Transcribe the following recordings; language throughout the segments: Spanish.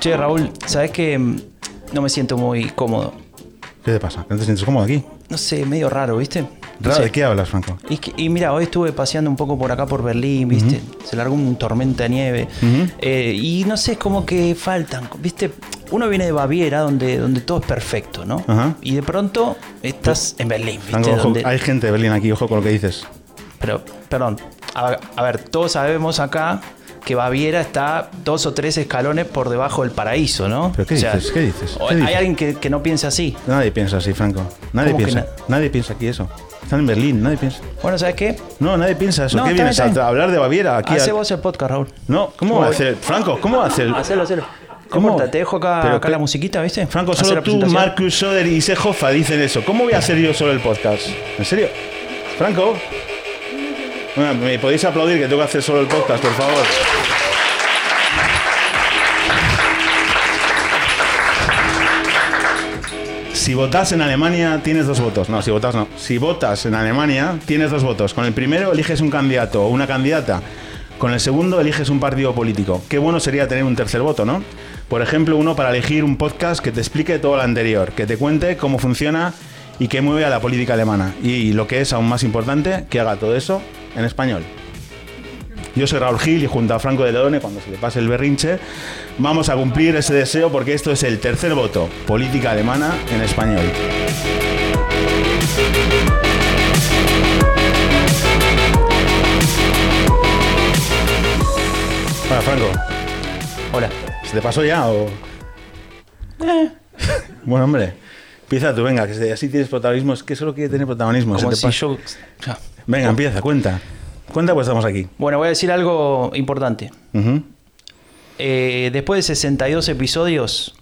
Che, Raúl, ¿sabes que no me siento muy cómodo? ¿Qué te pasa? ¿No te sientes cómodo aquí? No sé, medio raro, ¿viste? ¿Raro? Sí. ¿De qué hablas, Franco? Y, que- y mira, hoy estuve paseando un poco por acá por Berlín, ¿viste? Se largó un tormenta de nieve. Eh, y no sé, es como que faltan, ¿viste? Uno viene de Baviera, donde, donde todo es perfecto, ¿no? Ajá. Y de pronto estás en Berlín, ¿viste? Franco, ojo, Donde- hay gente de Berlín aquí, ojo con lo que dices. Pero, perdón, a, a ver, todos sabemos acá que Baviera está dos o tres escalones por debajo del paraíso, ¿no? ¿Pero qué O sea, dices? ¿Qué dices? ¿Qué hay dices? alguien que, que no piensa así. Nadie piensa así, Franco. Nadie ¿Cómo que piensa. Nadie piensa aquí eso. Están en Berlín, nadie piensa. Bueno, ¿sabes qué? No, nadie piensa eso. No, ¿Qué vienes a, hablar de Baviera aquí? Hace a- vos el podcast, Raúl. No, ¿cómo va a hacer? Franco, ¿cómo va a hacer? Hacelo, hacelo. ¿Cómo? Te dejo acá, Pero acá la musiquita, ¿viste? Franco, solo tú. Marcus Soder y Sejofa dicen eso. ¿Cómo voy a hacer yo solo el podcast? ¿En serio? Franco. ¿Me podéis aplaudir que tengo que hacer solo el podcast, por favor? Si votas en Alemania, tienes dos votos. No, si votas no. Si votas en Alemania, tienes dos votos. Con el primero eliges un candidato o una candidata. Con el segundo eliges un partido político. Qué bueno sería tener un tercer voto, ¿no? Por ejemplo, uno para elegir un podcast que te explique todo lo anterior, que te cuente cómo funciona y qué mueve a la política alemana. Y lo que es aún más importante, que haga todo eso en español. Yo soy Raúl Gil y junto a Franco de Leone, cuando se le pase el berrinche, vamos a cumplir ese deseo porque esto es el tercer voto, política alemana en español. Hola Franco, Hola. ¿se te pasó ya o...? Bueno, hombre, empieza tú, venga, que así tienes protagonismo, es que solo quiere tener protagonismo. se Como te si pasa. yo... Venga, empieza, cuenta. Cuenta pues estamos aquí. Bueno, voy a decir algo importante. Ujú. Eh, después de 62 episodios,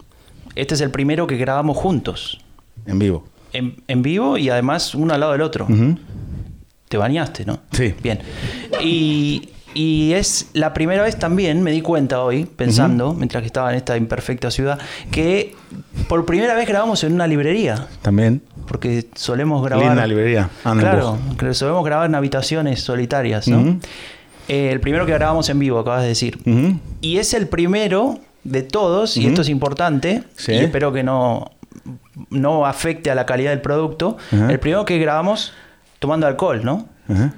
este es el primero que grabamos juntos. En vivo. En, en vivo y además uno al lado del otro. Te bañaste, ¿no? Sí. Bien. Y, y es la primera vez también, me di cuenta hoy, pensando, mientras que estaba en esta imperfecta ciudad, que por primera vez grabamos en una librería. También. Porque solemos grabar. Linda librería. Annenbuch. Claro, que solemos grabar en habitaciones solitarias, ¿no? Eh, el primero que grabamos en vivo, acabas de decir. Y es el primero de todos, y esto es importante, Sí. y espero que no, no afecte a la calidad del producto. El primero que grabamos tomando alcohol, ¿no?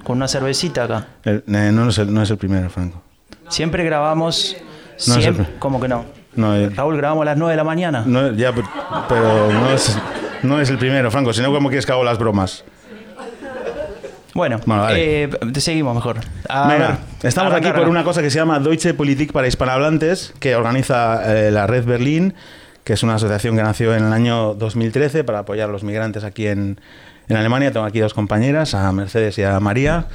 Con una cervecita acá. El- eh, no, es el, no es el primero, Franco. Siempre grabamos. No, siempre, el- ¿Cómo que no? No, eh, Raúl, grabamos a las 9 de la mañana. no, ya, pero, pero no, es, no es el primero, Franco. Si no, ¿cómo quieres que hago las bromas? Bueno, Bueno, eh, te seguimos mejor. A Venga, ver, estamos aquí por una cosa que se llama Deutsche Politik para hispanohablantes, que organiza eh, la Red Berlín, que es una asociación que nació en el año 2013 para apoyar a los migrantes aquí en, en Alemania. Tengo aquí dos compañeras, a Mercedes y a María.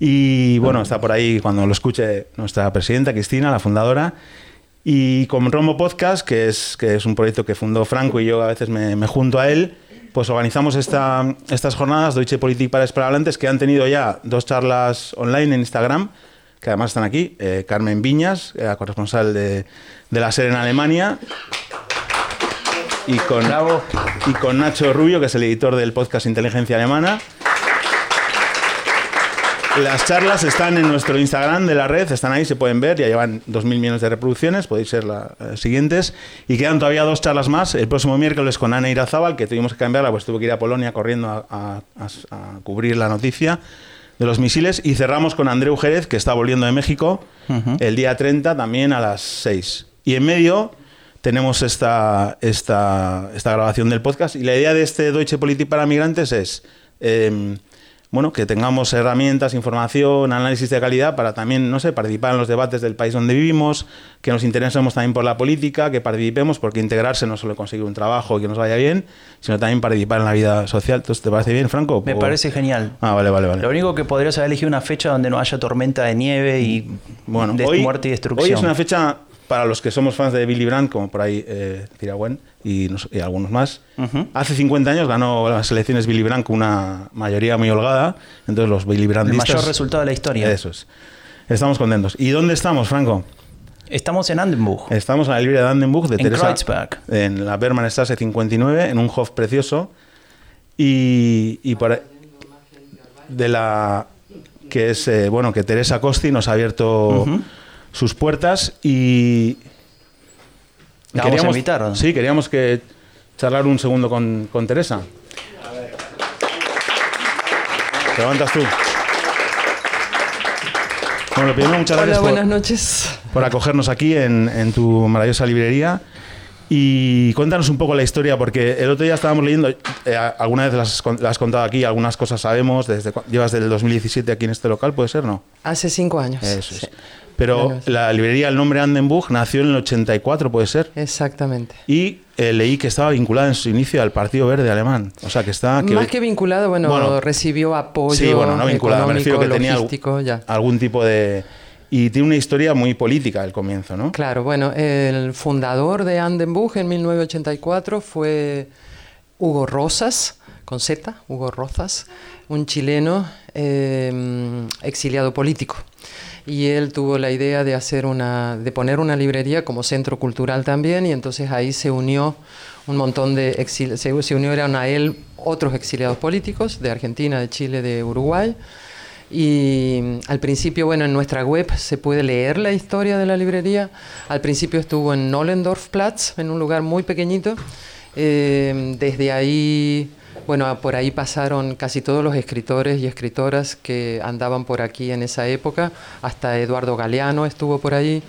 Y bueno, está por ahí cuando lo escuche nuestra presidenta, Cristina, la fundadora. Y con Romo Podcast, que es, que es un proyecto que fundó Franco y yo a veces me, me junto a él, pues organizamos esta, estas jornadas Deutsche Politik para hispanohablantes que han tenido ya dos charlas online en Instagram, que además están aquí. Eh, Carmen Viñas, la corresponsal de, de la SER en Alemania. Y con, y con Nacho Rubio, que es el editor del podcast Inteligencia Alemana. Las charlas están en nuestro Instagram de la red, están ahí, se pueden ver, ya llevan 2.000 millones de reproducciones, podéis ser las eh, siguientes. Y quedan todavía dos charlas más, el próximo miércoles con Ana Irazábal, que tuvimos que cambiarla, pues tuvo que ir a Polonia corriendo a, a- a- a cubrir la noticia de los misiles. Y cerramos con Andreu Jerez, que está volviendo de México, el día 30 también a las 6. Y en medio tenemos esta, esta, esta grabación del podcast. Y la idea de este Deutsche Politik para migrantes es eh, bueno, que tengamos herramientas, información, análisis de calidad para también, no sé, participar en los debates del país donde vivimos, que nos interesemos también por la política, que participemos, porque integrarse no solo conseguir un trabajo y que nos vaya bien, sino también participar en la vida social. Entonces, ¿te parece bien, Franco? Me parece genial. Ah, vale, vale, vale. Lo único que podrías haber elegido una fecha donde no haya tormenta de nieve y Bueno, de hoy, muerte y destrucción. hoy es una fecha para los que somos fans de Billy Brandt, como por ahí eh, Tiragüen y, nos- y algunos más. Hace 50 años ganó las elecciones Billy Brandt con una mayoría muy holgada. Entonces los Billy El Brandistas... mayor resultado de la historia. Eso es. Estamos contentos. ¿Y dónde estamos, Franco? Estamos en Andenburg, Estamos en la librería de Andenburg de en Teresa. Kreuzberg. En la Bermanstraße 59, en un Hof precioso. Y, y por ahí- de la que es eh, bueno que Teresa Costi nos ha abierto. Sus puertas y La vamos a invitar, ¿no? Sí, queríamos que charlar un segundo con, con Teresa. Te levantas tú. Bueno, lo primero, muchas Hola, gracias buenas por, noches. por acogernos aquí en, en tu maravillosa librería. Y cuéntanos un poco la historia, porque el otro día estábamos leyendo, eh, alguna vez las, las has contado aquí, algunas cosas sabemos, desde, llevas desde el 2017 aquí en este local, ¿puede ser, no? Hace cinco años. Eso es. Sí, Pero la librería El Nombre Andenbuch nació en el 84, ¿puede ser? exactamente. Y eh, leí que estaba vinculada en su inicio al Partido Verde alemán. O sea, que está... Que Más que vinculado, bueno, Bueno, recibió apoyo Sí, bueno, no vinculada, me refiero que tenía ya. algún tipo de... Y tiene una historia muy política al comienzo, ¿no? Claro, bueno, el fundador de Andenbuch en 1984 fue Hugo Rosas, con Z, Hugo Rozas, un chileno eh, exiliado político. Y él tuvo la idea de hacer una, de poner una librería como centro cultural también, y entonces ahí se unió un montón de exiliados, se, se unieron a él otros exiliados políticos de Argentina, de Chile, de Uruguay. Y al principio, bueno, en nuestra web se puede leer la historia de la librería. Al principio estuvo en Nollendorfplatz, en un lugar muy pequeñito. Eh, desde ahí, bueno, por ahí pasaron casi todos los escritores y escritoras que andaban por aquí en esa época. Hasta Eduardo Galeano estuvo por ahí.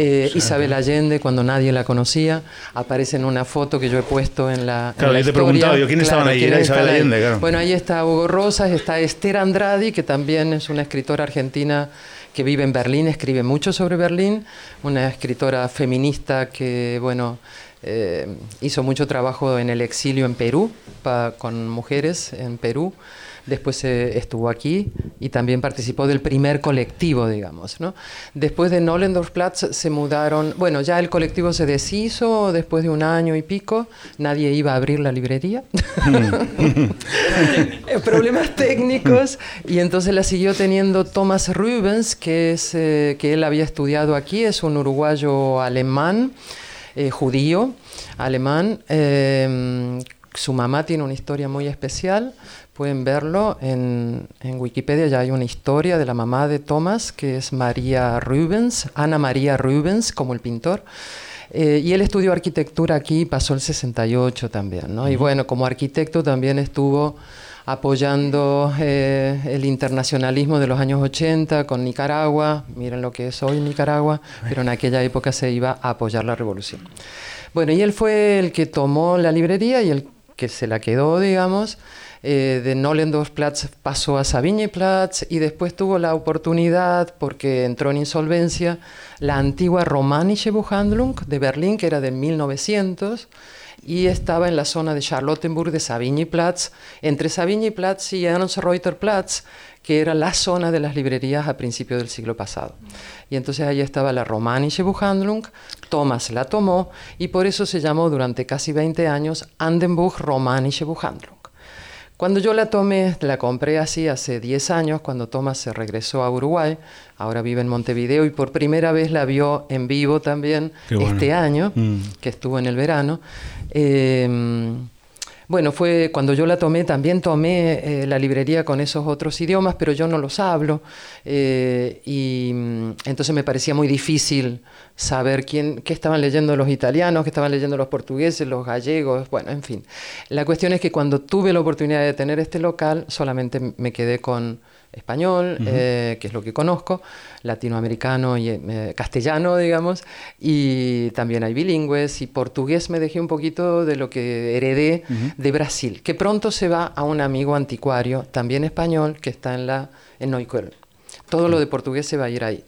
Eh, Isabel Allende, cuando nadie la conocía, aparece en una foto que yo he puesto en la. en Claro, la yo te historia. preguntado, yo, ¿quiénes estaban ahí? ¿quiénes Era Isabel ahí? Allende, claro. Bueno, ahí está Hugo Rosas, está Esther Andradi, que también es una escritora argentina que vive en Berlín, escribe mucho sobre Berlín, una escritora feminista que, bueno, eh, hizo mucho trabajo en el exilio en Perú, pa- con mujeres en Perú. Después eh, estuvo aquí y también participó del primer colectivo, digamos. ¿no? Después de Nollendorfplatz se mudaron, bueno, ya el colectivo se deshizo después de un año y pico, nadie iba a abrir la librería. Eh, Problemas técnicos y entonces la siguió teniendo Thomas Rubens, que, es, eh, que él había estudiado aquí, es un uruguayo alemán, eh, judío, alemán. eh, su mamá tiene una historia muy especial, pueden verlo en, en Wikipedia, ya hay una historia de la mamá de Thomas, que es María Rubens, Ana María Rubens, como el pintor. Eh, y él estudió arquitectura aquí, pasó el 68 también, ¿no? Y bueno, como arquitecto también estuvo apoyando eh, el internacionalismo de los años 80 con Nicaragua, miren lo que es hoy Nicaragua, pero en aquella época se iba a apoyar la revolución. Bueno, y él fue el que tomó la librería y el que se la quedó, digamos, eh, de Nollendorfplatz pasó a Sabigneplatz y después tuvo la oportunidad, porque entró en insolvencia, la antigua Romanische Buchhandlung de Berlín, que era de 1900, y estaba en la zona de Charlottenburg de Sabigneplatz, entre Sabigneplatz y Ernst-Reuterplatz, que era la zona de las librerías a principios del siglo pasado. Y entonces ahí estaba la Romanische Buchhandlung, Thomas la tomó y por eso se llamó durante casi 20 años Andenbuch Romanische Buchhandlung. Cuando yo la tomé, la compré así hace 10 años, cuando Thomas se regresó a Uruguay, ahora vive en Montevideo y por primera vez la vio en vivo también bueno. este año, Mm. que estuvo en el verano. Eh, bueno, fue cuando yo la tomé, también tomé eh, la librería con esos otros idiomas, pero yo no los hablo. eh, y mm, entonces me parecía muy difícil saber quién, qué estaban leyendo los italianos, qué estaban leyendo los portugueses, los gallegos, bueno, en fin. La cuestión es que cuando tuve la oportunidad de tener este local, solamente me quedé con español, eh, que es lo que conozco, latinoamericano y eh, castellano, digamos, y también hay bilingües, y portugués me dejé un poquito de lo que heredé de Brasil, que pronto se va a un amigo anticuario, también español, que está en, la, en Neukölln. Todo lo de portugués se va a ir ahí,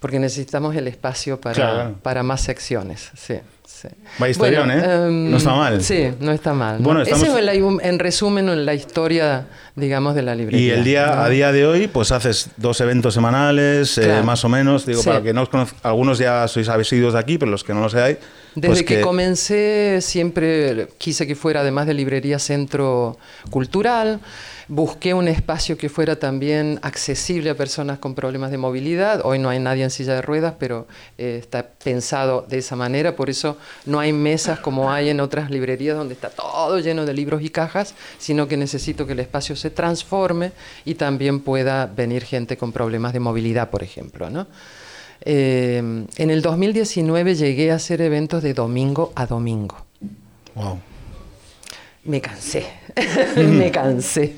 porque necesitamos el espacio para, Claro. para más secciones. Sí, sí. Vaya historión, ¿eh? em, No está mal. Sí, no está mal. ¿no? Bueno, estamos- Ese es el- en resumen la historia, digamos, de la librería. Y el día, ¿no? a día de hoy, pues haces dos eventos semanales, eh, Claro. más o menos. Digo, Sí. para que no os conozcan, algunos ya sois asiduos de aquí, pero los que no lo seáis. Desde pues que, comencé siempre quise que fuera, además de librería, centro cultural. Busqué un espacio que fuera también accesible a personas con problemas de movilidad. Hoy no hay nadie en silla de ruedas, pero eh, está pensado de esa manera. Por eso no hay mesas como hay en otras librerías donde está todo lleno de libros y cajas, sino que necesito que el espacio se transforme y también pueda venir gente con problemas de movilidad, por ejemplo. ¿no? Eh, en el 2019 llegué a hacer eventos de domingo a domingo. Wow. Me cansé, me cansé.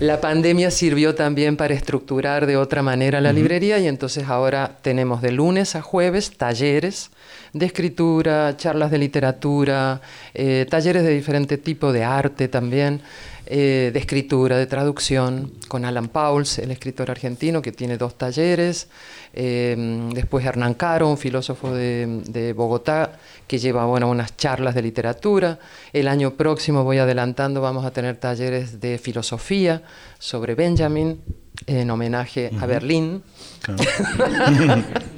La pandemia sirvió también para estructurar de otra manera la librería y entonces ahora tenemos de lunes a jueves talleres de escritura, charlas de literatura, eh, talleres de diferente tipo de arte también, eh, de escritura, de traducción, con Alan Pauls, el escritor argentino que tiene dos talleres, eh, después Hernán Caro, un filósofo de, de Bogotá, que lleva bueno, unas charlas de literatura. El año próximo, voy adelantando, vamos a tener talleres de filosofía sobre Benjamin, en homenaje a Berlín. Claro.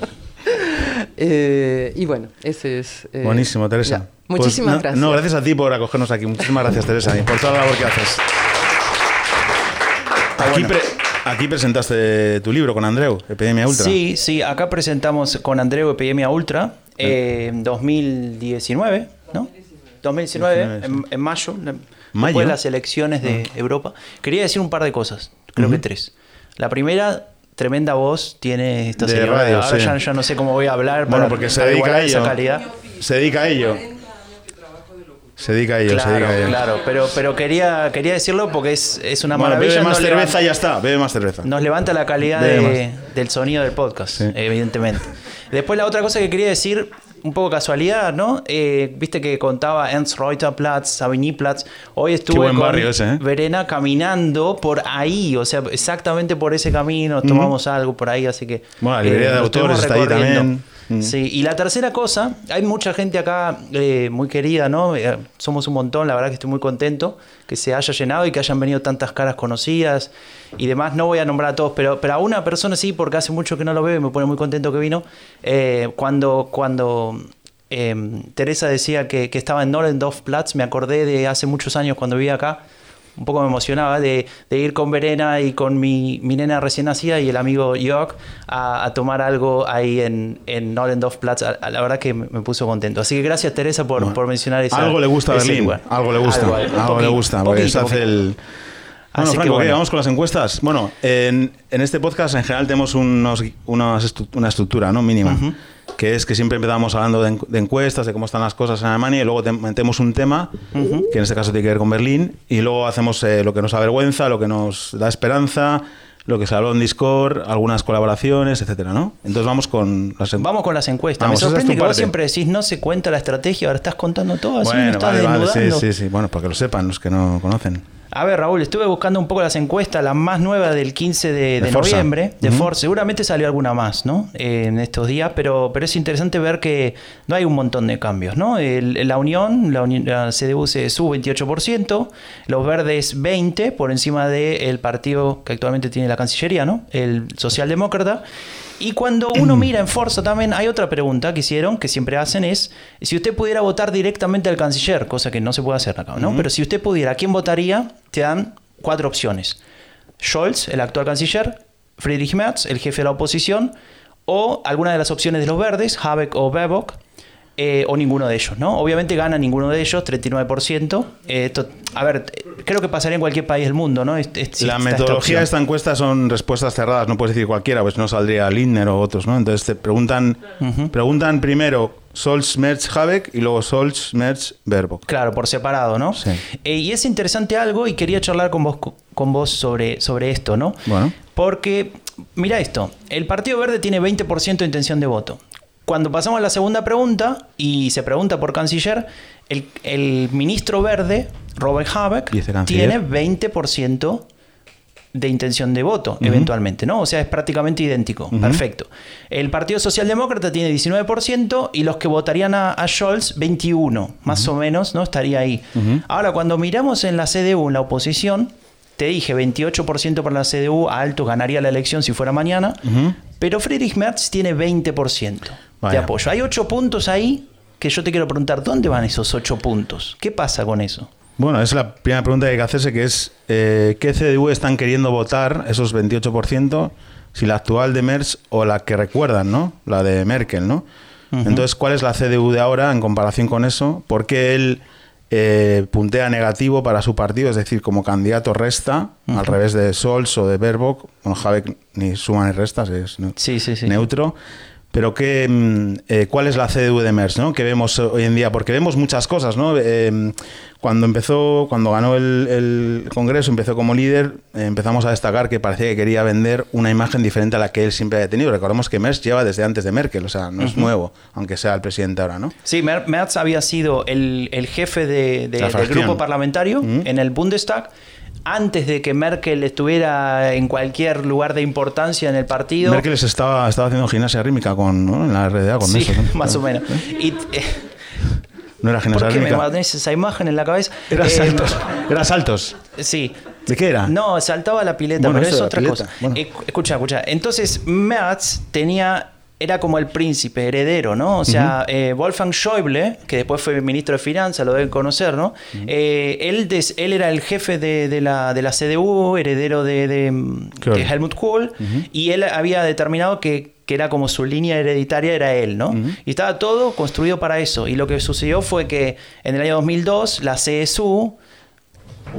Eh, y bueno, ese es... eh, Buenísimo, Teresa. ya. Pues, Muchísimas no, gracias. No, gracias a ti por acogernos aquí. Muchísimas gracias, Teresa, y por toda la labor que haces. Aquí, pre- aquí presentaste tu libro con Andreu, Epidemia Ultra. Sí, sí, acá presentamos con Andreu Epidemia Ultra eh, en 2019, ¿no? 2019, en, en mayo, Mayo. después de las elecciones de Europa. Quería decir un par de cosas, creo que tres. La primera, tremenda voz tiene esta De señora. radio, Ahora sí. ya, ya no sé cómo voy a hablar Bueno, para, porque se dedica a esa ello. calidad. Se dedica a ello. Se dedica a ello, se Claro, dedica a ello. claro, pero, pero quería, quería decirlo porque es, es una Bueno, maravilla. bebe más nos cerveza levanta- y ya está. Bebe más cerveza. Nos levanta la calidad de- del sonido del podcast, Sí. evidentemente. Después la otra cosa que quería decir, un poco casualidad, ¿no? Eh, Viste que contaba Ernst Reuterplatz, Savignyplatz. Hoy estuve con ese, ¿eh? Verena caminando por ahí, o sea, exactamente por ese camino, tomamos algo por ahí, así que... eh, Bueno, la librería de lo autores está ahí también. Mm. Sí, y la tercera cosa, hay mucha gente acá eh, muy querida, ¿no? Eh, somos un montón, la verdad que estoy muy contento que se haya llenado y que hayan venido tantas caras conocidas y demás. No voy a nombrar a todos, pero, pero a una persona sí, porque hace mucho que no lo veo y me pone muy contento que vino. Eh, cuando cuando eh, Teresa decía que, que estaba en Nollendorfplatz, me acordé de hace muchos años cuando vivía acá. Un poco me emocionaba de, de ir con Verena y con mi, mi nena recién nacida y el amigo Jörg a, a tomar algo ahí en, en Nollendorfplatz. A- a- La verdad que me me puso contento. Así que gracias Teresa por, Bueno, por mencionar esa, algo le gusta a Berlín. lugar. Algo le gusta. Algo, Algo, algo, un le poquito, gusta. Porque poquito, se hace poquito. el. Bueno, Así que Franco, ¿qué? bueno. vamos con las encuestas. Bueno, en, en este podcast en general tenemos unos, unas estru- una estructura ¿no? mínima, que es que siempre empezamos hablando de, de encuestas, de cómo están las cosas en Alemania, y luego te- metemos un tema, que en este caso tiene que ver con Berlín, y luego hacemos eh, lo que nos avergüenza, lo que nos da esperanza, lo que se habló en Discord, algunas colaboraciones, etcétera, ¿no? Entonces vamos con las encuestas. Vamos con las encuestas. Vamos, me es sorprende tu que vos siempre decís no se cuenta la estrategia, ahora estás contando todo, así Bueno, estás vale, vale, sí, sí, sí. Bueno, para que lo sepan los que no conocen. A ver, Raúl, estuve buscando un poco las encuestas, la más nueva del 15 de, De de noviembre, de Ujú. Forza. Seguramente salió alguna más, ¿no? Eh, en estos días, pero, pero es interesante ver que no hay un montón de cambios, ¿no? El- la Unión, la, Unión- la CDU se sube 28%, los verdes 20% por encima del partido que actualmente tiene la Cancillería, ¿no? El Socialdemócrata. Y cuando uno mira en Forza también hay otra pregunta que hicieron, que siempre hacen, es si usted pudiera votar directamente al canciller, cosa que no se puede hacer acá, ¿no? Pero si usted pudiera, ¿a quién votaría? Te dan cuatro opciones. Scholz, el actual canciller, Friedrich Merz, el jefe de la oposición, o alguna de las opciones de los verdes, Habeck o Baerbock, eh, o ninguno de ellos, ¿no? Obviamente gana ninguno de ellos, 39%. Eh, esto, a ver, creo que pasaría en cualquier país del mundo, ¿no? Es- es- la metodología de esta encuesta son respuestas cerradas, no puedes decir cualquiera, pues no saldría Lindner o otros, ¿no? Entonces te preguntan, preguntan primero Scholz, Merz, Habeck y luego Scholz, Merz, Baerbock. Claro, por separado, ¿no? Sí. Eh, y es interesante algo y quería charlar con vos, con vos sobre, sobre esto, ¿no? Bueno. Porque, mira esto, el Partido Verde tiene 20% de intención de voto. Cuando pasamos a la segunda pregunta y se pregunta por canciller, el, el ministro verde, Robert Habeck, tiene 20% de intención de voto, eventualmente, ¿no? O sea, es prácticamente idéntico. Perfecto. El Partido Socialdemócrata tiene 19% y los que votarían a, a Scholz, 21%, más o menos, ¿no? Estaría ahí. Ahora, cuando miramos en la CDU, en la oposición, te dije 28% para la CDU, alto, ganaría la elección si fuera mañana, pero Friedrich Merz tiene 20% de Vaya. apoyo. Hay 8 puntos ahí que yo te quiero preguntar, ¿dónde van esos 8 puntos? ¿Qué pasa con eso? Bueno, es la primera pregunta que hay que hacerse, que es eh, ¿qué CDU están queriendo votar esos 28%? Si la actual de Merz o la que recuerdan, ¿no? La de Merkel, ¿no? Entonces, ¿cuál es la CDU de ahora en comparación con eso? ¿Por qué él eh, puntea negativo para su partido? Es decir, como candidato resta, al revés de Scholz o de Baerbock. Bueno, Habeck ni suma ni resta, es Sí, sí, sí. neutro. Pero qué, mm, eh, ¿cuál es la CDU de Merz, ¿no? Que vemos hoy en día, porque vemos muchas cosas, ¿no? Eh, cuando empezó, cuando ganó el, el Congreso, empezó como líder, eh, empezamos a destacar que parecía que quería vender una imagen diferente a la que él siempre había tenido. Recordemos que Merz lleva desde antes de Merkel, o sea, no es nuevo, aunque sea el presidente ahora, ¿no? Sí, Mer- Merz había sido el, el jefe de- del grupo parlamentario en el Bundestag. Antes de que Merkel estuviera en cualquier lugar de importancia en el partido. Merkel estaba, estaba haciendo gimnasia rítmica con, ¿no? en la RDA con Sí, eso. ¿no? más o menos. Y, eh, No era gimnasia ¿Por qué me rítmica. mantenés esa imagen en la cabeza? Era Eh, saltos. Era saltos. Sí. ¿De qué era? No, saltaba la pileta, Bueno, pero es otra cosa. bueno. Eh, escucha, escucha. Entonces, Merz tenía. Era como el príncipe heredero, ¿no? O sea, eh, Wolfgang Schäuble, que después fue ministro de Finanzas, lo deben conocer, ¿no? Eh, él, des- él era el jefe de, de la, de la CDU, heredero de, de, mm, de Helmut Kohl, y él había determinado que, que era como su línea hereditaria, era él, ¿no? Y estaba todo construido para eso. Y lo que sucedió fue que en el año 2002 la CSU,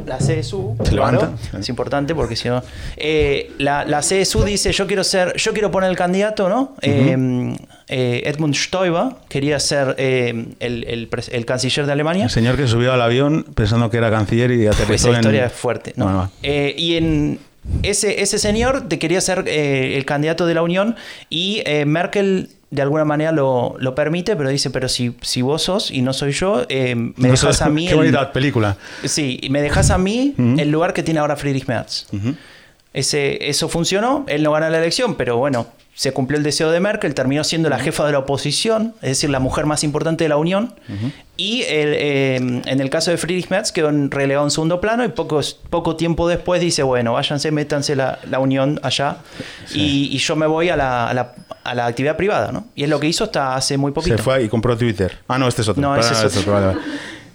la CSU, Se claro, levanta. es importante porque si no, eh, la, la CSU dice yo quiero ser, yo quiero poner el candidato, ¿no? Eh, eh, Edmund Stoiber quería ser eh, el, el canciller de Alemania. El señor que subió al avión pensando que era canciller y aterrizó Esa en... historia es fuerte, ¿no? Bueno, y en ese, ese señor te quería ser eh, el candidato de la Unión y eh, Merkel de alguna manera lo, lo permite, pero dice, pero si, si vos sos y no soy yo, eh, me No dejas a mí... Qué el- bonita película. Sí, me dejas a mí el lugar que tiene ahora Friedrich Merz. Ese, eso funcionó, él no gana la elección, pero bueno, se cumplió el deseo de Merkel, terminó siendo la jefa de la oposición, es decir, la mujer más importante de la Unión. Y el, eh, en el caso de Friedrich Merz quedó relegado en segundo plano y pocos, poco tiempo después dice, bueno, váyanse, métanse la, la Unión allá y, y yo me voy a la, a, la, a la actividad privada, ¿no? Y es lo que hizo hasta hace muy poquito. Se fue y compró Twitter. Ah, no, este es otro. No, Perdón, ese es este otro. vale, vale.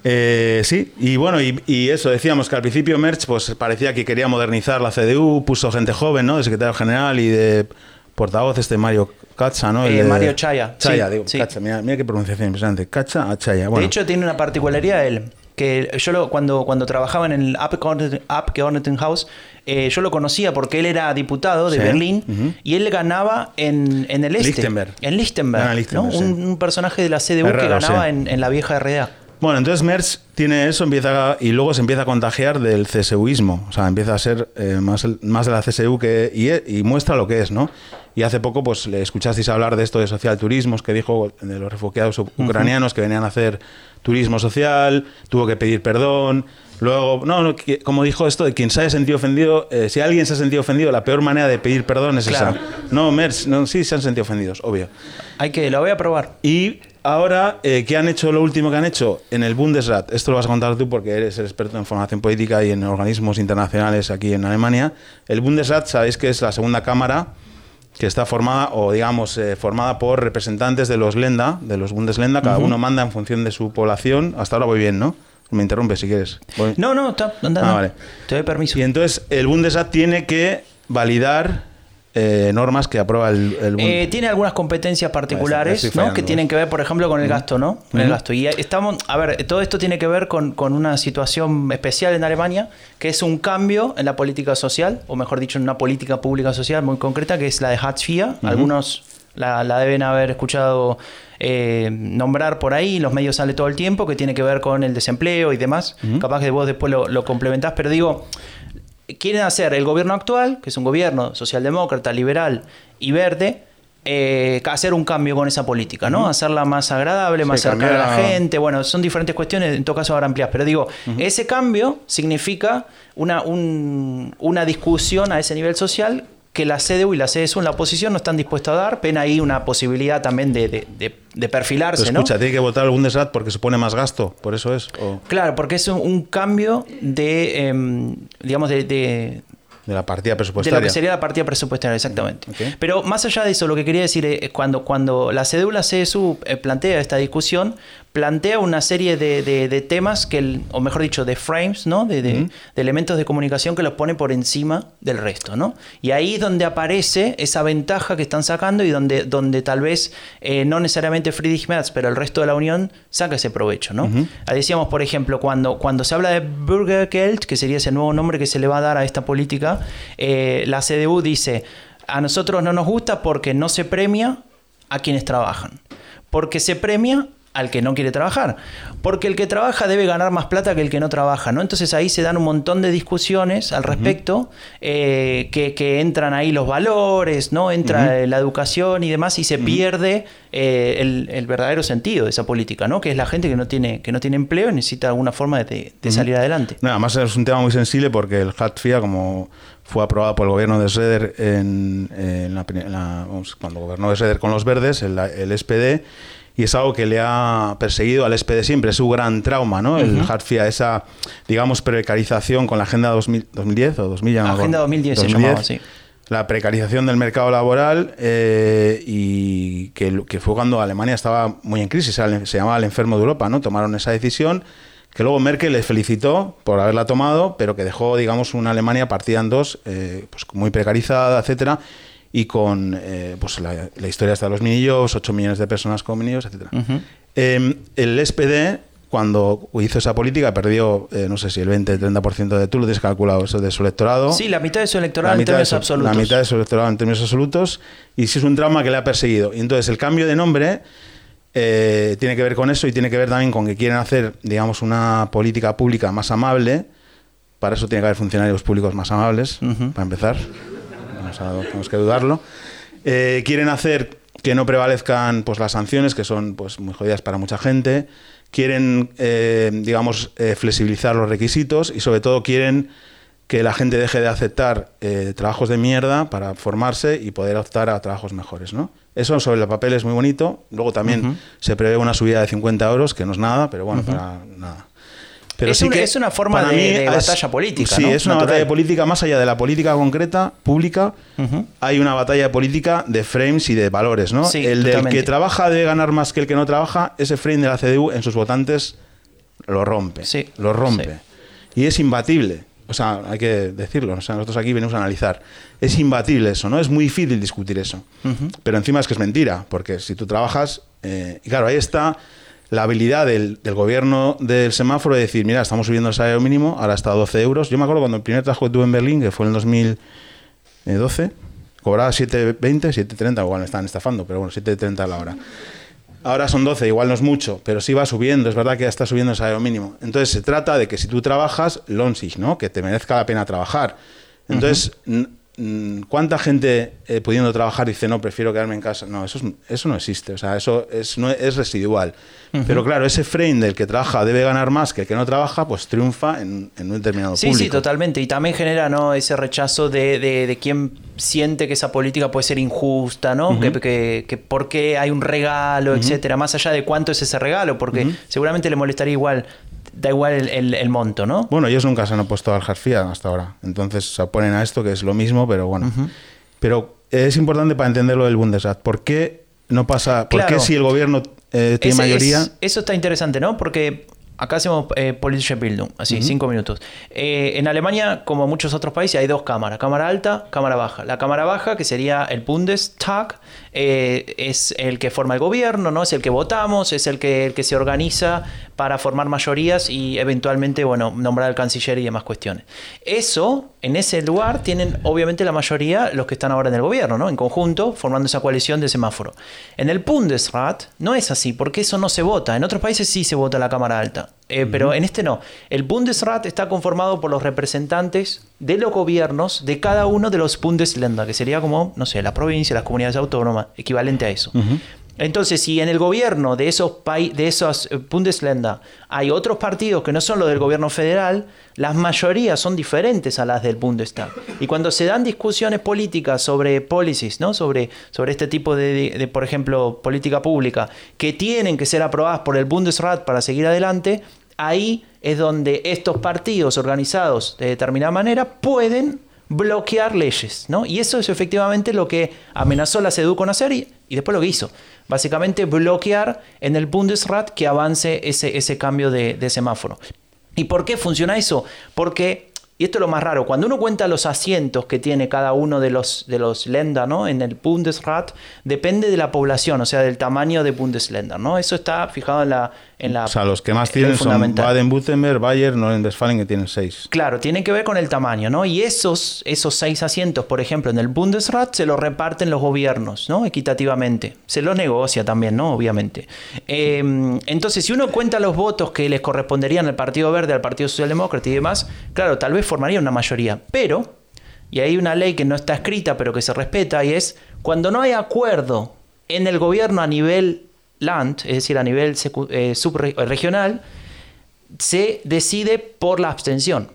Eh, sí, y bueno, y, y eso, decíamos que al principio Merch pues parecía que quería modernizar la CDU, puso gente joven, ¿no? De secretario general y de portavoz este Mario Katza, ¿no? Eh, de- Mario Chaya, Chaya, sí, digo, sí. Katza, mira, mira qué pronunciación impresionante. Katza a Chaya, bueno. De hecho, tiene una particularidad él. Que yo lo- cuando, cuando trabajaba en el Abgeordneten- Abgeordnetenhaus, eh, yo lo conocía porque él era diputado de Sí, Berlín y él ganaba en, en el este. Lichtenberg. En Lichtenberg. Gana Lichtenberg, un, un personaje de la CDU que ganaba en, en la vieja RDA. Bueno, entonces Merz tiene eso empieza y luego se empieza a contagiar del CSUismo. O sea, empieza a ser eh, más, el- más de la CSU que, y, y muestra lo que es, ¿no? Y hace poco, pues, le escuchasteis hablar de esto de social turismos que dijo de los refugiados ucranianos que venían a hacer turismo social, tuvo que pedir perdón. Luego, no, como dijo esto, de quien se haya sentido ofendido, eh, si alguien se ha sentido ofendido, la peor manera de pedir perdón es Claro. esa. No, Merz, no, sí se han sentido ofendidos, obvio. Hay que, lo voy a probar. Y ahora, eh, ¿qué han hecho lo último que han hecho? En el Bundesrat, esto lo vas a contar tú porque eres el experto en formación política y en organismos internacionales aquí en Alemania. El Bundesrat, sabéis que es la segunda cámara que está formada, o digamos, eh, formada por representantes de los Lenda, de los Bundesländer, cada uno manda en función de su población. Hasta ahora voy bien, ¿no? Me interrumpes si quieres. Voy- No, no, está, anda, Ah, anda. vale. Te doy permiso. Y entonces el Bundesrat tiene que validar eh, normas que aprueba el, el Eh, tiene algunas competencias particulares ¿no? que tienen que ver, por ejemplo, con el gasto, ¿no? Con el gasto. Y estamos, a ver, todo esto tiene que ver con, con una situación especial en Alemania, que es un cambio en la política social, o mejor dicho, en una política pública social muy concreta, que es la de Hartz IV. Algunos la, la deben haber escuchado eh, nombrar por ahí, los medios sale todo el tiempo, que tiene que ver con el desempleo y demás. Capaz que vos después lo, lo complementás, pero digo, quieren hacer el gobierno actual, que es un gobierno socialdemócrata, liberal y verde, eh, hacer un cambio con esa política, ¿no? Hacerla más agradable, más cercana a la gente. Bueno, son diferentes cuestiones, en todo caso ahora amplias, pero digo, ese cambio significa una, un- una discusión a ese nivel social que la CDU y la CSU en la oposición no están dispuestas a dar. Ven ahí una posibilidad también de, de- de- de perfilarse, Pero ¿no? escucha, tiene que votar el Bundesrat porque supone más gasto, por eso es. O Claro, porque es un, un cambio de, em, digamos, de- de, de la partida de presupuestaria. lo que sería la partida presupuestaria, exactamente. Pero más allá de eso, lo que quería decir es cuando, cuando la CDU y la CSU eh, plantea esta discusión, plantea una serie de, de- de temas que, el- o mejor dicho, de frames, ¿no? De, de- de elementos de comunicación que los pone por encima del resto, ¿no? Y ahí es donde aparece esa ventaja que están sacando y donde, donde tal vez eh, no necesariamente Friedrich Merz, pero el resto de la Unión saca ese provecho, ¿no? Ah, Decíamos, por ejemplo, cuando, cuando se habla de Bürgergeld, que sería ese nuevo nombre que se le va a dar a esta política, eh, la CDU dice, a nosotros no nos gusta porque no se premia a quienes trabajan. Porque se premia al que no quiere trabajar. Porque el que trabaja debe ganar más plata que el que no trabaja, ¿no? Entonces ahí se dan un montón de discusiones al respecto, eh, que, entran ahí los valores, ¿no? Entra la educación y demás, y se pierde eh, el, verdadero sentido de esa política, ¿no? Que es la gente que no tiene, que no tiene empleo y necesita alguna forma de, salir adelante. No, además es un tema muy sensible porque el HATFIA, como fue aprobado por el gobierno de Schroeder en, cuando gobernó de Schroeder con los verdes, el, el SPD, y es algo que le ha perseguido al SPD siempre, es su gran trauma, ¿no? El Hartfia, esa, digamos, precarización con la Agenda 2010 o 2000, ya Agenda 2010, se llamaba, sí. La precarización del mercado laboral eh, y que, que, fue cuando Alemania estaba muy en crisis, se llamaba el enfermo de Europa, ¿no? Tomaron esa decisión que luego Merkel les felicitó por haberla tomado, pero que dejó, digamos, una Alemania partida en dos, eh, pues muy precarizada, etcétera, y con eh, pues la, historia hasta los niños, 8 millones de personas con niños, etc. Em, el SPD, cuando hizo esa política, perdió, eh, no sé si el 20-30% de tú lo tienes calculado eso de su electorado. Sí, la mitad de su electorado en términos absolutos. La mitad de su electorado en términos absolutos, y sí es un trauma que le ha perseguido. Y entonces el cambio de nombre eh, tiene que ver con eso y tiene que ver también con que quieren hacer, digamos, una política pública más amable. Para eso tiene que haber funcionarios públicos más amables, para empezar tenemos que dudarlo. Eh, quieren hacer que no prevalezcan pues, las sanciones, que son pues, muy jodidas para mucha gente. Quieren, eh, digamos, eh, flexibilizar los requisitos y sobre todo quieren que la gente deje de aceptar trabajos de mierda para formarse y poder optar a trabajos mejores, ¿no? Eso sobre el papel es muy bonito. Luego también se prevé una subida de 50 euros, que no es nada, pero bueno, para nada es, una, forma de, batalla política. Sí, es una batalla política más allá de la política concreta, pública. Hay una batalla política de frames y de valores. ¿no? el del que trabaja debe ganar más que el que no trabaja, ese frame de la CDU en sus votantes lo rompe. Sí. Lo rompe. Y es imbatible. O sea, hay que decirlo. O sea, nosotros aquí venimos a analizar. Es imbatible eso, ¿no? Es muy difícil discutir eso. Pero encima es que es mentira, porque si tú trabajas. Eh, y claro, ahí está la habilidad del, del, del semáforo de decir, mira, estamos subiendo el salario mínimo, ahora está a 12 euros. Yo me acuerdo cuando el primer trabajo que tuve en Berlín, que fue en el 2012, cobraba 7.20, 7.30, igual me están estafando, pero bueno, 7.30 a la hora. Ahora son 12, igual no es mucho, pero sí va subiendo, es verdad que ya está subiendo el salario mínimo. Entonces se trata de que si tú trabajas, lonsig, ¿no? Que te merezca la pena trabajar. Entonces, ¿Cuánta gente eh, pudiendo trabajar dice no, prefiero quedarme en casa? No, eso, eso no existe, o sea, eso es, no, es residual. Pero claro, ese frame del que trabaja debe ganar más que el que no trabaja, pues triunfa en, un determinado sí, público. Sí, totalmente. Y también genera ¿no? ese rechazo de, de, quien siente que esa política puede ser injusta, ¿no? que, que, por qué hay un regalo, etcétera, más allá de cuánto es ese regalo, porque seguramente le molestaría igual da igual el, monto, ¿no? Bueno, ellos nunca se han opuesto al Harfia hasta ahora. Entonces se oponen a esto, que es lo mismo, pero bueno. Pero es importante para entenderlo del Bundesrat. ¿Por qué no pasa? ¿Por qué si el gobierno eh, tiene mayoría? eso está interesante, ¿no? Porque Acá hacemos eh, Politische Bildung, así, cinco minutos. Eh, en Alemania, como en muchos otros países, hay dos cámaras, cámara alta, cámara baja. La cámara baja, que sería el Bundestag, eh, es el que forma el gobierno, ¿no? Es el que votamos, es el que, se organiza para formar mayorías y eventualmente, bueno, nombrar al canciller y demás cuestiones. Eso, en ese lugar, tienen obviamente la mayoría los que están ahora en el gobierno, ¿no? En conjunto, formando esa coalición de semáforo. En el Bundesrat no es así, porque eso no se vota. En otros países sí se vota la cámara alta. Eh, pero en este no. El Bundesrat está conformado por los representantes de los gobiernos de cada uno de los Bundesländer, que sería como, no sé, la provincia, las comunidades autónomas, equivalente a eso. Entonces, si en el gobierno de esos, de esos eh, Bundesländer hay otros partidos que no son los del gobierno federal, las mayorías son diferentes a las del Bundestag. Y cuando se dan discusiones políticas sobre policies, ¿no? sobre, sobre este tipo de, por ejemplo, política pública, que tienen que ser aprobadas por el Bundesrat para seguir adelante, ahí es donde estos partidos organizados de determinada manera pueden bloquear leyes, ¿no? Y eso es efectivamente lo que amenazó la SEDU con hacer y, después lo que hizo. Básicamente bloquear en el Bundesrat que avance ese, ese cambio de, semáforo. ¿Y por qué funciona eso? Porque y esto es lo más raro, cuando uno cuenta los asientos que tiene cada uno de los, de los Länder ¿no? en el Bundesrat, depende de la población, o sea, del tamaño de Bundesländer. ¿no? Eso está fijado en la... En la O sea, los que más en tienen son. Baden-Württemberg, Bayern, Nordrhein-Westfalen, que tienen seis. Claro, tiene que ver con el tamaño, ¿no? Y esos, esos seis asientos, por ejemplo, en el Bundesrat se los reparten los gobiernos, ¿no? Equitativamente. Se los negocia también, ¿no? Obviamente. Eh, entonces, si uno cuenta los votos que les corresponderían al Partido Verde, al Partido Socialdemócrata y demás, claro, tal vez formaría una mayoría. Pero, y hay una ley que no está escrita, pero que se respeta, y es cuando no hay acuerdo en el gobierno a nivel land, es decir, a nivel eh, subregional, se decide por la abstención.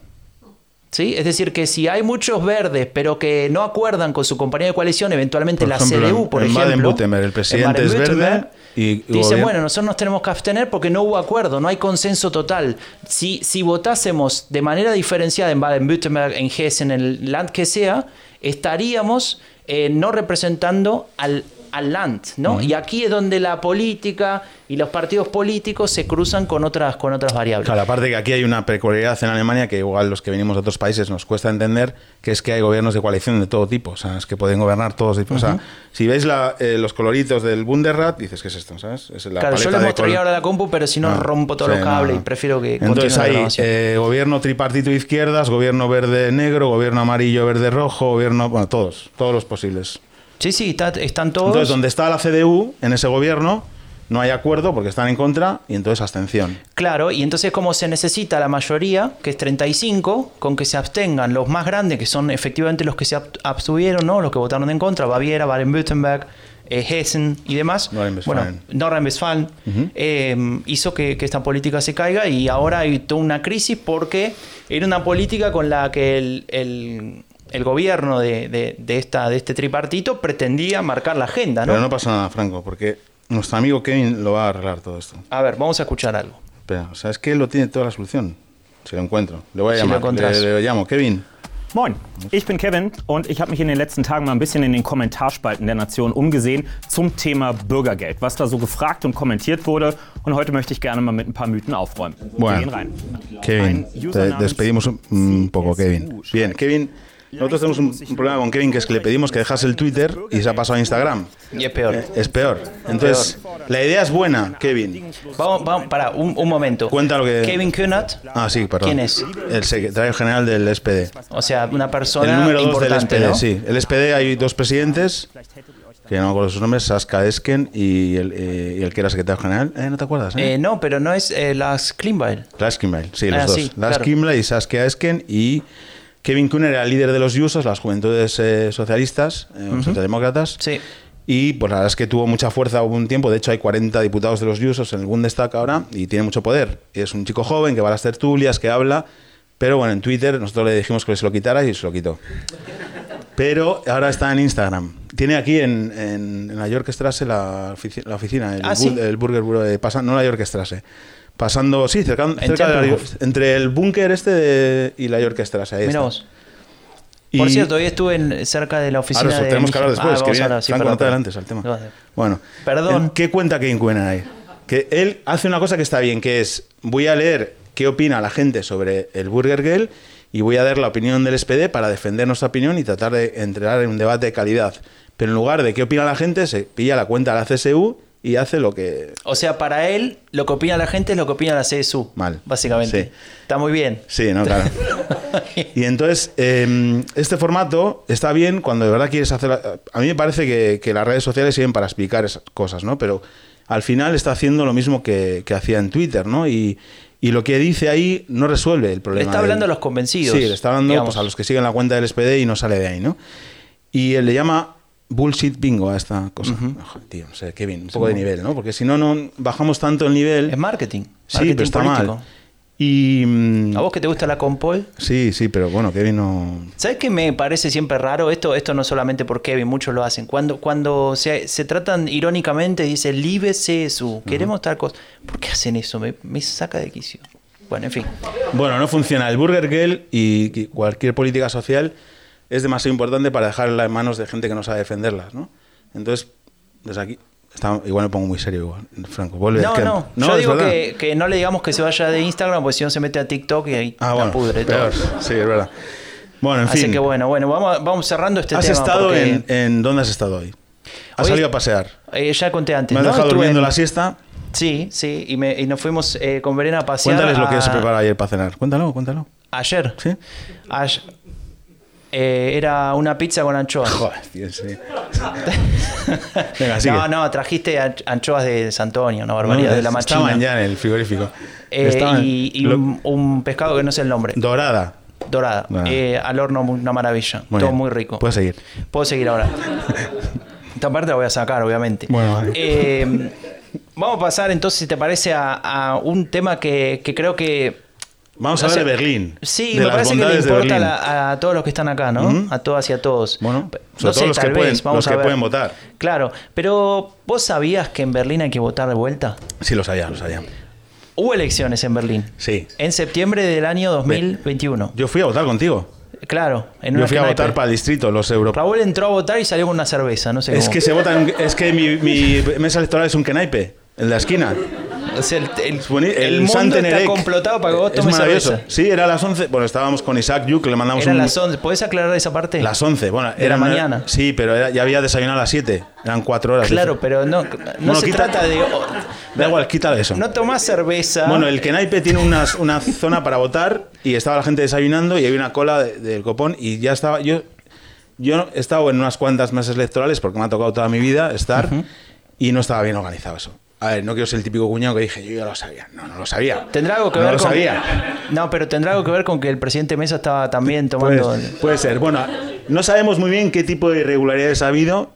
¿Sí? Es decir, que si hay muchos verdes, pero que no acuerdan con su compañía de coalición, eventualmente Por la ejemplo, CDU, por en ejemplo. Baden-Württemberg, el presidente en es verde y- y Dice, gobierno- bueno, nosotros nos tenemos que abstener porque no hubo acuerdo, no hay consenso total. Si, si votásemos de manera diferenciada en Baden-Württemberg, en Hessen, en el land que sea, estaríamos eh, no representando al, al land, ¿no? Y aquí es donde la política y los partidos políticos se cruzan con otras, con otras variables. Claro, aparte que aquí hay una peculiaridad en Alemania que igual los que venimos de otros países nos cuesta entender, que es que hay gobiernos de coalición de todo tipo, o sea, es que pueden gobernar todos. O sea, si veis la- eh, los coloritos del Bundesrat, dices, ¿qué es esto? ¿Sabes? Es la Claro, yo les mostraría ahora la compu, pero si no Ah, rompo todos sí, los cables no. y prefiero que Entonces hay eh, gobierno tripartito izquierdas, gobierno verde negro, gobierno amarillo verde rojo, gobierno, bueno, todos, todos los posibles. Sí, sí, está- están todos. Entonces, donde está la CDU en ese gobierno, no hay acuerdo porque están en contra y entonces abstención. Claro, y entonces como se necesita la mayoría, que es 35, con que se abstengan los más grandes, que son efectivamente los que se ab- abstuvieron, ¿no? los que votaron en contra, Baviera, Baden-Württemberg, eh, Hessen y demás, Nordrhein-Westfalen. bueno, Nordrhein-Westfalen, eh, hizo que, que esta política se caiga y ahora hay toda una crisis porque era una política con la que el, el- el gobierno de, de- de esta, de este tripartito pretendía marcar la agenda, ¿no? Pero no pasa nada, Franco, porque nuestro amigo Kevin lo va a arreglar todo esto. A ver, vamos a escuchar algo. Espera, o sea, es que él lo tiene toda la solución. Si lo encuentro. Le voy a Si lo llamar. encontrás. le, le llamo. Kevin. Moin, ich bin Kevin und ich habe mich in den letzten Tagen mal ein bisschen in den Kommentarspalten der Nation umgesehen zum Thema Bürgergeld, was da so gefragt und kommentiert wurde. Und heute möchte ich gerne mal mit ein paar Mythen aufräumen. Wir Bueno, gehen rein. Kevin, te despedimos un, un poco, Kevin. Bien, Kevin, nosotros tenemos un, un problema con Kevin que es que le pedimos que dejase el Twitter y se ha pasado a Instagram. Y es peor. Es peor. Entonces, la idea es buena, Kevin. Vamos, vamos, para, un, un momento. Cuenta lo que- Kevin Kühnert, Ah, sí, perdón. ¿Quién es? El secretario general del SPD. o sea, una persona El número 2 del SPD, ¿no? sí. El SPD hay dos presidentes, que no me acuerdo sus nombres, Saskia Esken y el, eh, y el que era secretario general. Eh, ¿No te acuerdas? Eh? Eh, no, pero no es eh, las Kleinbeil. Lars Kimball, sí, los Ah, dos. sí, Lars claro. Y Saskia Esken y Kevin Kuhn era el líder de los Jusos, las juventudes eh, socialistas, eh, o socialdemócratas. Sí. Y pues la verdad es que tuvo mucha fuerza hubo un tiempo. De hecho, hay 40 diputados de los Jusos en el Bundestag ahora y tiene mucho poder. Es un chico joven que va a las tertulias, que habla. Pero bueno, en Twitter nosotros le dijimos que se lo quitara y se lo quitó. Pero ahora está en Instagram. Tiene aquí en, en, en la Yorkstrasse la, ofici- la oficina, el, Ah, el Burger Bureau, de pasa- no la Yorkstrasse. Pasando, sí, cerca, cerca de la- entre el búnker este de- y la Yorkstrasse. Ahí Mira está. vos. Por cierto, hoy estuve en- cerca de la oficina Ahora eso de... tenemos que hablar Ah, después. que vamos a viene- hablar, sí, perdón, perdón. al tema. Bueno, Perdón. ¿en ¿qué cuenta Kevin Cuena ahí? Que él hace una cosa que está bien, que es, voy a leer qué opina la gente sobre el Burger Girl y voy a dar la opinión del SPD para defender nuestra opinión y tratar de entrar en un debate de calidad. Pero en lugar de qué opina la gente, se pilla la cuenta de la CSU y hace lo que... O sea, para él, lo que opina la gente es lo que opina la CSU. Mal. Básicamente. Sí. Está muy bien. Sí, no, claro. Y entonces, eh, este formato está bien cuando de verdad quieres hacer... A mí me parece que, que las redes sociales sirven para explicar esas cosas, ¿no? Pero al final está haciendo lo mismo que, que hacía en Twitter, ¿no? Y, y lo que dice ahí no resuelve el problema. está del- hablando a los convencidos, Sí, le está hablando pues, a los que siguen la cuenta del SPD y no sale de ahí, ¿no? Y él le llama bullshit bingo a esta cosa. Ojo, tío, no sé, Kevin, un poco de nivel, ¿no? Porque si no, no bajamos tanto el nivel. Es marketing. Sí, marketing pero está político. mal. Y... mm, ¿A vos que te gusta la compol? Sí, sí, pero bueno, Kevin no... ¿Sabes qué me parece siempre raro? Esto, esto no solamente por Kevin, muchos lo hacen. Cuando, cuando se, se tratan irónicamente, dice Live CSU, queremos tal cosa. ¿Por qué hacen eso? Me, me saca de quicio. Bueno, en fin. Bueno, no funciona. El Burger Girl y cualquier política social es demasiado importante para dejarla en manos de gente que no sabe defenderlas, ¿no? Entonces, desde aquí, Está- igual me pongo muy serio igual, Franco. Vuelve, No, que- no, yo digo que, que no le digamos que se vaya de Instagram, porque si no se mete a TikTok y ahí Ah, bueno, pudre todo. Sí, es verdad. Bueno, en Así fin. que bueno, bueno, vamos, vamos cerrando este ¿Has tema. estado porque, en, en... ¿Dónde has estado hoy? ¿Has Hoy- salido a pasear? eh, ya conté antes. ¿Me has ¿no? dejado Estuve durmiendo en- la siesta? Sí, sí, y, me- y nos fuimos eh, con Verena a pasear. Cuéntales lo que a- se prepara ayer para cenar. Cuéntalo, cuéntalo. Ayer. ¿Sí? Ayer. Eh, era una pizza con anchoas. Joder, tío, sí. Venga, sigue. no, no, trajiste anch- anchoas de Santonio, una barbaridad, No, de la machina. Estaban ya en el frigorífico. Eh, y y lo- un, un pescado que no sé el nombre. Dorada. Dorada. Dorada. Eh, al horno, una maravilla. Muy Todo bien. muy rico. Puedes seguir. Puedo seguir ahora. Esta parte la voy a sacar, obviamente. Bueno, vale. Vamos a pasar entonces, si te parece, a, a un tema que, que creo que. Vamos a no hablar de Berlín. Sí, de me parece que le importa la- a todos los que están acá, ¿no? A todas y a todos. Bueno, No sobre sé, todo los que pueden- vamos los a que pueden votar. Claro, pero ¿vos sabías que en Berlín hay que votar de vuelta? Sí, lo sabía, lo sabía. Hubo elecciones en Berlín. Sí. En septiembre del año 2021. Yo fui a votar contigo. Claro, en Yo una fui a votar para el distrito, los europeos. Raúl entró a votar y salió con una cerveza, no sé Es cómo. que se vota en- es que mi, mi mesa electoral es un kenaipe, en la esquina. O sea, el, el- Es el mundo está complotado para que vos Es tomes maravilloso. cerveza. Sí, era a las 11. Bueno, estábamos con Isaac Yu, que le mandamos Eran un... las 11. ¿Podés aclarar esa parte? Las 11, bueno, De la eran- mañana. Sí, pero era- ya había desayunado a las 7. Eran 4 horas. Claro, pero no, no Bueno, se quita- trata de... Da igual, quítale eso. No tomás cerveza. Bueno, el Kenaipe tiene unas- una zona para votar y estaba la gente desayunando y había una cola de- del copón y ya estaba. Yo, yo he estado en unas cuantas mesas electorales porque me ha tocado toda mi vida estar y no estaba bien organizado eso. A ver, no quiero ser el típico cuñado que dije, yo ya lo sabía. No, no lo sabía. Tendrá algo que no ver lo con... sabía. No, pero tendrá algo que ver con que el presidente Mesa estaba también tomando... Puede, puede ser. Bueno, no sabemos muy bien qué tipo de irregularidades ha habido.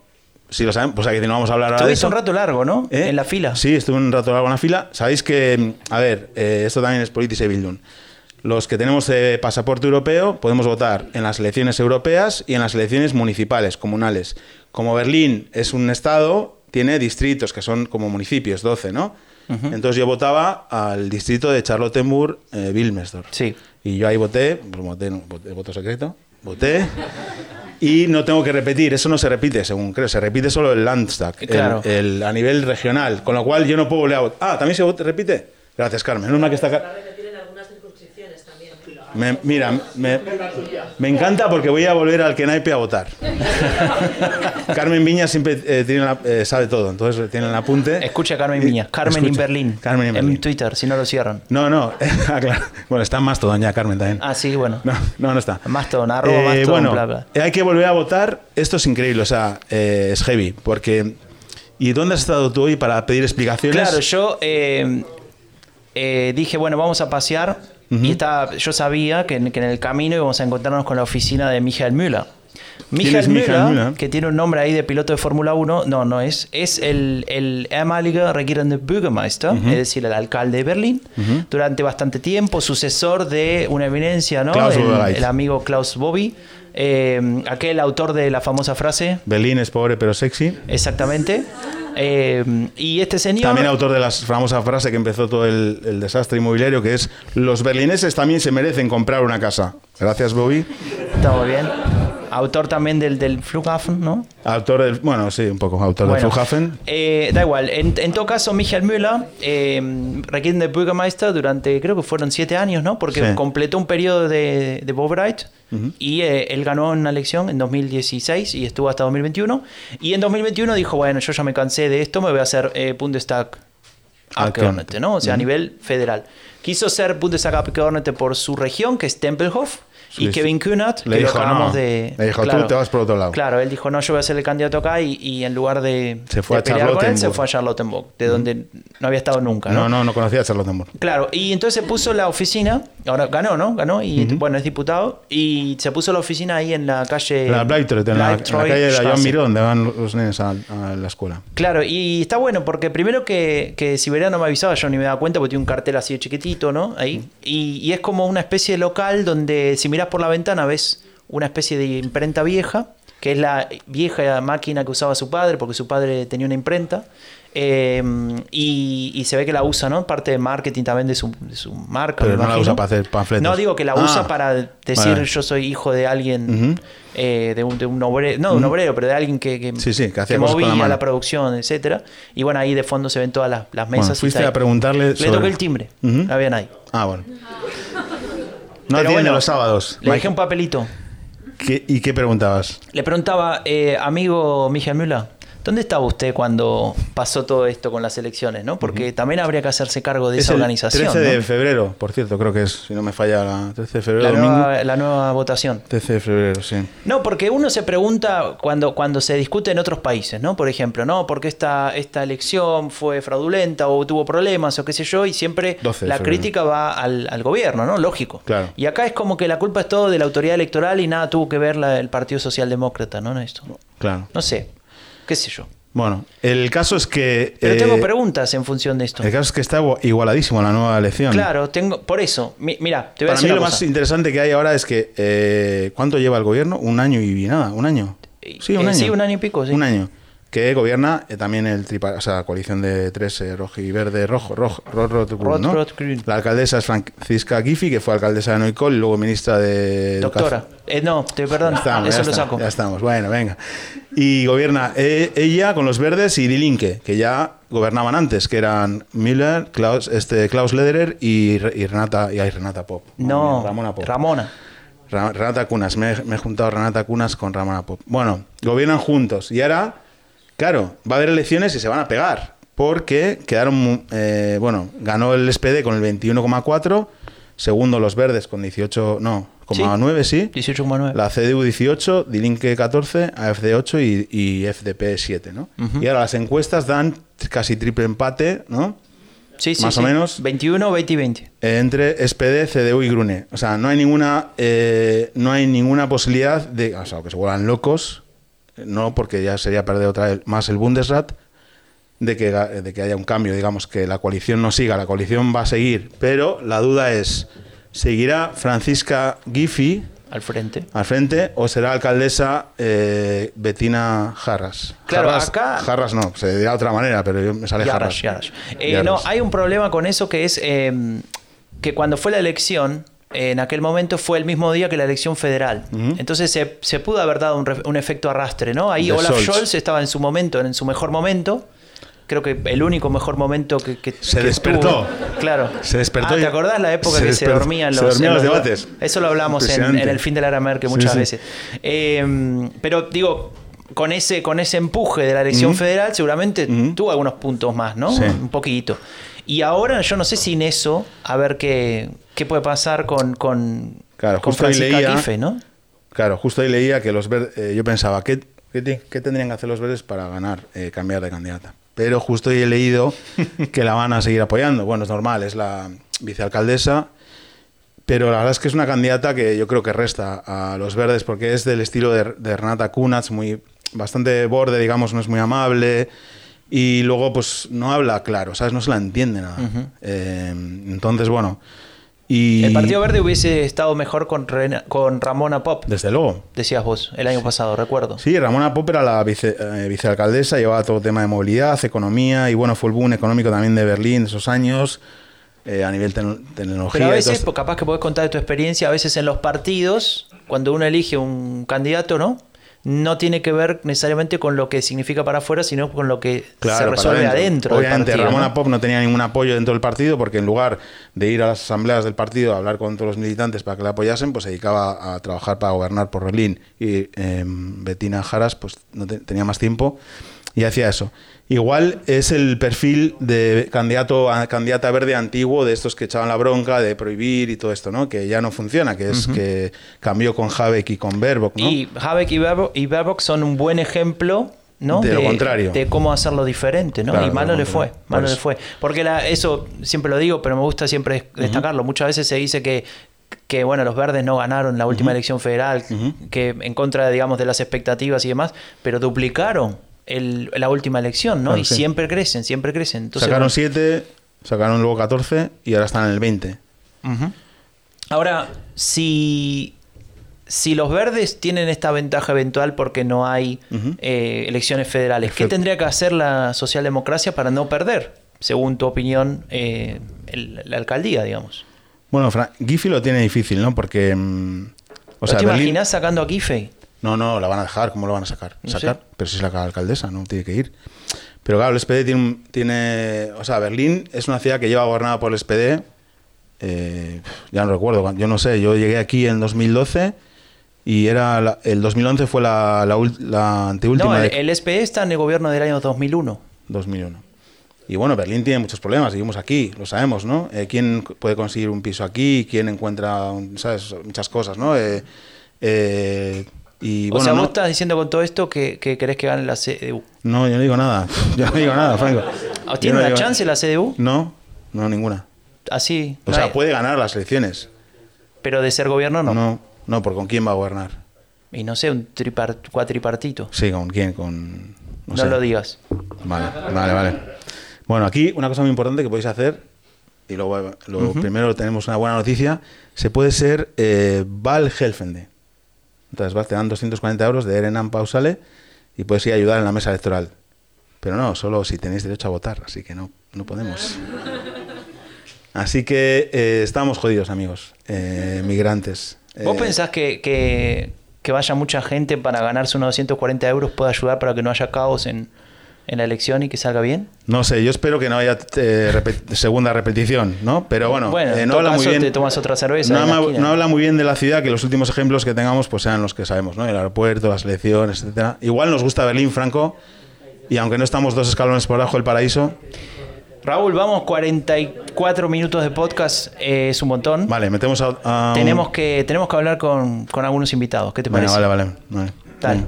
Si lo sabemos, pues aquí no vamos a hablar ahora de eso. un rato largo, ¿no? ¿Eh? En la fila. Sí, estuve un rato largo en la fila. Sabéis que, a ver, eh, esto también es Politice Bildung. Los que tenemos eh, pasaporte europeo podemos votar en las elecciones europeas y en las elecciones municipales, comunales. Como Berlín es un estado, tiene distritos que son como municipios, 12, ¿no? Entonces yo votaba al distrito de Charlottenburg, eh, Wilmersdorf. Sí. Y yo ahí voté, pues voté, voto secreto, voté. Y no tengo que repetir, eso no se repite, según creo, se repite solo el Landtag, el- Claro. el, a nivel regional, con lo cual yo no puedo volver a votar. Ah, ¿también se vot- repite? Gracias, Carmen. No es mal que está me, mira, me, me encanta porque voy a volver al Kenaipe a votar. Carmen Viña siempre eh, tiene la- eh, sabe todo, entonces tiene el apunte. Escucha a Carmen Viña. Carmen en. Berlín. Carmen en Berlín. Twitter, si no lo cierran. No, no, ah, claro. Bueno, está en Mastodon ya, Carmen también. Ah, sí, bueno. No, no, no está. Mastodon, arroba Eh, Mastodon, bueno, bla, bla. hay que volver a votar. Esto es increíble, o sea, es heavy. Porque. ¿Y dónde has estado tú hoy para pedir explicaciones? Claro, yo dije, bueno, vamos a pasear. Y estaba, yo sabía que en, que en el camino íbamos a encontrarnos con la oficina de Michael Müller. Michael Müller, que tiene un nombre ahí de piloto de Fórmula 1, no, no es, es el, el ehemalige regierende Bürgermeister, es decir, el alcalde de Berlín, durante bastante tiempo, sucesor de una eminencia, ¿no? Klaus el, Wowereit. el amigo Klaus Bobby, eh, aquel autor de la famosa frase, Berlín es pobre pero sexy. exactamente. Eh, y este señor... También autor de la famosa frase que empezó todo el, el desastre inmobiliario, que es: Los berlineses también se merecen comprar una casa. Gracias, Bobby. Muy bien. Autor también del, del Flughafen, ¿no? Autor del. Bueno, sí, un poco. Autor Bueno, del Flughafen. eh, da igual. En, en todo caso, Michael Müller, eh, de Bürgermeister durante, creo que fueron siete años, ¿no? Porque Sí. completó un periodo de, de Y eh, él ganó una elección en 2016 y estuvo hasta 2021. Y en 2021 dijo, bueno, yo ya me cansé de esto, me voy a hacer eh, Bundestag Abgeordnete, ¿no? O sea, a nivel federal. Quiso ser Bundestag Abgeordnete por su región, que es Tempelhof, y Sí, Kevin sí. Kühnert, Le que dijo, lo acabamos no. de... Le dijo, tú te vas por otro lado. Claro, él dijo, no, yo voy a ser el candidato acá y, y en lugar de, Se fue de a pelear con él, se fue a Charlottenburg, de donde no había estado nunca, ¿no? No, no, no conocía a Charlottenburg. Claro, y entonces se puso la oficina, ahora ganó, ¿no? Ganó y bueno, es diputado, y se puso la oficina ahí en la calle... La Bleibtreu, en la, en la calle de la Joan Straße. Miró, donde van los nenes a, a la escuela. Claro, y está bueno porque primero que, que si Verano me avisaba yo ni me daba cuenta porque tiene un cartel así de chiquitito, ¿no? Ahí. Y, y es como una especie de local donde si miras por la ventana ves una especie de imprenta vieja que es la vieja máquina que usaba su padre, porque su padre tenía una imprenta. eh, y, y se ve que la usa, ¿no? Parte de marketing también de su, de su marca. Pero no la usa para hacer panfletos. No, digo que la Ah, usa para decir vale. yo soy hijo de alguien, eh, de, un, de un obrero, no de un obrero, pero de alguien que, que, Sí, sí, que hacía cosas con la movía la, producción, etcétera. Y bueno, ahí de fondo se ven todas las, las Bueno, mesas. y fuiste a preguntarle Le sobre- toqué el timbre, Ujú. no había nadie. Ah, bueno. No Pero atiende bueno, los sábados. Le dejé un papelito. ¿Qué- ¿Y qué preguntabas? Le preguntaba, eh, amigo Miguel Müller, ¿dónde estaba usted cuando pasó todo esto con las elecciones? ¿no? Porque también habría que hacerse cargo de Es esa el organización. 13 de ¿no? febrero, por cierto, creo que es, si no me falla, la 13 de febrero, la, domingo. nueva, la nueva votación. 13 de febrero, sí. No, porque uno se pregunta cuando, cuando se discute en otros países, ¿no? Por ejemplo, ¿no? Porque esta, esta elección fue fraudulenta o tuvo problemas o qué sé yo, y siempre 12 de la febrero. crítica va al, al gobierno, ¿no? Lógico. Claro. Y acá es como que la culpa es todo de la autoridad electoral y nada tuvo que ver la- el Partido Socialdemócrata, ¿no? En esto. Claro. No sé, qué sé yo. Bueno, el caso es que. Pero eh, tengo preguntas en función de esto. El caso es que está igual- igualadísimo la nueva elección. Claro, tengo, por eso, mi- mira, te voy a Para decir mí lo más interesante que hay ahora es que. eh, ¿Cuánto lleva el gobierno? Un año y nada, un año. Sí, un Eh, año. sí, un año y pico, sí. Un año. Que gobierna eh, también el tripa, o sea, coalición de tres, eh, rojo y verde, rojo, rojo, rojo, rojo, Rot, ¿no? La alcaldesa es Francisca Giffy, que fue alcaldesa de Noicol y luego ministra de Doctora. Eh, no, te perdón, estamos, eso lo está, saco. Ya estamos, bueno, venga. Y gobierna eh, ella con los verdes y Dilinque, que ya gobernaban antes, que eran Miller, Klaus, este, Klaus Lederer y, y Renata y ay, Renata Pop. No, mía, Ramona Pop. Ramona. Ra- Renata Cunas, me, me he juntado Renata Cunas con Ramona Pop. Bueno, gobiernan juntos y ahora, claro, va a haber elecciones y se van a pegar, porque quedaron, eh, bueno, ganó el SPD con el 21,4, segundo los verdes con 18, no, Sí. 9, sí. 18,9. La CDU 18, Dilinque 14, AFD 8 y, y FDP 7, ¿no? Ujú. Y ahora las encuestas dan casi triple empate, ¿no? Sí, sí, más o sí. menos. 21, 20 y 20. Eh, Entre SPD, CDU y Grune. O sea, no hay ninguna, eh, no hay ninguna posibilidad de, o sea, que se vuelvan locos, no porque ya sería perder otra vez más el Bundesrat, de que, de que haya un cambio, digamos, que la coalición no siga, la coalición va a seguir, pero la duda es, ¿seguirá Francisca Giffy Al frente. al frente o será alcaldesa eh, Betina Jarras? Claro, Jarras, acá- Jarras no, se dirá de otra manera, pero yo, me sale Jarras. Eh. No, hay un problema con eso que es eh, que cuando fue la elección, en aquel momento fue el mismo día que la elección federal. Entonces se, se pudo haber dado un, efecto arrastre, ¿no? Ahí Olaf Scholz. Scholz estaba en su momento, en su mejor momento. Creo que el único mejor momento que, que- Se que despertó. tuvo. Claro. Se despertó Ah, ¿Te acordás la época se que se dormían se los, dormían los debates. Eso lo hablamos en, el fin de la Merkel muchas sí. veces. Eh, pero digo, con ese, con ese empuje de la elección federal, seguramente tuvo algunos puntos más, ¿no? Sí. Un poquito. Y ahora yo no sé sin eso, a ver qué, qué puede pasar con, con, Claro, con justo ahí Francisca leía- ¿no? Claro, justo ahí leía que los verdes, yo pensaba, ¿qué, qué, te- qué tendrían que hacer los verdes para ganar, eh, cambiar de candidata? Pero justo ahí he leído que la van a seguir apoyando. Bueno, es normal, es la vicealcaldesa, pero la verdad es que es una candidata que yo creo que resta a los verdes porque es del estilo de, de Renata Kunatz, muy, bastante borde, digamos, no es muy amable. Y luego, pues, no habla claro, ¿sabes? No se la entiende nada. Ujú. Eh, entonces, bueno. Y El Partido Verde hubiese estado mejor con, Rena- con Ramona Pop, Desde luego. decías vos, el año pasado, recuerdo. Sí, Ramona Pop era la vice- eh, vicealcaldesa, llevaba todo el tema de movilidad, economía y bueno, fue el boom económico también de Berlín esos años eh, a nivel te- tecnología. Pero a veces, capaz que podés contar de tu experiencia, a veces en los partidos, cuando uno elige un candidato, ¿no? No tiene que ver necesariamente con lo que significa para afuera, sino con lo que se Claro, resuelve adentro. del Obviamente partido, Ramona ¿no? Pop no tenía ningún apoyo dentro del partido porque en lugar de ir a las asambleas del partido a hablar con todos los militantes para que la apoyasen, pues se dedicaba a trabajar para gobernar por Berlín. Y eh, Bettina Jaras pues no te- tenía más tiempo y hacía eso. Igual es el perfil de candidato a candidata verde antiguo de estos que echaban la bronca de prohibir y todo esto, ¿no? Que ya no funciona, que es que cambió con Habeck y con Baerbock, ¿no? Y Habeck y Baerbock, y Baerbock son un buen ejemplo. ¿no? De lo contrario. de cómo hacerlo diferente, ¿no? Claro, y de mal lo no le fue, contrario. mal Por no le fue. Porque la- eso siempre lo digo, pero me gusta siempre destacarlo. Muchas veces se dice que, que bueno, los verdes no ganaron la última elección federal, que en contra, digamos, de las expectativas y demás, pero duplicaron el- la última elección, ¿no? Claro, y sí. siempre crecen, siempre crecen. Entonces, sacaron bueno, 7, sacaron luego 14 y ahora están en el 20. Ujú. Ahora, si si los verdes tienen esta ventaja eventual porque no hay eh, elecciones federales, ¿qué tendría que hacer la socialdemocracia para no perder, según tu opinión, eh, la alcaldía, digamos? Bueno, Giffey lo tiene difícil, ¿no? Porque... Mm, o sea, ¿Te imaginas sacando a Giffey? No, no, la van a dejar, ¿cómo lo van a sacar? sacar, pero si es la alcaldesa, no tiene que ir. Pero claro, el SPD tiene, tiene, O sea, Berlín es una ciudad que lleva gobernada por el SPD. Eh, ya no recuerdo, yo no sé, yo llegué aquí en 2012 y era el 2011 fue la, la, la anteúltima. No, el, SPD está en el gobierno del año 2001. 2001. Y bueno, Berlín tiene muchos problemas, seguimos aquí, lo sabemos, ¿no? Eh, ¿Quién puede conseguir un piso aquí? ¿Quién encuentra, sabes, muchas cosas, ¿no? Eh, eh y, o sea, vos estás diciendo con todo esto que, que, querés que gane la CDU. No, yo no digo nada. Yo no digo nada, Franco. ¿Tiene una chance la CDU? No, no, ninguna. Así. O sea, puede ganar las elecciones. Pero de ser gobierno no. No, no, por con quién va a gobernar. Y no sé, un cuatripartito. Sí, ¿con quién? Con... No, lo digas. Vale, vale, vale. Bueno, aquí una cosa muy importante que podéis hacer, y luego primero tenemos una buena noticia, se puede ser eh, Val Helfende. Entonces vas, te dan 240 euros de Erenan Pausale y puedes ir a ayudar en la mesa electoral. Pero no, solo si tenéis derecho a votar, así que no, no podemos. Así que eh, estamos jodidos, amigos, eh, migrantes. ¿Vos eh, pensás que, que, vaya mucha gente para ganarse unos 240 euros puede ayudar para que no haya caos en, en la elección y que salga bien? No sé, yo espero que no haya eh, segunda repetición, ¿no? Pero bueno, eh, no habla muy bien. Te tomas otra cerveza. No, habla muy bien de la ciudad que los últimos ejemplos que tengamos pues sean los que sabemos, ¿no? El aeropuerto, las elecciones, etcétera. Igual nos gusta Berlín, Franco, y aunque no estamos dos escalones por abajo del paraíso. Raúl, vamos, 44 minutos de podcast, eh, es un montón. Vale, metemos a. tenemos, que, tenemos que hablar con, con algunos invitados, ¿qué te parece? Vale, vale, vale. Dale.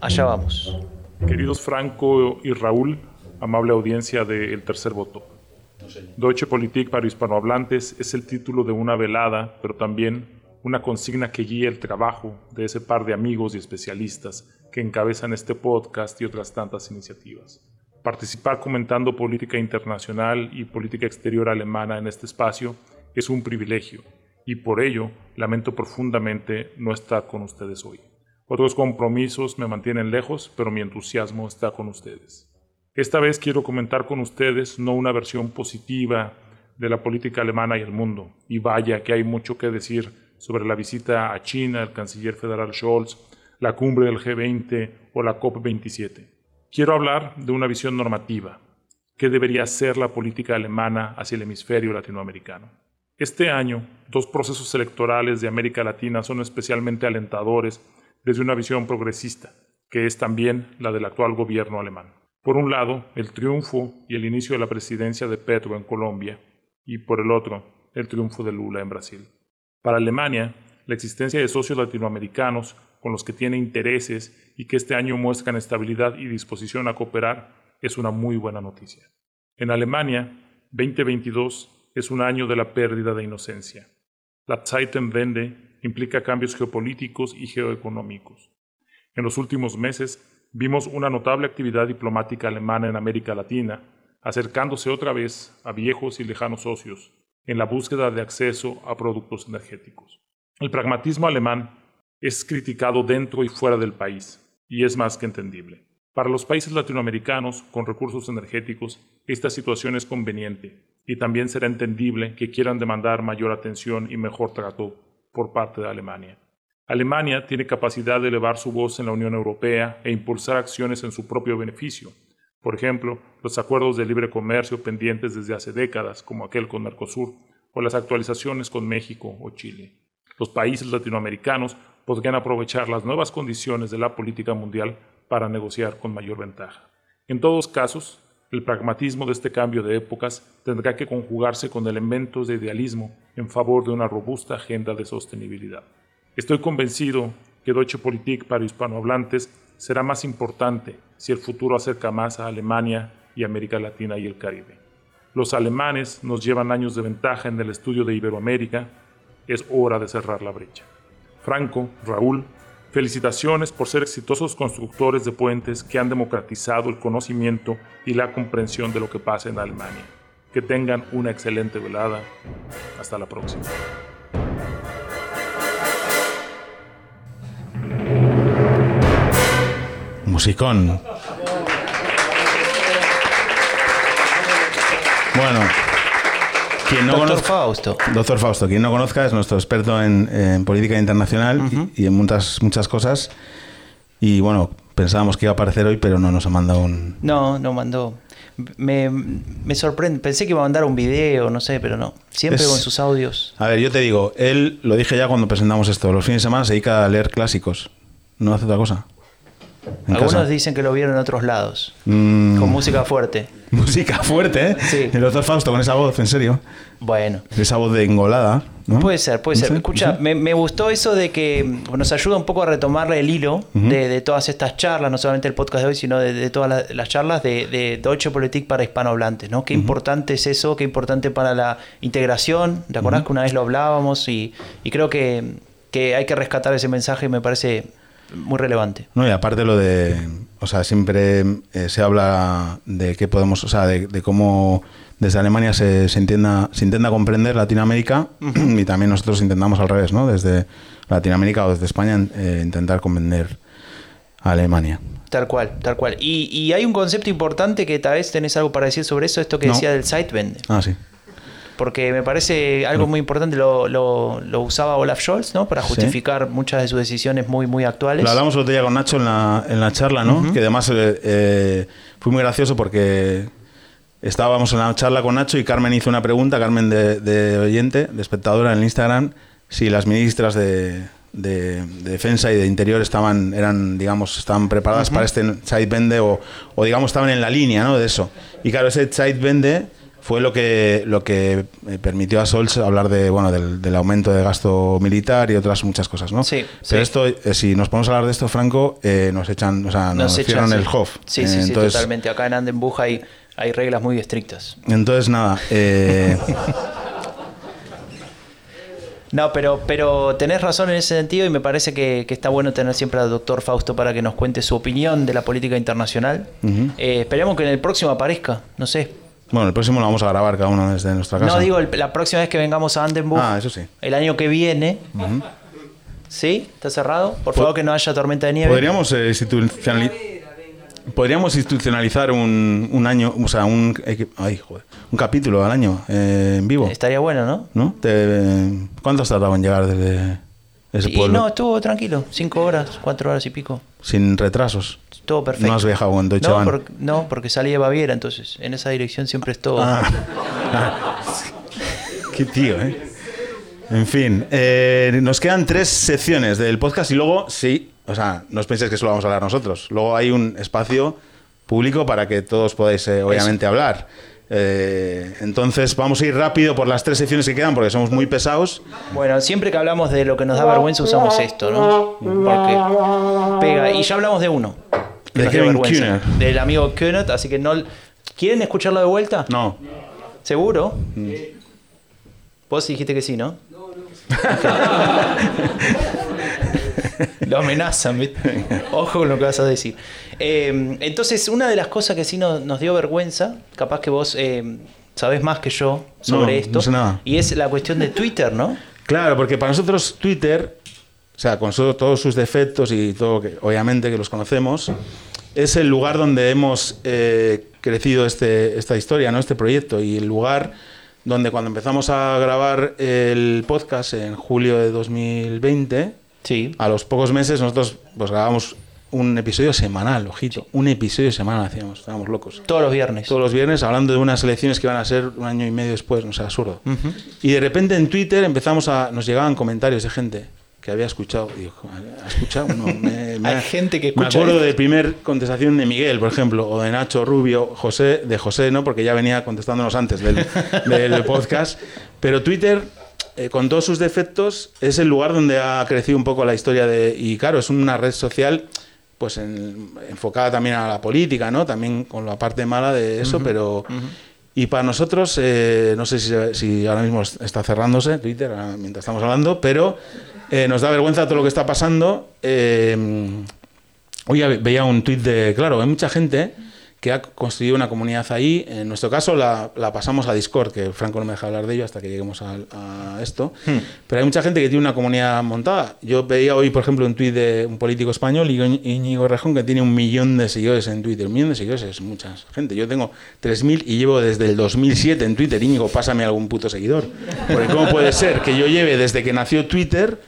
Allá vamos. Queridos Franco y Raúl, amable audiencia de El Tercer Voto. Deutsche Politik para hispanohablantes es el título de una velada, pero también una consigna que guía el trabajo de ese par de amigos y especialistas que encabezan este podcast y otras tantas iniciativas. Participar comentando política internacional y política exterior alemana en este espacio es un privilegio y por ello lamento profundamente no estar con ustedes hoy. Otros compromisos me mantienen lejos, pero mi entusiasmo está con ustedes. Esta vez quiero comentar con ustedes no una versión positiva de la política alemana y el mundo, y vaya que hay mucho que decir sobre la visita a China del canciller federal Scholz, la cumbre del G20 o la COP27. Quiero hablar de una visión normativa. ¿Qué debería ser la política alemana hacia el hemisferio latinoamericano? Este año, dos procesos electorales de América Latina son especialmente alentadores desde una visión progresista, que es también la del actual gobierno alemán. Por un lado, el triunfo y el inicio de la presidencia de Petro en Colombia, y por el otro, el triunfo de Lula en Brasil. Para Alemania, la existencia de socios latinoamericanos con los que tiene intereses y que este año muestran estabilidad y disposición a cooperar es una muy buena noticia. En Alemania, 2022 es un año de la pérdida de inocencia. La Zeitenwende implica cambios geopolíticos y geoeconómicos. En los últimos meses vimos una notable actividad diplomática alemana en América Latina, acercándose otra vez a viejos y lejanos socios en la búsqueda de acceso a productos energéticos. El pragmatismo alemán es criticado dentro y fuera del país, y es más que entendible. Para los países latinoamericanos con recursos energéticos, esta situación es conveniente, y también será entendible que quieran demandar mayor atención y mejor trato por parte de Alemania. Alemania tiene capacidad de elevar su voz en la Unión Europea e impulsar acciones en su propio beneficio. Por ejemplo, los acuerdos de libre comercio pendientes desde hace décadas, como aquel con Mercosur, o las actualizaciones con México o Chile. Los países latinoamericanos podrían aprovechar las nuevas condiciones de la política mundial para negociar con mayor ventaja. En todos casos, el pragmatismo de este cambio de épocas tendrá que conjugarse con elementos de idealismo en favor de una robusta agenda de sostenibilidad. Estoy convencido que Deutsche Politik para hispanohablantes será más importante si el futuro acerca más a Alemania y América Latina y el Caribe. Los alemanes nos llevan años de ventaja en el estudio de Iberoamérica. Es hora de cerrar la brecha. Franco, Raúl, Felicitaciones por ser exitosos constructores de puentes que han democratizado el conocimiento y la comprensión de lo que pasa en Alemania. Que tengan una excelente velada. Hasta la próxima. Musicón. Bueno quien no Doctor conozca, Fausto. Doctor Fausto, quien no conozca es nuestro experto en, en política internacional y- y en muchas, muchas cosas. Y bueno, pensábamos que iba a aparecer hoy, pero no nos ha mandado un... No, no mandó. Me, me sorprende. Pensé que iba a mandar un video, no sé, pero no. Siempre Es- con sus audios. A ver, yo te digo, él, lo dije ya cuando presentamos esto, los fines de semana se dedica a leer clásicos. No hace otra cosa. Algunos casa. dicen que lo vieron en otros lados. Mm, Con música fuerte. música fuerte, ¿eh? Sí. El doctor Fausto con esa voz, en serio. Bueno. Esa voz de engolada. ¿no? Puede ser, puede ser. Escucha, me, me gustó eso de que nos ayuda un poco a retomar el hilo de, de todas estas charlas, no solamente el podcast de hoy, sino de, de todas las, las charlas de, de Deutsche Politik para hispanohablantes, ¿no? Qué importante es eso, qué importante para la integración. ¿Te acordás que una vez lo hablábamos? Y, y creo que, que hay que rescatar ese mensaje, me parece muy relevante. No, y aparte lo de, o sea, siempre eh, se habla de qué podemos, o sea, de, de cómo desde Alemania se, se entienda, se intenta comprender Latinoamérica y también nosotros intentamos al revés, ¿no? Desde Latinoamérica o desde España eh, intentar comprender a Alemania. Tal cual, tal cual. Y, y hay un concepto importante que tal vez tenés algo para decir sobre eso, esto que No. decía del Zeitwende. Ah, sí. Porque me parece algo muy importante, lo, lo, lo usaba Olaf Scholz, ¿no? Para Sí. justificar muchas de sus decisiones muy, muy actuales. Lo hablamos el otro día con Nacho en la, en la charla, ¿no? Que además eh, eh, fue muy gracioso porque estábamos en la charla con Nacho y Carmen hizo una pregunta, Carmen de, de oyente, de espectadora en el Instagram, si las ministras de, de- de defensa y de interior estaban, eran, digamos, estaban preparadas para este Zeitwende o, o, digamos, estaban en la línea, ¿no? De eso. Y claro, ese Zeitwende fue lo que lo que eh, permitió a Scholz hablar de bueno del, del aumento de gasto militar y otras muchas cosas, ¿no? Sí, Pero sí. esto, eh, si nos ponemos a hablar de esto, Franco, eh, nos echan, o sea, nos, echan, sí. el HOF. Sí, Eh, sí, sí, totalmente. Acá en Andenbuch hay, hay reglas muy estrictas. Entonces, nada, eh, No, pero, pero tenés razón en ese sentido y me parece que, que está bueno tener siempre al doctor Fausto para que nos cuente su opinión de la política internacional. Eh, esperemos que en el próximo aparezca, no sé. Bueno, el próximo lo vamos a grabar cada uno desde nuestra casa. No digo el- la próxima vez que vengamos a Andenbuch. Ah, eso sí. El año que viene. ¿Sí? ¿Está cerrado? Por favor, que no haya tormenta de nieve. Podríamos eh, Podríamos institucionalizar un, un año, o sea, un, ay, joder, un capítulo al año eh, en vivo, Estaría bueno, ¿no? ¿no? Te- ¿Cuánto has tardado en llegar desde ese Y pueblo? no, estuvo tranquilo. Cinco horas, cuatro horas y pico. Sin retrasos. Todo perfecto. No has viajado en Deutsche no, Bahn. por- no, porque salí de Baviera, entonces en esa dirección siempre es todo. Ah. Qué tío, ¿eh? En fin, eh, nos quedan tres secciones del podcast y luego, sí, o sea, no os penséis que solo vamos a hablar nosotros. Luego hay un espacio público para que todos podáis, eh, obviamente, hablar. Eh, entonces, vamos a ir rápido por las tres secciones que quedan porque somos muy pesados. Bueno, siempre que hablamos de lo que nos da vergüenza usamos esto, ¿no? Porque pega. Y ya hablamos de uno. Que De nos dio vergüenza. Del amigo Kühner, así que no... ¿Quieren escucharlo de vuelta? No, ¿Seguro? Vos dijiste que sí, ¿no? lo amenazan, ¿viste? Ojo con lo que vas a decir. Eh, entonces, una de las cosas que sí no- nos dio vergüenza, capaz que vos eh, sabés más que yo sobre No, esto, no sé nada. y es la cuestión de Twitter, ¿no? Claro, porque para nosotros Twitter, o sea, con so- todos sus defectos y todo, que obviamente que los conocemos, es el lugar donde hemos eh, crecido este, esta historia, ¿no? este proyecto, y el lugar donde cuando empezamos a grabar el podcast en julio de 2020, Sí. a los pocos meses nosotros pues grabamos un episodio semanal, ojito, un episodio semanal hacíamos, estábamos locos Todos los viernes. todos los viernes hablando de unas elecciones que iban a ser un año y medio después, no sé, absurdo. Y de repente en Twitter empezamos a. nos llegaban comentarios de gente que había escuchado. Digo, ¿ha escuchado? No, me- me- Hay gente que Me escucha acuerdo esto. de primer contestación de Miguel, por ejemplo, o de Nacho Rubio, José, de José, ¿no? Porque ya venía contestándonos antes del, del podcast. Pero Twitter. eh, con todos sus defectos, es el lugar donde ha crecido un poco la historia de. Y claro, es una red social pues en- enfocada también a la política, ¿no? También con la parte mala de eso, pero... Y para nosotros, eh, no sé si, ahora mismo está cerrándose Twitter ahora mientras estamos hablando, pero eh, nos da vergüenza todo lo que está pasando. Eh, hoy ve- veía un tuit de, claro, hay mucha gente que ha construido una comunidad ahí. En nuestro caso la, la pasamos a Discord, que Franco no me deja hablar de ello hasta que lleguemos a, a esto. Hmm. Pero hay mucha gente que tiene una comunidad montada. Yo veía hoy, por ejemplo, un tuit de un político español, Íñigo- Íñigo Rejón, que tiene un millón de seguidores en Twitter. Un millón de seguidores es mucha gente. Yo tengo 3.000 y llevo desde el 2007 en Twitter. Íñigo, pásame algún puto seguidor. Porque ¿cómo puede ser que yo lleve desde que nació Twitter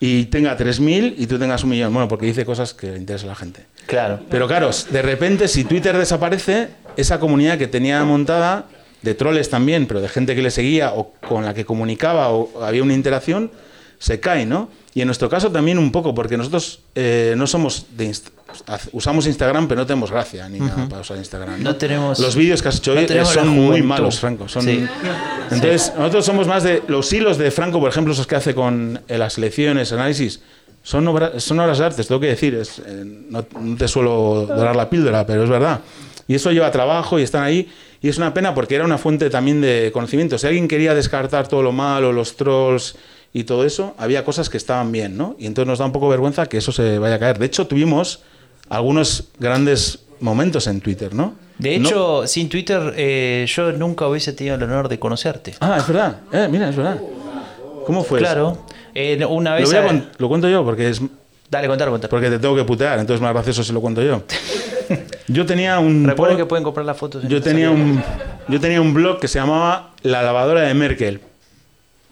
y tenga 3.000 y tú tengas un millón? Bueno, porque dice cosas que le interesa a la gente. Claro. Pero claro, de repente si Twitter desaparece, esa comunidad que tenía montada, de troles también, pero de gente que le seguía o con la que comunicaba o había una interacción, se cae, ¿no? Y en nuestro caso también un poco, porque nosotros eh, no somos de Inst- usamos Instagram, pero no tenemos gracia ni nada para usar Instagram. No tenemos- Los vídeos que has hecho no hoy eh, son muy malos, Franco. Son, Sí. Entonces, nosotros somos más de los hilos de Franco, por ejemplo, esos que hace con eh, las elecciones, análisis. Son, obra- son obras de arte, tengo que decir. Es, eh, no, no te suelo dorar la píldora, pero es verdad. Y eso lleva trabajo y están ahí. Y es una pena porque era una fuente también de conocimiento. Si alguien quería descartar todo lo malo, los trolls y todo eso, había cosas que estaban bien, ¿no? Y entonces nos da un poco vergüenza que eso se vaya a caer. De hecho, tuvimos algunos grandes momentos en Twitter, ¿no? De No- hecho, sin Twitter, eh, yo nunca hubiese tenido el honor de conocerte. Ah, es verdad. Eh, mira, es verdad. ¿Cómo fue? claro. Eh, una Lo, vez. voy a con- lo cuento yo porque es Dale, contalo, contalo. porque te tengo que putear, entonces es más gracioso si lo cuento yo. Yo tenía un Recuerden que pueden comprar las fotos. en yo tenía un yo tenía un blog que se llamaba La lavadora de Merkel.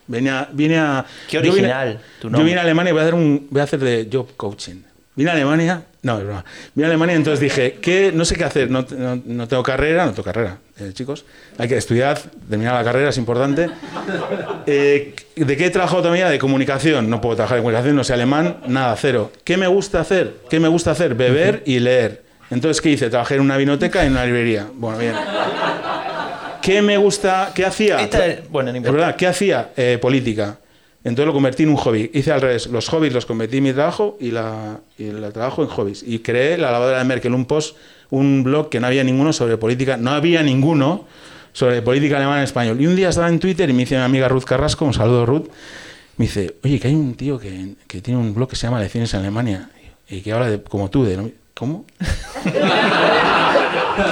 Venía vine a Qué yo vine- original, tu Yo vine a Alemania y voy a hacer un voy a hacer de job coaching. Vine a Alemania, no, es broma. Vine a Alemania y entonces dije, que no sé qué hacer, no, no- no tengo carrera, no tengo carrera, eh, chicos. Hay que estudiar, terminar la carrera es importante. Eh, ¿De qué he trabajado vida? De comunicación. No puedo trabajar en comunicación, no sé alemán, nada, cero. ¿Qué me gusta hacer? ¿Qué me gusta hacer? Beber y leer. Entonces, ¿qué hice? Trabajé en una vinoteca y en una librería. Bueno, bien. ¿Qué me gusta? ¿Qué hacía? Esta- bueno, no Es importa. ¿qué hacía? Eh, política. Entonces lo convertí en un hobby. Hice al revés. Los hobbies los convertí en mi trabajo y, la, y el trabajo en hobbies. Y creé la lavadora de Merkel, un post, un blog que no había ninguno sobre política. No había ninguno sobre política alemana en español. Y un día estaba en Twitter y me dice mi amiga Ruth Carrasco, un saludo Ruth, me dice, oye, que hay un tío que, que tiene un blog que se llama Lecciones en Alemania y que habla de, como tú, de... ¿Cómo?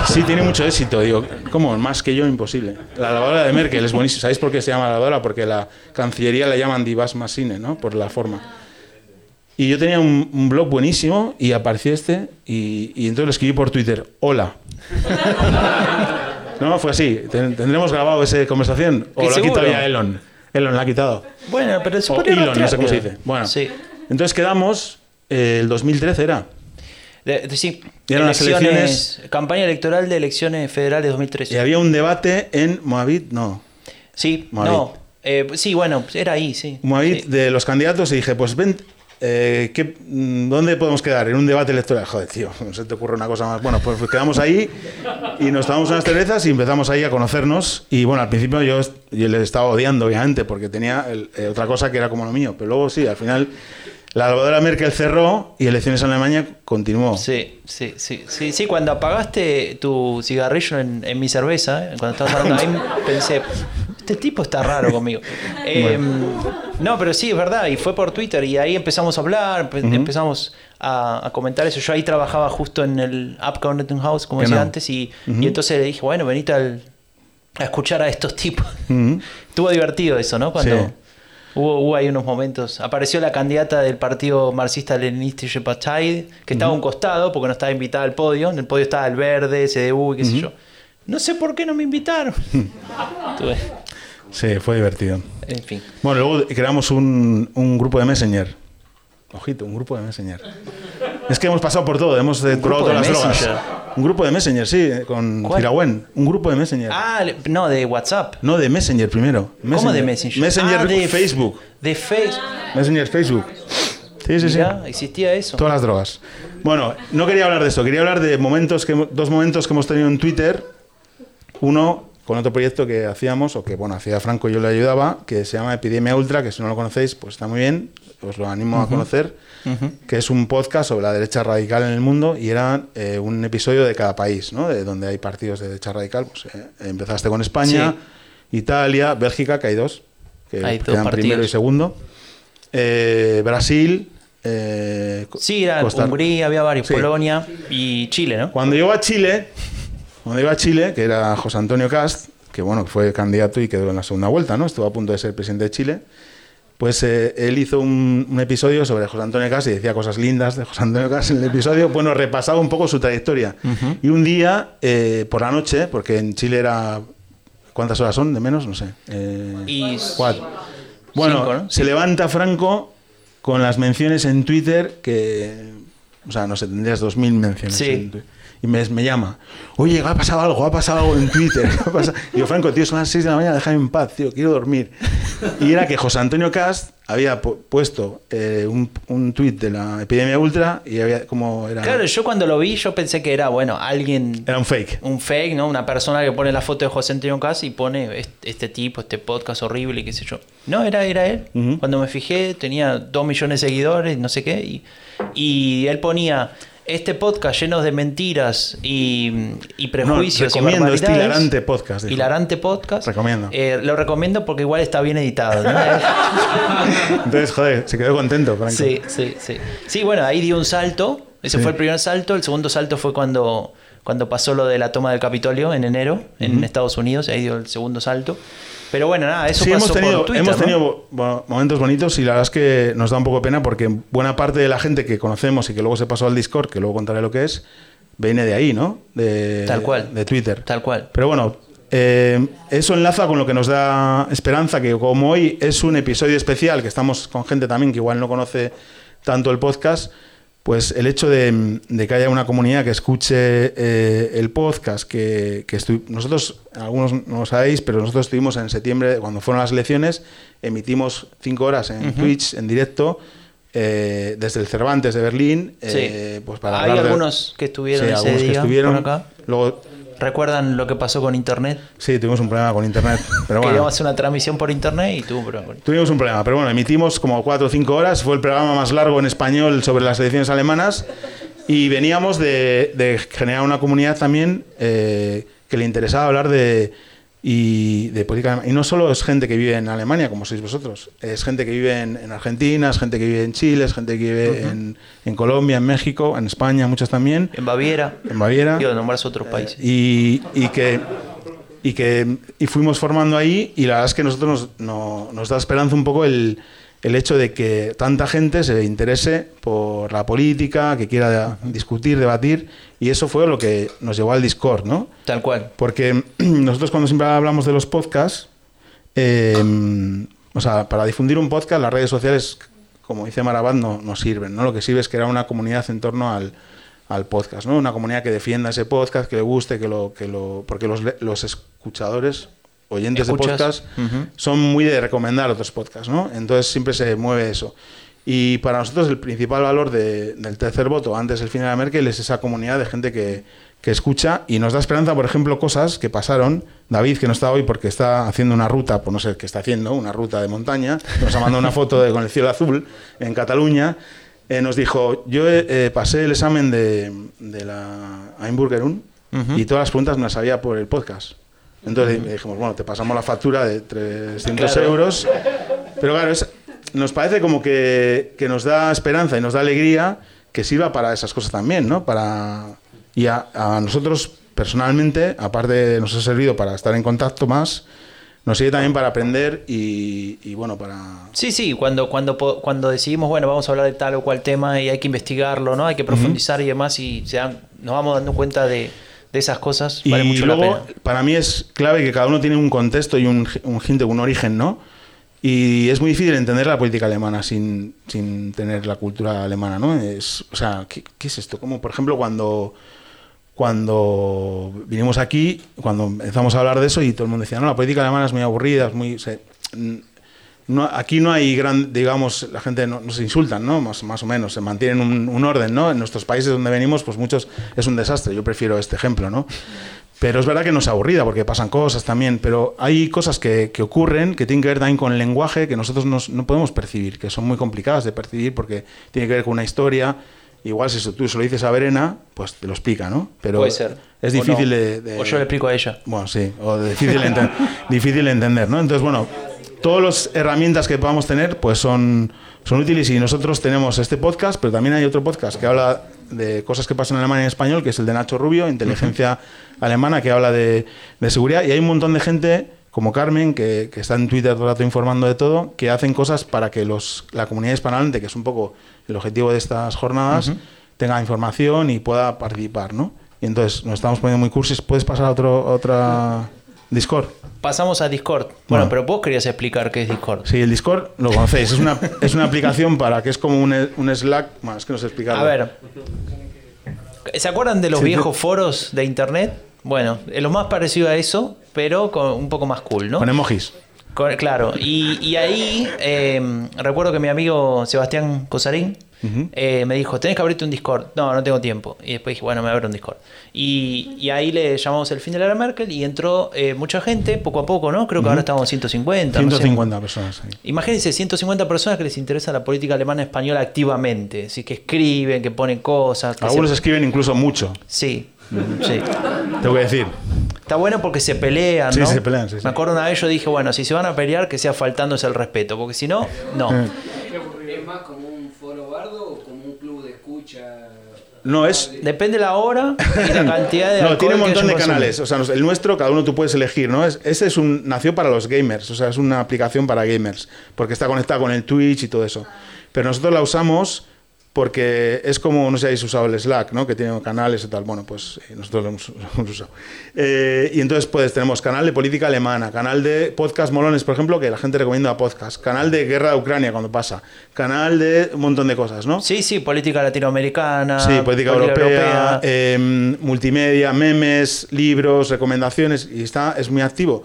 Sí, tiene mucho éxito. Digo, ¿cómo? Más que yo, imposible. La lavadora de Merkel es buenísima. ¿Sabéis por qué se llama lavadora? Porque la Cancillería la llaman Die Waschmaschine, ¿no? Por la forma. Y yo tenía un, un blog buenísimo y apareció este y, y entonces lo escribí por Twitter. Hola. No, fue así. Ten- ¿Tendremos grabado esa conversación? ¿O lo ha quitado ya Elon? Elon la ha quitado. Bueno, pero se O Elon, no sé cómo se dice. Bueno, Sí. entonces quedamos, eh, el 2013 era. De- de- sí. Y eran las elecciones- Campaña electoral de elecciones federales 2013. Y había un debate en Moabit, no, Sí, Moabit. no. eh, sí, bueno, era ahí, sí. Moabit Sí. de los candidatos y dije, pues ven, eh, ¿qué- ¿dónde podemos quedar? En un debate electoral. Joder, tío, no se te ocurre una cosa más. Bueno, pues quedamos ahí y nos tomamos unas cervezas y empezamos ahí a conocernos. Y bueno, al principio yo, yo le estaba odiando, obviamente, porque tenía el- eh, otra cosa que era como lo mío. Pero luego sí, al final la lavadora Merkel cerró y elecciones en Alemania continuó. Sí, sí, sí, sí, sí, cuando apagaste tu cigarrillo en, en mi cerveza, eh, cuando estabas hablando ahí, pensé, este tipo está raro conmigo. Eh, No, pero sí, es verdad, y fue por Twitter, y ahí empezamos a hablar, empe- empezamos a, a comentar eso. Yo ahí trabajaba justo en el Content House, como decía antes, y, y entonces le dije, bueno, venite al- a escuchar a estos tipos. Estuvo divertido eso, ¿no? Cuando Sí. Hubo, hubo ahí unos momentos. Apareció la candidata del partido marxista-leninista Partei, que estaba a un costado porque no estaba invitada al podio. En el podio estaba el verde, CDU y qué sé yo. No sé por qué no me invitaron. Sí, fue divertido. en fin. Bueno, luego creamos un, un grupo de Messenger. Ojito, un grupo de Messenger. Es que hemos pasado por todo, hemos eh, probado todas las drogas. Messenger. Un grupo de Messenger, sí, con ¿Cuál? Un grupo de Messenger. Ah, no, de WhatsApp. No, de Messenger primero. ¿Cómo de Messenger? Messenger Ah, de Facebook. De Facebook. Messenger Facebook. Sí, sí, sí. Mirá, existía eso. Todas las drogas. Bueno, no quería hablar de esto, quería hablar de momentos que, dos momentos que hemos tenido en Twitter. Uno con otro proyecto que hacíamos, o que bueno, hacía Franco y yo le ayudaba, que se llama Epidemia Ultra, que si no lo conocéis, pues está muy bien, os lo animo a conocer, que es un podcast sobre la derecha radical en el mundo y era eh, un episodio de cada país, ¿no? De donde hay partidos de derecha radical. Pues, eh, empezaste con España, Italia, Bélgica, que hay dos, que Hay dos quedan primero y segundo, eh, Brasil, eh, Sí, era Costa- Hungría, había varios, Sí. Polonia y Chile, ¿no? Cuando llego a Chile, cuando iba a Chile, que era José Antonio Cast, que bueno, fue candidato y quedó en la segunda vuelta, ¿no? Estuvo a punto de ser presidente de Chile. Pues eh, él hizo un, un episodio sobre José Antonio Cast y decía cosas lindas de José Antonio Cast en el episodio. Bueno, repasaba un poco su trayectoria. Y un día, eh, por la noche, porque en Chile era. ¿Cuántas horas son? ¿De menos? No sé. Eh, Y cuatro. Bueno, cinco, ¿no? se levanta Franco con las menciones en Twitter que. O sea, no sé, tendrías 2.000 menciones. Sí. en Twitter. Y me, me llama. Oye, ha pasado algo, ha pasado algo en Twitter. ¿qué ha pasado?". Digo, Franco, tío, son las 6 de la mañana, déjame en paz, tío, quiero dormir. Y era que José Antonio Cast había pu- puesto eh, un, un tuit de la epidemia ultra y había como era. Claro, yo cuando lo vi, yo pensé que era, bueno, alguien. Era un fake. Un fake, ¿no? Una persona que pone la foto de José Antonio Cas y pone este, este tipo, este podcast horrible, qué sé yo. No, era, era él. Cuando me fijé, tenía dos millones de seguidores, no sé qué. Y, y él ponía este podcast lleno de mentiras y, y prejuicios. y recomiendo este barbaridades". hilarante podcast, dijo. Hilarante podcast. Recomiendo. Eh, lo recomiendo porque igual está bien editado. ¿no? Entonces, joder, se quedó contento, Franco. Sí, sí, sí. Sí, bueno, ahí dio un salto. Ese Sí. fue el primer salto. El segundo salto fue cuando, cuando pasó lo de la toma del Capitolio en enero en Estados Unidos. Ahí dio el segundo salto. Pero bueno, nada, eso sí, pasó hemos tenido, por Twitter, hemos ¿no? tenido bueno, momentos bonitos y la verdad es que nos da un poco de pena porque buena parte de la gente que conocemos y que luego se pasó al Discord, que luego contaré lo que es, viene de ahí, ¿no? De, Tal cual. De Twitter. Tal cual. Pero bueno, eh, eso enlaza con lo que nos da esperanza, que como hoy es un episodio especial, que estamos con gente también que igual no conoce tanto el podcast, pues el hecho de, de que haya una comunidad que escuche eh, el podcast, que, que nosotros, algunos no lo sabéis, pero nosotros estuvimos en septiembre, cuando fueron las elecciones, emitimos cinco horas en Twitch, en directo, eh, desde el Cervantes de Berlín, eh, Sí. pues para Hay de- algunos que estuvieron Sí, ese algunos que día estuvieron. por acá. Luego, ¿Recuerdan lo que pasó con internet? sí, tuvimos un problema con internet, pero bueno. Queríamos hacer una transmisión por internet y tuvo un problema. con- Tuvimos un problema, pero bueno, emitimos como 4 o 5 horas. Fue el programa más largo en español sobre las elecciones alemanas. Y veníamos de, de generar una comunidad también eh, que le interesaba hablar de, y de política. Y no solo es gente que vive en Alemania, como sois vosotros. Es gente que vive en, en Argentina, es gente que vive en Chile, es gente que vive en, en Colombia, en México, en España, muchos también. En Baviera. En Baviera. Quiero nombrar otros países. Y, y que y que y fuimos formando ahí y la verdad es que a nosotros nos, no- nos da esperanza un poco el, el hecho de que tanta gente se interese por la política, que quiera discutir, debatir y eso fue lo que nos llevó al Discord, ¿no? Tal cual. Porque nosotros cuando siempre hablamos de los podcasts, eh, o sea, para difundir un podcast las redes sociales, como dice Marabat, no, no sirven, ¿no? Lo que sirve es crear una comunidad en torno al, al podcast, ¿no? Una comunidad que defienda ese podcast, que le guste, que lo... Que lo porque los, los escuchadores, oyentes Escuchas. de podcast, Ujú. son muy de recomendar otros podcasts, ¿no? Entonces siempre se mueve eso. Y para nosotros el principal valor de- del tercer voto antes del fin de la Merkel es esa comunidad de gente que, que escucha y nos da esperanza, por ejemplo, cosas que pasaron. David, que no está hoy porque está haciendo una ruta, pues no sé qué está haciendo, una ruta de montaña, nos ha mandado una foto de, con el cielo azul en Cataluña. eh, nos dijo, yo eh, eh, pasé el examen de, de la Einburgerun Ujú. y todas las preguntas me las sabía por el podcast. Entonces le dijimos, bueno, te pasamos la factura de 300 Claro. euros. Pero claro, es- nos parece como que, que nos da esperanza y nos da alegría que sirva para esas cosas también, ¿no? Para, y a, a nosotros personalmente, aparte nos ha servido para estar en contacto más, nos sirve también para aprender y, y, bueno, para... Sí, sí, cuando, cuando, cuando decidimos, bueno, vamos a hablar de tal o cual tema y hay que investigarlo, ¿no? Hay que profundizar y demás y se dan- nos vamos dando cuenta de, de esas cosas, Y vale mucho luego, la pena. para mí es clave que cada uno tiene un contexto y un, un un origen, ¿no? Y es muy difícil entender la política alemana sin, sin tener la cultura alemana, ¿no? Es, o sea, ¿qué, qué es esto? Como, por ejemplo, cuando, cuando vinimos aquí, cuando empezamos a hablar de eso y todo el mundo decía, no, la política alemana es muy aburrida, es muy... se- no, aquí no hay gran, digamos, la gente no, no se insultan, ¿no? Más, más o menos, se mantienen un, un orden, ¿no? En nuestros países donde venimos, pues muchos es un desastre. Yo prefiero este ejemplo, ¿no? Pero es verdad que no es aburrida porque pasan cosas también, pero hay cosas que, que ocurren que tienen que ver también con el lenguaje que nosotros nos- no podemos percibir, que son muy complicadas de percibir porque tiene que ver con una historia. Igual si tú se lo dices a Verena, pues te lo explica, ¿no? Pero Puede ser. es O difícil no. de, de- O yo le explico a ella. bueno, sí, o difícil de, enten- difícil de entender, ¿no? Entonces, bueno, todas las herramientas que podamos tener, pues son, son útiles y nosotros tenemos este podcast, pero también hay otro podcast que habla de cosas que pasan en Alemania en español, que es el de Nacho Rubio, Inteligencia Alemana, que habla de, de seguridad. Y hay un montón de gente como Carmen, que, que está en Twitter todo el rato informando de todo, que hacen cosas para que los, la comunidad hispanohablante, que es un poco el objetivo de estas jornadas, tenga información y pueda participar, ¿no? Y entonces nos estamos poniendo muy cursis. ¿Puedes pasar a otro, otra Discord? Pasamos a Discord. Bueno, Bueno. pero vos querías explicar qué es Discord. Sí, el Discord lo conocéis. Es una, es una aplicación para que es como un, un Slack. Bueno, es que no sé explicarlo. A ver, ¿se acuerdan de los Sí, viejos foros de internet? Bueno, es lo más parecido a eso, pero con un poco más cool, ¿no? Con emojis. Con- claro, y, y ahí eh, recuerdo que mi amigo Sebastián Cosarín eh, me dijo, tenés que abrirte un Discord. No, no tengo tiempo. Y después dije, bueno, me abro un Discord. Y, y ahí le llamamos el fin de la era Merkel y entró eh, mucha gente, poco a poco, ¿no? Creo que ahora estamos en 150. no sé. 150 personas. ahí. Imagínense, 150 personas que les interesa la política alemana española activamente. Así que escriben, que ponen cosas. que Algunos se- escriben incluso mucho, Sí, sí. tengo que decir. Está bueno porque se pelean, Sí, ¿no? se pelean, sí, sí. Me acuerdo una vez yo dije, bueno, si se van a pelear, que sea faltándose el respeto, porque si no, no. Eh, ¿Es más como un foro bardo o como un club de escucha? No, es. Depende la hora y la cantidad de No, tiene un montón de canales. O sea, el nuestro, cada uno tú puedes elegir, ¿no? Es, ese es un, nació para los gamers, o sea, es una aplicación para gamers, porque está conectada con el Twitch y todo eso. Pero nosotros la usamos porque es como, no sé si habéis usado el Slack, ¿no? Que tiene canales y tal. Bueno, pues eh, nosotros lo hemos, lo hemos usado. Eh, y entonces, pues tenemos canal de política alemana, canal de podcast molones, por ejemplo, que la gente recomienda podcast, canal de guerra de Ucrania cuando pasa, canal de un montón de cosas, ¿no? Sí, sí, política latinoamericana. Sí, política europea, eh, multimedia, memes, libros, recomendaciones, y está, es muy activo.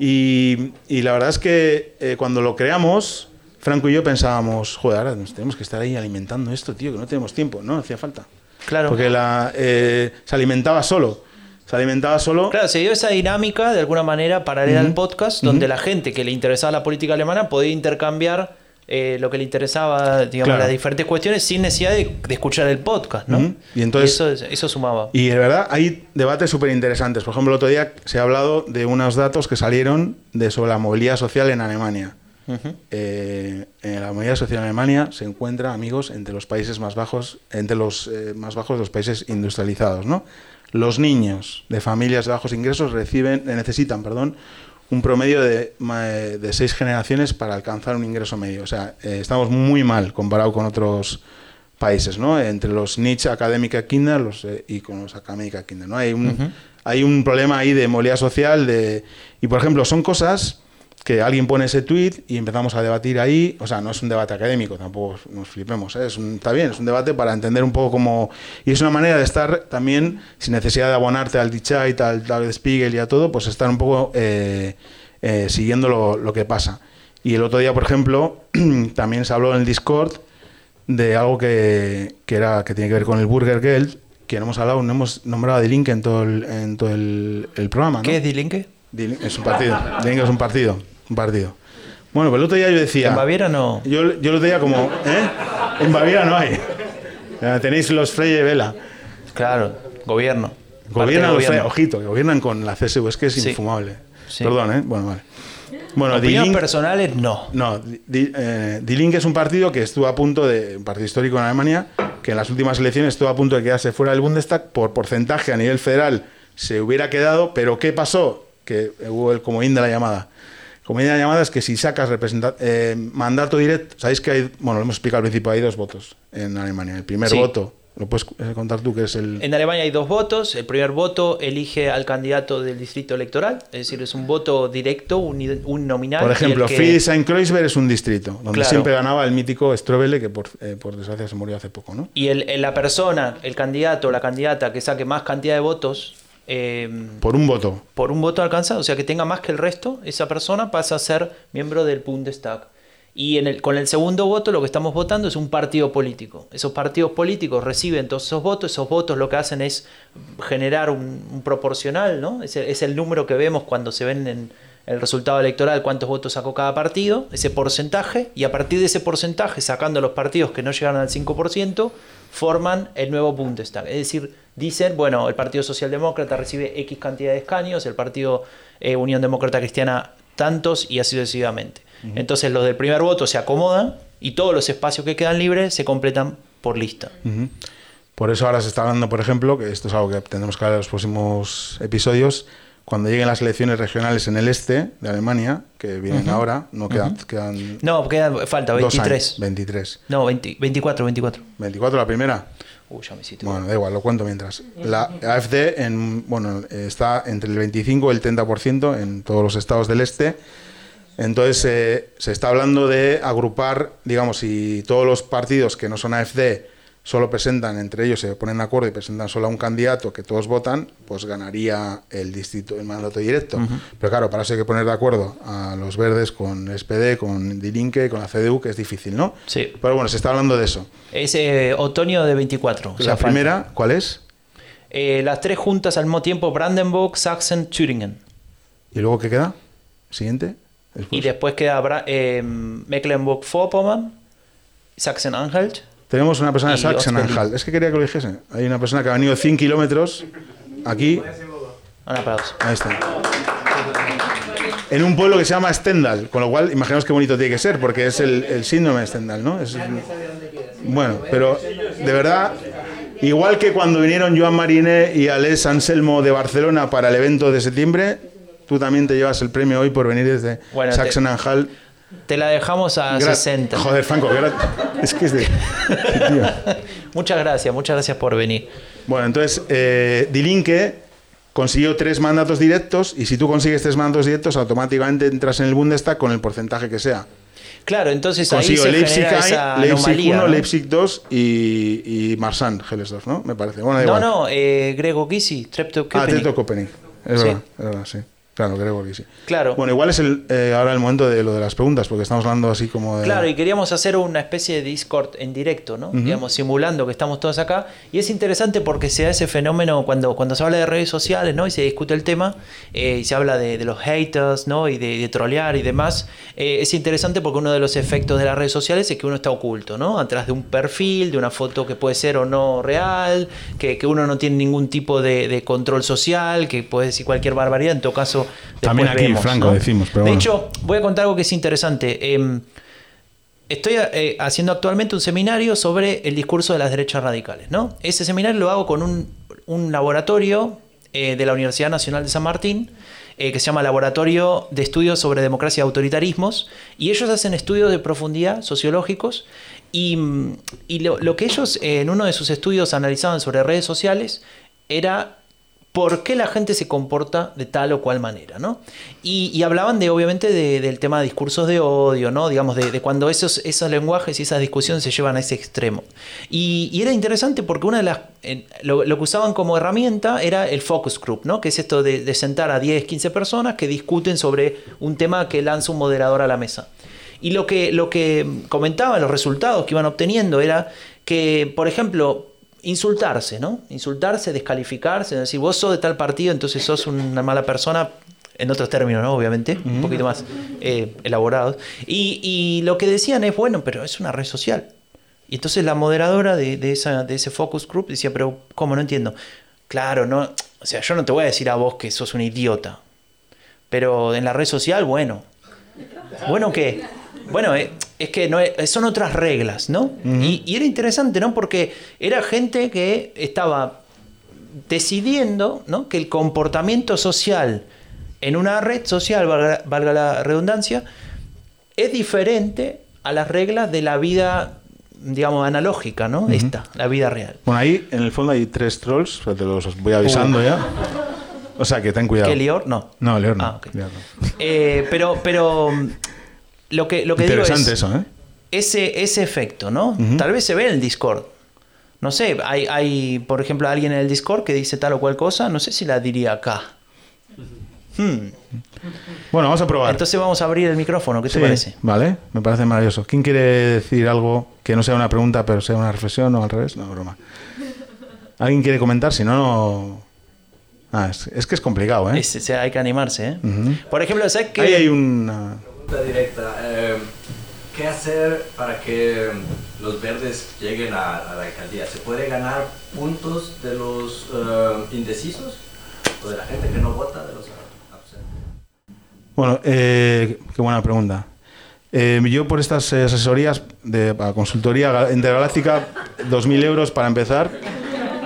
Y, y la verdad es que eh, cuando lo creamos, Franco y yo pensábamos, joder, ahora nos tenemos que estar ahí alimentando esto, tío, que no tenemos tiempo, no hacía falta. Claro. Porque la, eh, se alimentaba solo. Se alimentaba solo. Claro, se dio esa dinámica de alguna manera paralela al podcast, donde la gente que le interesaba la política alemana podía intercambiar eh, lo que le interesaba, digamos, Claro. las diferentes cuestiones sin necesidad de, de escuchar el podcast, ¿no? Y entonces- eso, eso sumaba. Y de verdad hay debates súper interesantes. Por ejemplo, el otro día se ha hablado de unos datos que salieron de sobre la movilidad social en Alemania. Ujú. Eh, en la movilidad social en Alemania se encuentra, amigos, entre los países más bajos, entre los eh, más bajos de los países industrializados, ¿no? Los niños de familias de bajos ingresos reciben, eh, necesitan, perdón, un promedio de, eh, de seis generaciones para alcanzar un ingreso medio. O sea, eh, estamos muy mal comparado con otros países, ¿no? Entre los niche académica kinder los, eh, y con los académica kinder, ¿no? Hay un, hay un problema ahí de movilidad social de y por ejemplo son cosas que alguien pone ese tweet y empezamos a debatir ahí, o sea, no es un debate académico, tampoco nos flipemos, ¿eh? es un- está bien, es un debate para entender un poco cómo... Y es una manera de estar también, sin necesidad de abonarte al Dichait, al, al Spiegel y a todo, pues estar un poco eh, eh, siguiendo lo, lo que pasa. Y el otro día, por ejemplo, también se habló en el Discord de algo que, que, era, que tiene que ver con el Burger Geld, que no hemos hablado, no hemos nombrado a Link en todo el, en todo el, el programa. ¿no? ¿Qué es Dilinque? Es un partido. Die Linke es un partido. Un partido. Bueno, pues el otro día yo decía. ¿En Baviera no? Yo, yo lo decía como. ¿eh? En Baviera no hay. Tenéis los Freie Vela. Claro, gobierno. Gobiernan los ojito, que gobiernan con la CSU. Es que es Sí. infumable. Sí. Perdón, ¿eh? Bueno, vale. Bueno, Opiniones personales, no. no, Die, eh, Die Linke es un partido que estuvo a punto de, un partido histórico en Alemania, que en las últimas elecciones estuvo a punto de quedarse fuera del Bundestag, por porcentaje a nivel federal se hubiera quedado, pero ¿qué pasó? Que hubo el comodín de la llamada. La llamada es que si sacas eh, mandato directo, sabéis que hay, bueno, lo hemos explicado al principio, hay dos votos en Alemania. El primer Sí. voto, lo puedes eh, contar tú, que es el... En Alemania hay dos votos. El primer voto elige al candidato del distrito electoral, es decir, es un voto directo, un, un nominal. Por ejemplo, que- Friedrichshain-Kreuzberg es un distrito, donde Claro. siempre ganaba el mítico Strobele, que por, eh, por desgracia se murió hace poco, ¿no? Y el, el- la persona, el candidato o la candidata que saque más cantidad de votos eh, Por un voto. por un voto alcanzado, o sea que tenga más que el resto, esa persona pasa a ser miembro del Bundestag. Y en el, con el segundo voto lo que estamos votando es un partido político. Esos partidos políticos reciben todos esos votos, esos votos lo que hacen es generar un, un proporcional, ¿no? Es el, es el número que vemos cuando se ven en el resultado electoral, cuántos votos sacó cada partido, ese porcentaje, y a partir de ese porcentaje, sacando los partidos que no llegaron al 5%, forman el nuevo Bundestag. Es decir, dicen, bueno, el Partido Socialdemócrata recibe X cantidad de escaños, el Partido eh, Unión Demócrata Cristiana tantos y así sucesivamente. Entonces los del primer voto se acomodan y todos los espacios que quedan libres se completan por lista. Por eso ahora se está hablando, por ejemplo, que esto es algo que tendremos que hablar en los próximos episodios, cuando lleguen las elecciones regionales en el este de Alemania, que vienen ahora, no quedan, quedan No, queda, falta dos 23. años, 23. No, 20 24, 24. 24 la primera. Uy, ya me hiciste. Bueno, da igual, lo cuento mientras. La AFD en, bueno, está entre el 25 y el 30% en todos los estados del este. Entonces eh, se está hablando de agrupar, digamos, si todos los partidos que no son AFD solo presentan, entre ellos se ponen de acuerdo y presentan solo a un candidato que todos votan, pues ganaría el distrito, el mandato directo. Pero claro, para eso hay que poner de acuerdo a los verdes con SPD, con Die Linke, con la CDU, que es difícil, ¿no? Sí. Pero bueno, se está hablando de eso. Es eh, otoño de 24. o sea, la falta. primera, ¿cuál es? Eh, las tres juntas al mismo tiempo, Brandenburg, Sachsen, Thüringen. ¿Y luego qué queda? ¿Siguiente? Y Después. después queda eh, Mecklenburg-Vorpommern, Sachsen-Anhalt. Tenemos una persona de Sachsen-Anhalt. Es que quería que lo dijese. Hay una persona que ha venido 100 kilómetros aquí. Un aplauso. Ahí está. En un pueblo que se llama Stendhal, con lo cual imaginaos qué bonito tiene que ser, porque es el, el síndrome de Stendhal, ¿no? Es- bueno, pero de verdad, igual que cuando vinieron Joan Mariné y Alex Anselmo de Barcelona para el evento de septiembre, tú también te llevas el premio hoy por venir desde Bueno, Sachsen-Anhalt. Te la dejamos a Gra- 60. Joder, Franco, es que es de... tío. Muchas gracias, muchas gracias por venir. Bueno, entonces, eh, Die Linke consiguió tres mandatos directos y si tú consigues tres mandatos directos, automáticamente entras en el Bundestag con el porcentaje que sea. Claro, entonces ahí Consiguió se Leipzig, genera esa Leipzig anomalía. 1, ¿no? Leipzig 2 y, y Marsan, Hellesdorf, ¿no? Me parece. Bueno, da No, igual. no, eh, Grego Gysi, Ah, Treptow-Köpenick. Teto Köpenick. Es Sí. verdad, es verdad, sí. Claro, creo que sí. Claro. Bueno, igual es el, eh, ahora el momento de lo de las preguntas, porque estamos hablando así como de... Claro, y queríamos hacer una especie de Discord en directo, ¿no? Digamos, simulando que estamos todos acá. Y es interesante porque se da ese fenómeno cuando, cuando se habla de redes sociales, ¿no? Y se discute el tema, eh, y se habla de, de los haters, ¿no? Y de, de trolear y demás. Eh, es interesante porque uno de los efectos de las redes sociales es que uno está oculto, ¿no? Atrás de un perfil, de una foto que puede ser o no real, que, que uno no tiene ningún tipo de, de control social, que puede decir cualquier barbaridad. En todo caso, También aquí, vemos, Franco, ¿no? decimos, pero de bueno. hecho, voy a contar algo que es interesante. Em, Estoy eh, haciendo actualmente un seminario sobre el discurso de las derechas radicales. ¿no? Ese seminario lo hago con un, un laboratorio eh, de la Universidad Nacional de San Martín, eh, que se llama Laboratorio de Estudios sobre Democracia y Autoritarismos, y ellos hacen estudios de profundidad sociológicos, y, mm, y lo, lo que ellos en uno de sus estudios analizaban sobre redes sociales era por qué la gente se comporta de tal o cual manera, ¿no? Y, hablaban de, obviamente, de- del tema de discursos de odio, ¿no? Digamos, de, cuando esos, esos lenguajes y esas discusiones se llevan a ese extremo. Y, era interesante porque una de las, lo que usaban como herramienta era el focus group, ¿no? Que es esto de, de sentar a 10, 15 personas que discuten sobre un tema que lanza un moderador a la mesa. Y lo que, lo que comentaban, los resultados que iban obteniendo era que, por ejemplo, insultarse, ¿no? Insultarse, descalificarse, decir, vos sos de tal partido, entonces sos una mala persona, en otros términos, ¿no? Obviamente, un poquito más eh, elaborados. Y, y lo que decían es, bueno, pero es una red social. Y entonces la moderadora de, de esa, de ese focus group decía, pero ¿cómo? No entiendo. Claro, no, o sea, yo no te voy a decir a vos que sos un idiota, pero en la red social, bueno. ¿Bueno qué? Bueno, eh, es que no es- son otras reglas, ¿no? y, y era interesante, ¿no? Porque era gente que estaba decidiendo, ¿no? Que el comportamiento social en una red social, valga, valga la redundancia, es diferente a las reglas de la vida, digamos, analógica, ¿no? Esta, la vida real. Bueno, ahí en el fondo hay tres trolls, te los voy avisando ya. O sea, que ten cuidado. ¿Qué Lior? No. No, Leor no. Ah. Lior no. Eh, pero, pero lo que, lo que digo Interesante es eso, ¿eh? ese, ese efecto, ¿no? Tal vez se ve en el Discord. No sé, hay, hay, por ejemplo, alguien en el Discord que dice tal o cual cosa, no sé si la diría acá. Hmm. Bueno, vamos a probar. Entonces vamos a abrir el micrófono, ¿qué te Sí, parece? Vale, me parece maravilloso. ¿Quién quiere decir algo que no sea una pregunta, pero sea una reflexión o al revés? No, broma. ¿Alguien quiere comentar? Si no, no. Ah, es, es que es complicado, ¿eh? Es- sea, hay que animarse, ¿eh? Ujú. Por ejemplo, ¿sabes qué? Ahí hay una. Pregunta directa. eh, ¿Qué hacer para que los verdes lleguen a, a la alcaldía? ¿Se puede ganar puntos de los eh, indecisos? ¿O de la gente que no vota, de los absentes? Bueno, eh, qué buena pregunta. Eh, yo por estas eh, asesorías de para consultoría gal- intergaláctica, 2.000 euros para empezar.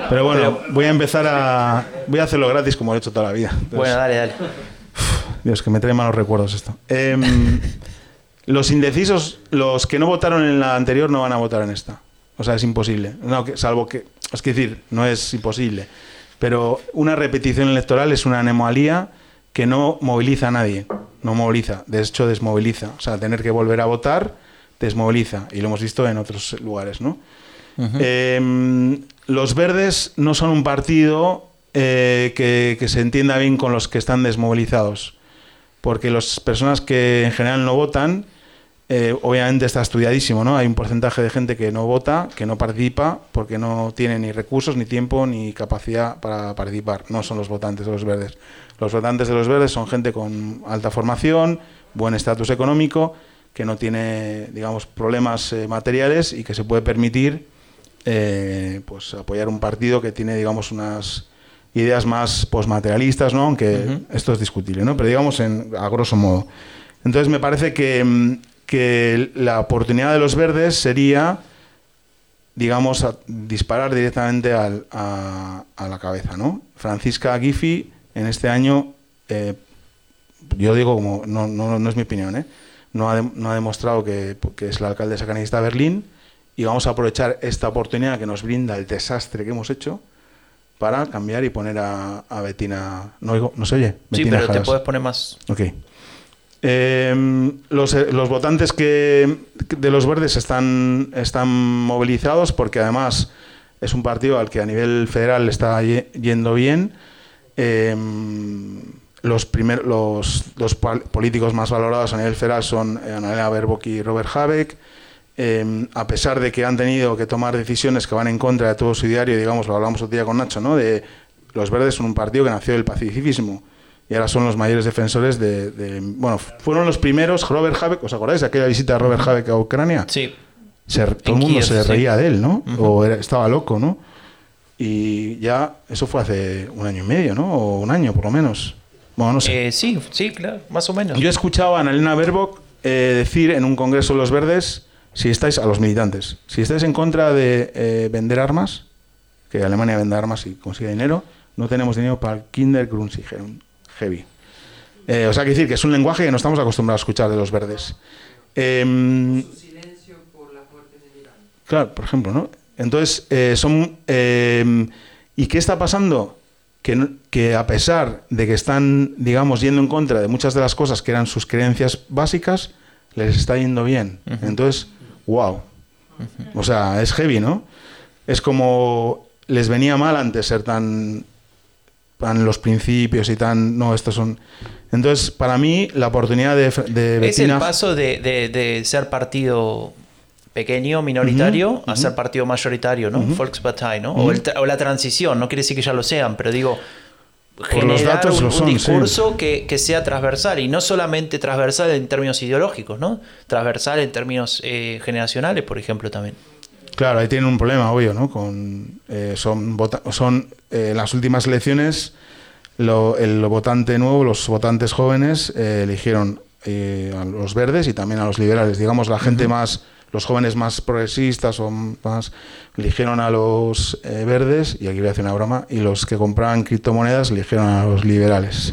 Pero bueno, voy a empezar a. Voy a hacerlo gratis como he hecho toda la vida. Entonces, Bueno, dale, dale. Dios, que me trae malos recuerdos esto. Em, los indecisos, los que no votaron en la anterior, no van a votar en esta. O sea, es imposible. No, que- salvo que. Es que decir, no es imposible. Pero una repetición electoral es una anomalía que no moviliza a nadie. No moviliza. De hecho, desmoviliza. O sea, tener que volver a votar desmoviliza. Y lo hemos visto en otros lugares, ¿no? Em, los verdes no son un partido eh, que, que se entienda bien con los que están desmovilizados. Porque las personas que en general no votan, eh, obviamente está estudiadísimo, ¿no? Hay un porcentaje de gente que no vota, que no participa, porque no tiene ni recursos, ni tiempo, ni capacidad para participar. No son los votantes de los verdes. Los votantes de los verdes son gente con alta formación, buen estatus económico, que no tiene, digamos, problemas eh, materiales y que se puede permitir eh, pues apoyar un partido que tiene, digamos, unas ideas más posmaterialistas, ¿no? Aunque esto es discutible, ¿no? Pero digamos en, a grosso modo. Entonces me parece que, mm, que la oportunidad de los verdes sería, digamos, a- disparar directamente al- a, a la cabeza, ¿no? Francisca Giffy en este año, eh, yo digo como, no, no, no es mi opinión, ¿eh? No ha, de- no ha demostrado que, que es la alcaldesa canadiense de Berlín y vamos a aprovechar esta oportunidad que nos brinda el desastre que hemos hecho para cambiar y poner a, a Betina. ¿No, oigo? ¿No se oye? Sí, pero te puedes poner más. Ok. Eh, los, eh, los votantes que de los verdes están, están movilizados porque además es un partido al que a nivel federal está ye- yendo bien. Eh, los, primer- los dos pal- políticos más valorados a nivel federal son eh, Annalena Baerbock y Robert Habeck. Eh, a pesar de que han tenido que tomar decisiones que van en contra de todo su diario, digamos, lo hablamos otro día con Nacho, ¿no? De los verdes son un partido que nació del pacifismo y ahora son los mayores defensores de, de- bueno, fueron los primeros, Robert Habeck, ¿os acordáis de aquella visita de Robert Habeck a Ucrania? Sí. Se- todo el mundo Kiev, se sí. reía de él, ¿no? O era- estaba loco, ¿no? Y ya, eso fue hace un año y medio, ¿no? O un año, por lo menos. Bueno, no sé. Eh, sí, sí, claro, más o menos. Yo he escuchado a Annalena Baerbock eh, decir en un congreso de los verdes, si estáis, a los militantes, si estáis en contra de eh, vender armas, que Alemania venda armas y consiga dinero, no tenemos dinero para el Kindergrundsicherung. Heavy. Eh, o sea, que decir que es un lenguaje que no estamos acostumbrados a escuchar de los verdes. Em, Irán. Claro, por ejemplo, ¿no? Entonces, eh, son... eh, ¿Y qué está pasando? Que, que a pesar de que están, digamos, yendo en contra de muchas de las cosas que eran sus creencias básicas, les está yendo bien. Entonces, wow. O sea, es heavy, ¿no? Es como les venía mal antes ser tan, tan los principios y tan... No, estos son... Entonces, para mí, la oportunidad de, de Es el paso de, de- de ser partido pequeño, minoritario, a ser partido mayoritario, ¿no? Volkspartei, ¿no? o, el o la transición, no quiere decir que ya lo sean, pero digo, los generar datos un, lo un son, sí. discurso que, que sea transversal y no solamente transversal en términos ideológicos, ¿no? Transversal en términos eh, generacionales, por ejemplo, también. Claro, ahí tienen un problema, obvio, ¿no? Con, eh, son vota- son eh, las últimas elecciones lo- el votante nuevo, los votantes jóvenes eh, eligieron a los verdes y también a los liberales. Digamos, la gente más, los jóvenes más progresistas o más eligieron a los eh, verdes, y aquí voy a hacer una broma, y los que compraban criptomonedas eligieron a los liberales.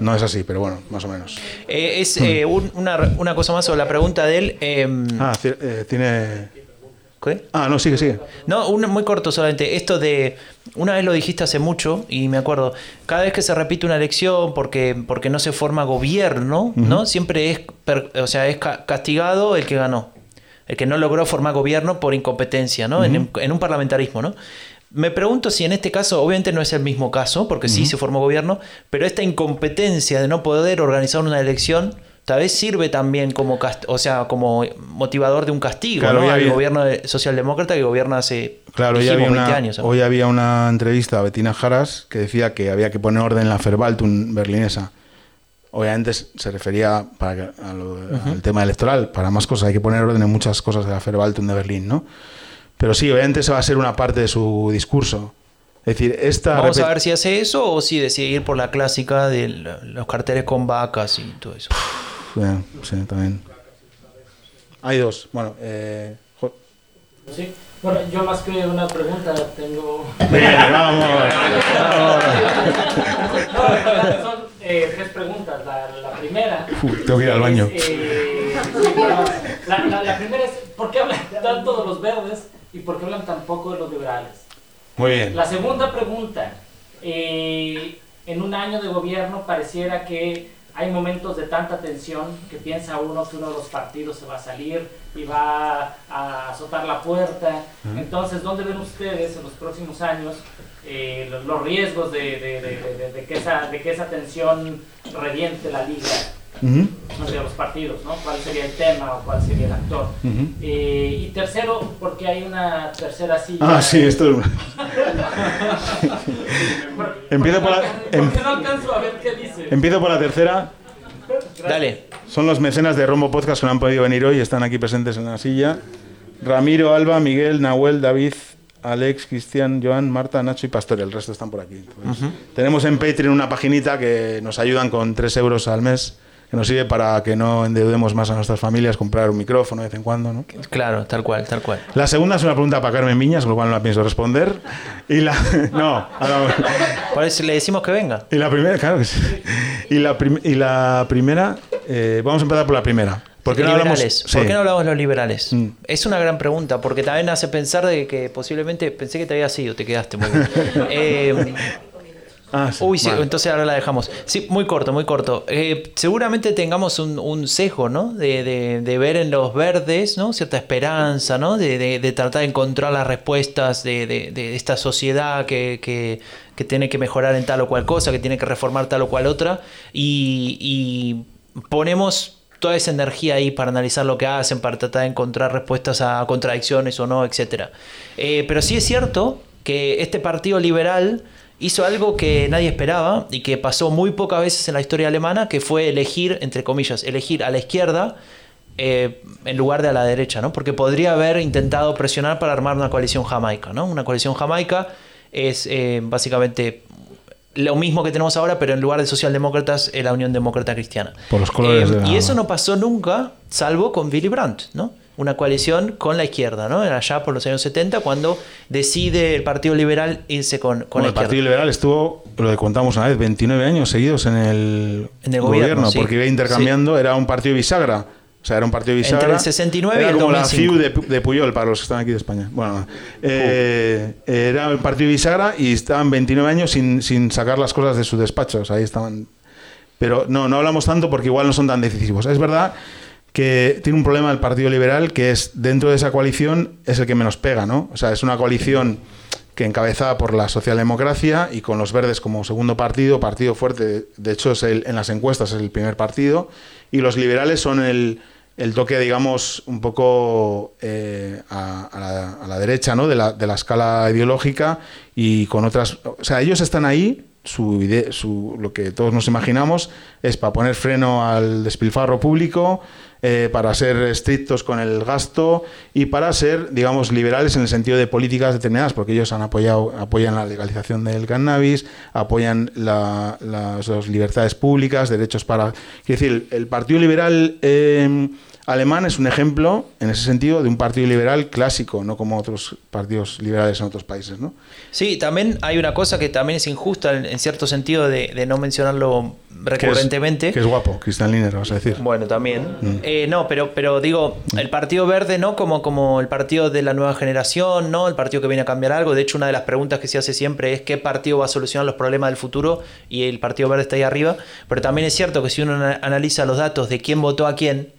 No es así, pero bueno, más o menos. Eh, es eh, un- una, una cosa más sobre la pregunta de él. em, Ah, eh, tiene... ¿qué? Ah, no, sigue, sigue. No, uno muy corto solamente. Esto de. Una vez lo dijiste hace mucho y me acuerdo. Cada vez que se repite una elección porque, porque no se forma gobierno, ¿no? Siempre es, per- o sea, es ca- castigado el que ganó. El que no logró formar gobierno por incompetencia, ¿no? en, un- en un parlamentarismo, ¿no? Me pregunto si en este caso, obviamente no es el mismo caso, porque sí se formó gobierno, pero esta incompetencia de no poder organizar una elección tal vez sirve también como, cast- o sea, como motivador de un castigo Claro, ¿no? al había- gobierno de- socialdemócrata que gobierna hace Claro, hoy dijimos, había, 20 una, años. ¿no? hoy había una entrevista a Bettina Jaras que decía que había que poner orden en la Verwaltung berlinesa. Obviamente se refería para que- lo- al tema electoral. Para más cosas hay que poner orden en muchas cosas de la Verwaltung de Berlín, ¿no? Pero sí, obviamente esa va a ser una parte de su discurso. Es decir, esta... Vamos a ver si hace eso o si decide ir por la clásica de los carteles con vacas y todo eso. Eh, sí, también. Hay dos. Bueno, eh, Sí. Bueno, yo más que una pregunta tengo... Bien, vamos. No, son eh, tres preguntas. La, la primera... Uf, tengo que ir al baño. es, eh, la, la- la primera es, ¿por qué hablan tanto de los verdes y por qué hablan tan poco de los liberales? Muy bien. La segunda pregunta, eh, en un año de gobierno pareciera que hay momentos de tanta tensión que piensa uno que uno de los partidos se va a salir y va a azotar la puerta. Entonces, ¿dónde ven ustedes en los próximos años eh, los, los riesgos de, de- de- de- de que esa, de que esa tensión reviente la liga Ujú, entre los partidos? ¿no? ¿Cuál sería el tema o cuál sería el actor? Eh, y tercero, porque hay una tercera silla. Ah, sí, esto es... Empiezo por la- em- no alcanzo a ver qué dice. Empiezo por la tercera. Dale. Son los mecenas de Rombo Podcast que no han podido venir hoy, están aquí presentes en la silla. Ramiro, Alba, Miguel, Nahuel, David, Alex, Cristian, Joan, Marta, Nacho y Pastor. El resto están por aquí. Entonces, Tenemos en Patreon una paginita que nos ayudan con 3 euros al mes, que nos sirve para que no endeudemos más a nuestras familias, comprar un micrófono de vez en cuando. ¿no? Claro, tal cual, tal cual. La segunda es una pregunta para Carmen Viñas, con lo cual no la pienso responder. Y la... No, ahora- Por eso le decimos que venga. y la primera, claro que sí. Y la, prim- y la primera, eh, vamos a empezar por la primera. ¿Por qué no hablamos? liberales. ¿Por Sí. qué no hablamos de los liberales? Mm. Es una gran pregunta, porque también hace pensar de que posiblemente pensé que te había sido, te quedaste muy bien. Eh, Ah, sí, uy, sí, vale. entonces ahora la dejamos. Sí, muy corto, muy corto. Eh, seguramente tengamos un, un sesgo, ¿no? De, de- de ver en los verdes, ¿no? Cierta esperanza, ¿no? De, de- tratar de encontrar las respuestas de, de- de esta sociedad que, que- que tiene que mejorar en tal o cual cosa, que tiene que reformar tal o cual otra. Y, y ponemos toda esa energía ahí para analizar lo que hacen, para tratar de encontrar respuestas a contradicciones o no, etc. pero sí es cierto que este partido liberal hizo algo que nadie esperaba y que pasó muy pocas veces en la historia alemana, que fue elegir, entre comillas, elegir a la izquierda eh, en lugar de a la derecha, ¿no? Porque podría haber intentado presionar para armar una coalición jamaica, ¿no? Una coalición jamaica es eh, básicamente lo mismo que tenemos ahora, pero en lugar de socialdemócratas, eh, la Unión Demócrata Cristiana. Por los colores de la- Y eso no pasó nunca, salvo con Willy Brandt, ¿no? Una coalición con la izquierda, ¿no? Allá por los años 70, cuando decide el Partido Liberal irse con, con Bueno, la el Partido izquierda. Liberal estuvo, lo que contamos una vez, 29 años seguidos en el, En el gobierno, sí. porque iba intercambiando, era un partido bisagra. O sea, era un partido bisagra. Entre el 69 y era el como la 2005. CIU de, Pu- de Puyol, para los que están aquí de España. Bueno, eh, era el partido bisagra y estaban 29 años sin, sin sacar las cosas de sus despachos. Ahí estaban. Pero no, no hablamos tanto porque igual no son tan decisivos. Es verdad que tiene un problema el Partido Liberal, que es dentro de esa coalición es el que menos pega, ¿no? O sea, es una coalición que encabezada por la socialdemocracia y con los verdes como segundo partido, partido fuerte, de hecho es el- en las encuestas es el primer partido, y los liberales son el, el toque, digamos, un poco eh, a, la, derecha ¿no? de, la, de la escala ideológica y con otras... O sea, ellos están ahí, su, lo que todos nos imaginamos es para poner freno al despilfarro público, eh, para ser estrictos con el gasto y para ser, digamos, liberales en el sentido de políticas determinadas, porque ellos han apoyado, apoyan la legalización del cannabis, apoyan la- las, libertades públicas, derechos para... Quiero decir, el Partido Liberal eh, alemán es un ejemplo, en ese sentido, de un partido liberal clásico, no como otros partidos liberales en otros países, ¿no? Sí, también hay una cosa que también es injusta en, cierto sentido de no mencionarlo recurrentemente. Que es guapo, Cristian Liner, vas a decir. Bueno, también. Mm. Eh, no, pero, pero digo, el Partido Verde, ¿no? Como, como el partido de la nueva generación, ¿no? El partido que viene a cambiar algo. De hecho, una de las preguntas que se hace siempre es qué partido va a solucionar los problemas del futuro y el Partido Verde está ahí arriba. Pero también es cierto que si uno ana- analiza los datos de quién votó a quién,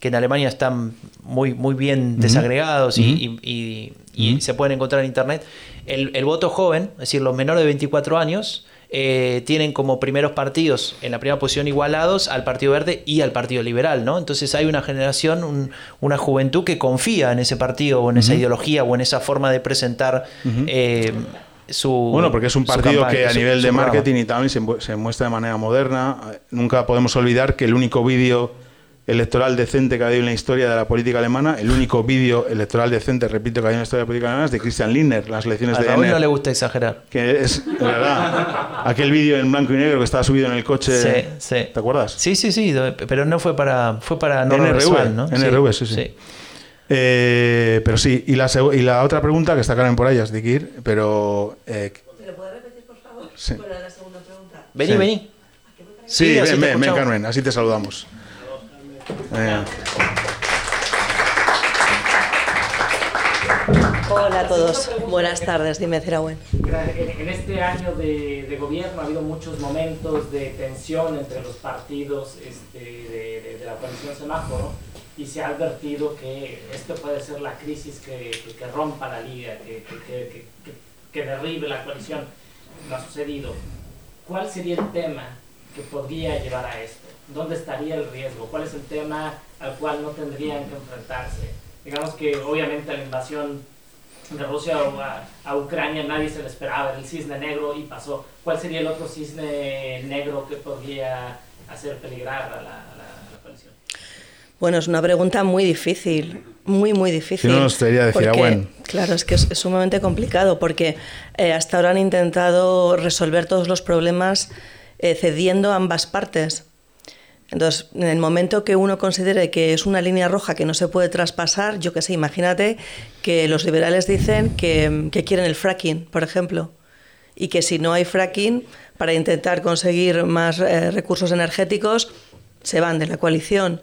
que en Alemania están muy, muy bien desagregados y, y- y- y se pueden encontrar en Internet, el, el voto joven, es decir, los menores de 24 años, eh, tienen como primeros partidos en la primera posición igualados al Partido Verde y al Partido Liberal, ¿no? Entonces hay una generación, un- una juventud que confía en ese partido o en esa ideología o en esa forma de presentar eh, su Bueno, porque es un partido campaña, que a su- nivel su de programa. marketing y tal se, se muestra de manera moderna. Nunca podemos olvidar que el único vídeo electoral decente que ha habido en la historia de la política alemana, el único vídeo electoral decente, repito, que ha habido en la historia de la política alemana es de Christian Lindner, las elecciones A de Raúl Enner, no le gusta exagerar. que es, de verdad, aquel vídeo en blanco y negro que estaba subido en el coche, Sí, sí. ¿te acuerdas? Sí, sí, sí, pero no fue para fue para no NRV, visual, ¿no? NRV, sí, sí. Eh, pero sí, y la, y la otra pregunta, que está Karen por ahí, has de ir, pero... eh, ¿Me lo puede repetir, por favor? Sí. ¿Cuál era la segunda pregunta? Vení, Sí. vení. sí, ven, te ven, ven. Carmen, así te saludamos. Eh, Hola a todos. Buenas tardes, dime Cerawen. En, en este año de, de gobierno ha habido muchos momentos de tensión entre los partidos este, de, de- de la coalición semáforo y se ha advertido que esto puede ser la crisis que, que- que rompa la liga, que, que- que- que- que derribe la coalición. No ha sucedido. ¿Cuál sería el tema que podría llevar a esto? ¿Dónde estaría el riesgo? ¿Cuál es el tema al cual no tendrían que enfrentarse? Digamos que obviamente la invasión de Rusia o a, a Ucrania nadie se lo esperaba, era el cisne negro y pasó. ¿Cuál sería el otro cisne negro que podría hacer peligrar a la, a la- a la coalición? Bueno, es una pregunta muy difícil, muy, muy difícil. Si no, nos debería decir, porque, "Ah, bueno". Claro, es que es, es sumamente complicado porque eh, hasta ahora han intentado resolver todos los problemas eh, cediendo ambas partes. Entonces, en el momento que uno considere que es una línea roja que no se puede traspasar, yo qué sé, imagínate que los liberales dicen que, que quieren el fracking, por ejemplo, y que si no hay fracking, para intentar conseguir más eh, recursos energéticos, se van de la coalición.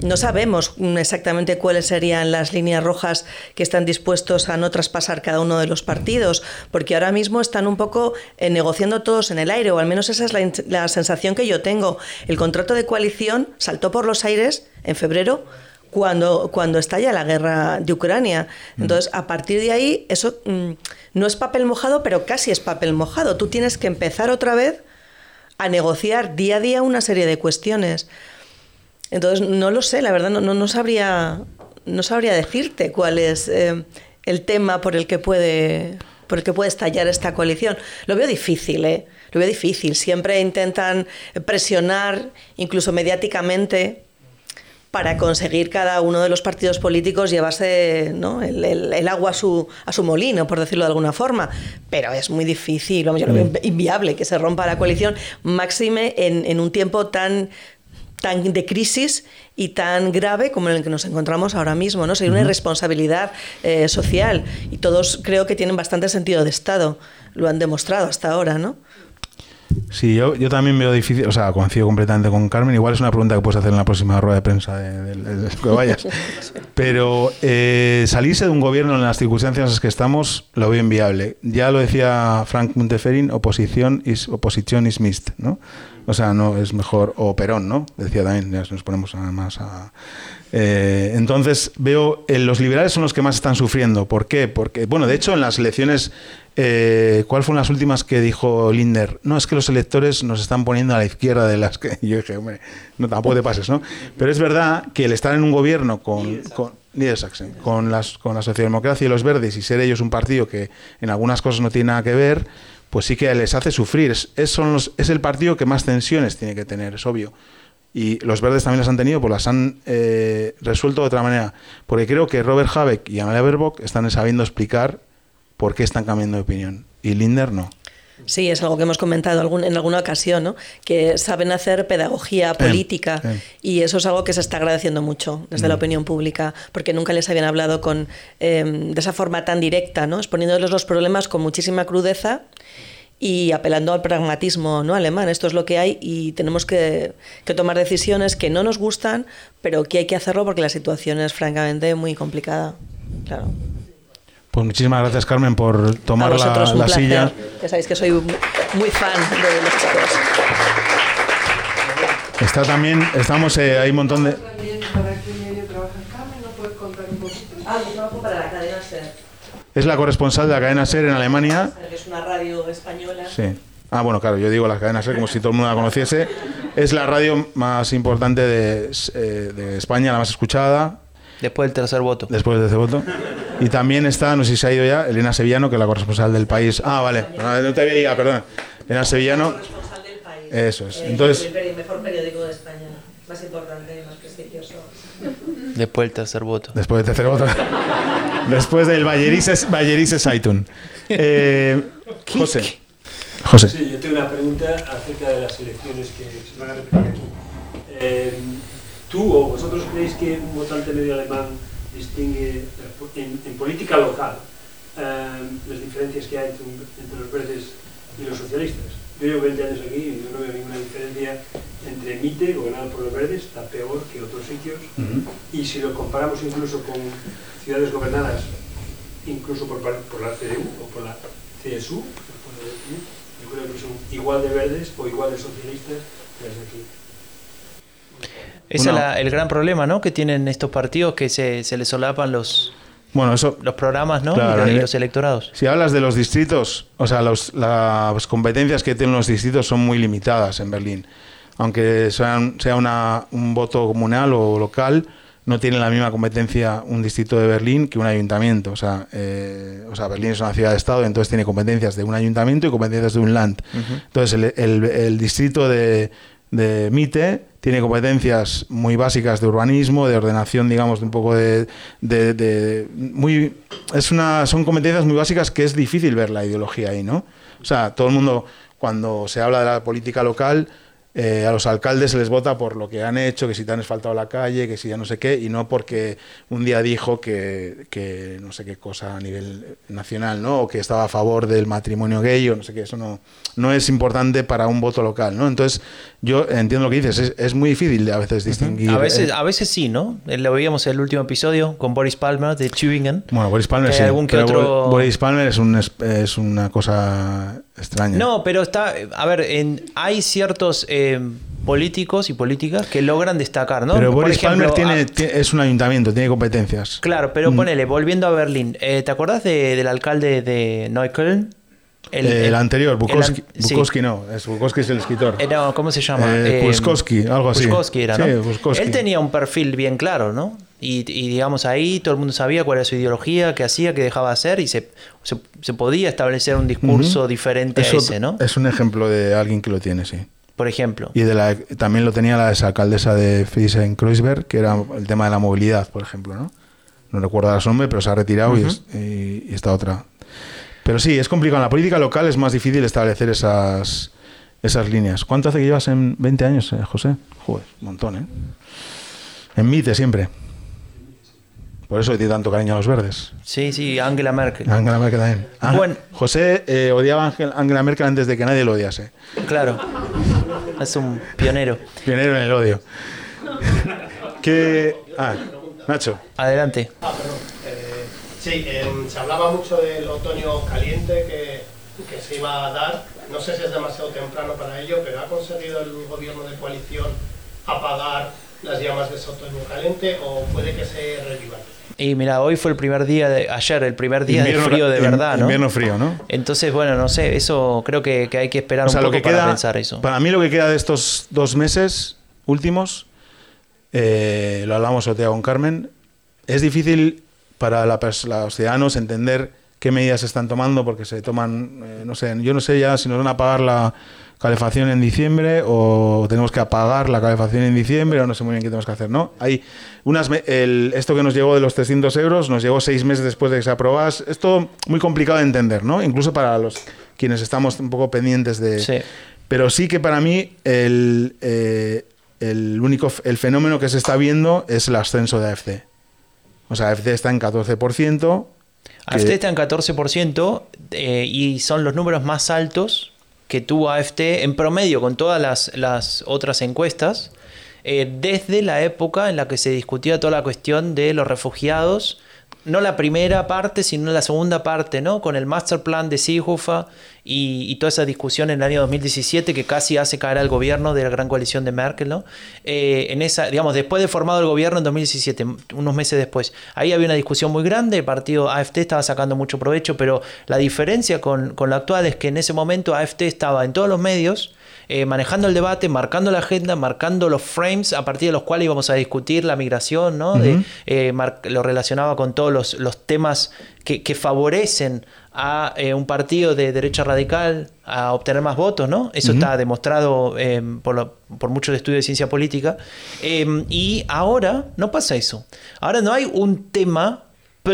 No sabemos mm, exactamente cuáles serían las líneas rojas que están dispuestos a no traspasar cada uno de los partidos, porque ahora mismo están un poco eh, negociando todos en el aire, o al menos esa es la, sensación que yo tengo. El contrato de coalición saltó por los aires en febrero cuando, cuando estalla la guerra de Ucrania. Entonces, a partir de ahí, eso mm, no es papel mojado, pero casi es papel mojado. Tú tienes que empezar otra vez a negociar día a día una serie de cuestiones. Entonces, no lo sé, la verdad, no, no, no sabría, no sabría decirte cuál es eh, el tema por el que puede por el que puede estallar esta coalición. Lo veo difícil, ¿eh? Lo veo difícil. Siempre intentan presionar, incluso mediáticamente, para conseguir cada uno de los partidos políticos llevarse ¿no? el, el- el agua a su, a su molino, por decirlo de alguna forma. Pero es muy difícil, vamos, yo lo veo invi- inviable que se rompa la coalición, máxime en, en un tiempo tan tan de crisis y tan grave como en el que nos encontramos ahora mismo, ¿no? Sería una irresponsabilidad eh, social y todos creo que tienen bastante sentido de Estado, lo han demostrado hasta ahora, ¿no? Sí, yo, yo también veo difícil, o sea, coincido completamente con Carmen. Igual es una pregunta que puedes hacer en la próxima rueda de prensa de, de- de- de que vayas. Pero eh, salirse de un gobierno en las circunstancias en las que estamos lo veo inviable. Ya lo decía Frank Monteferin, oposición is, oposición is missed, ¿no? O sea, no es mejor, o Perón, ¿no? Decía también, ya nos ponemos más a... Eh, entonces veo, eh, los liberales son los que más están sufriendo. ¿Por qué? Porque, bueno, de hecho en las elecciones, eh, ¿cuál fueron las últimas que dijo Linder? No, es que los electores nos están poniendo a la izquierda de las que... Yo dije, hombre, no, tampoco te pases, ¿no? Pero es verdad que el estar en un gobierno con... con, las, con la socialdemocracia y los verdes y ser ellos un partido que en algunas cosas no tiene nada que ver, pues sí que les hace sufrir. Es, son los- es el partido que más tensiones tiene que tener, es obvio. Y los verdes también las han tenido, pues las han eh, resuelto de otra manera. Porque creo que Robert Habeck y Amalia Baerbock están sabiendo explicar por qué están cambiando de opinión. Y Linder no. Sí, es algo que hemos comentado algún- en alguna ocasión, ¿no? que saben hacer pedagogía política eh. y eso es algo que se está agradeciendo mucho desde la Mm. opinión pública, porque nunca les habían hablado con, eh, de esa forma tan directa, ¿no? exponiéndoles los problemas con muchísima crudeza y apelando al pragmatismo ¿no? alemán. Esto es lo que hay y tenemos que, que tomar decisiones que no nos gustan, pero que hay que hacerlo porque la situación es francamente muy complicada. Claro. Pues muchísimas gracias, Carmen, por tomar la, vosotros la placer. silla. Ya sabéis que soy muy fan de los chicos. Está también, estamos, eh, hay un montón de... La Es la corresponsal de la cadena SER en Alemania. es una radio española. Sí. Ah, bueno, claro, yo digo la cadena SER como si todo el mundo la conociese. Es la radio más importante de, eh, de España, la más escuchada, Después del tercer voto. después de ese voto. Y también está, no sé si se ha ido ya, Elena Sevillano, que es la corresponsal del país. Ah, vale, no, no te veía, perdón. Elena Sevillano. Responsable del país. Eso es. Eh, Entonces, el mejor periódico de España, más importante, más prestigioso. Después del tercer voto. después del tercer voto. después del Bayerises, Bayerises Zeitung. Eh, José. José. Sí, yo tengo una pregunta acerca de las elecciones que se van a repetir aquí. Eh, ¿Tú o vosotros creéis que un votante medio alemán distingue en, en política local eh, las diferencias que hay entre, entre los verdes y los socialistas. Yo llevo 20 años aquí y yo no veo ninguna diferencia entre MITE, gobernado por los verdes, está peor que otros sitios. Y si lo comparamos incluso con ciudades gobernadas, incluso por, por la CDU o por la CSU, yo creo que son igual de verdes o igual de socialistas que las de aquí. Ese es el gran problema, ¿no? Que tienen estos partidos que se, se les solapan los, Bueno, eso los programas, ¿no? Claro, y, los- eh. los electorados. Si hablas de los distritos, o sea, los- las competencias que tienen los distritos son muy limitadas en Berlín. Aunque sean, sea una- un voto comunal o local, no tiene la misma competencia un distrito de Berlín que un ayuntamiento. O sea, eh, o sea, Berlín es una ciudad-estado, entonces tiene competencias de un ayuntamiento y competencias de un land. Entonces, el, el- el distrito de, de Mitte tiene competencias muy básicas de urbanismo, de ordenación, digamos, de un poco de, de- de- muy es una son competencias muy básicas que es difícil ver la ideología ahí, ¿no? O sea, todo el mundo cuando se habla de la política local eh, a los alcaldes se les vota por lo que han hecho, que si te han asfaltado la calle, que si ya no sé qué, y no porque un día dijo que, que no sé qué cosa a nivel nacional, ¿no? O que estaba a favor del matrimonio gay o no sé qué, eso no, no es importante para un voto local, ¿no? Entonces, yo entiendo lo que dices, es, es muy difícil a veces distinguir. A veces, eh, a veces sí, ¿no? Eh, Lo veíamos en el último episodio con Boris Palmer de Tübingen. bueno, Boris Palmer sí, algún que otro- Bo- Boris Palmer es, un, es una cosa extraña. No, pero está. A ver, en, hay ciertos eh, políticos y políticas que logran destacar, ¿no? pero Por Boris ejemplo, Palmer tiene, a- es un ayuntamiento, tiene competencias. Claro, pero Mm. ponele, volviendo a Berlín, eh, ¿te acordás de- del alcalde de Neukölln? Eh, El, anterior, Bukowski, el an- sí. Bukowski no, es, Bukowski es el escritor. Eh, no, ¿Cómo se llama? Eh, Puskowski, algo así. Puskowski era, ¿no? Sí, Puskowski. Él tenía un perfil bien claro, ¿no? Y, y, digamos ahí todo el mundo sabía cuál era su ideología, qué hacía, qué dejaba de hacer y se, se, se podía establecer un discurso diferente Eso a ese, ¿no? Es un ejemplo de alguien que lo tiene, sí. Por ejemplo. Y de la, también lo tenía la exalcaldesa de Friesen-Kreuzberg, que era el tema de la movilidad, por ejemplo, ¿no? No recuerdo su nombre, pero se ha retirado y, Ujú. es- y- y está otra. Pero sí, es complicado. En la política local es más difícil establecer esas, esas líneas. ¿Cuánto hace que llevas en 20 años, eh, José? Joder, un montón, ¿eh? En MITE siempre. Por eso tiene tanto cariño a los verdes. Sí, sí, Angela Merkel. Angela Merkel también. Ah, Bueno. José eh, odiaba a Angela Merkel antes de que nadie lo odiase. Claro. Es un pionero. Pionero en el odio. ¿Qué...? Ah, Nacho. Adelante. Ah, Eh, sí, em, se hablaba mucho del otoño caliente que, que se iba a dar. No sé si es demasiado temprano para ello, pero ¿ha conseguido el gobierno de coalición apagar las llamas de ese otoño caliente o puede que se revivan? Y mira, hoy fue el primer día de ayer, el primer día Invierno- de frío de verdad, ¿no? invierno frío, ¿no? Entonces, bueno, no sé, eso creo que, que hay que esperar O sea, un lo poco que para queda, pensar eso. para mí lo que queda de estos dos meses últimos, eh, lo hablamos día con Carmen, es difícil para la los ciudadanos entender qué medidas se están tomando porque se toman, eh, no sé, yo no sé ya si nos van a pagar la calefacción en diciembre o tenemos que apagar la calefacción en diciembre o no sé muy bien qué tenemos que hacer, ¿no? Hay unas, el, esto que nos llegó de los 300 euros nos llegó seis meses después de que se aprobara, es todo muy complicado de entender, ¿no? Incluso para los quienes estamos un poco pendientes de... Sí. Pero sí que para mí el, eh, el único el fenómeno que se está viendo es el ascenso de AFC. O sea, AFC está en 14%. que- AFT está en 14% eh, y son los números más altos que tuvo AFT en promedio con todas las, las otras encuestas eh, desde la época en la que se discutía toda la cuestión de los refugiados. No la primera parte, sino la segunda parte, ¿no? Con el master plan de Seehofer y, toda esa discusión en el año 2017 que casi hace caer al gobierno de la gran coalición de Merkel, ¿no? Eh, en esa, digamos, después de formado el gobierno en 2017, unos meses después, ahí había una discusión muy grande, el partido AFT estaba sacando mucho provecho, pero la diferencia con, con la actual es que en ese momento AFT estaba en todos los medios, eh, manejando el debate, marcando la agenda, marcando los frames a partir de los cuales íbamos a discutir la migración, ¿no? De, eh, lo relacionaba con todos los, los temas que, que favorecen a eh, un partido de derecha radical a obtener más votos, ¿no? Eso está demostrado eh, por, lo- por muchos estudios de ciencia política. Eh, y ahora no pasa eso. Ahora no hay un tema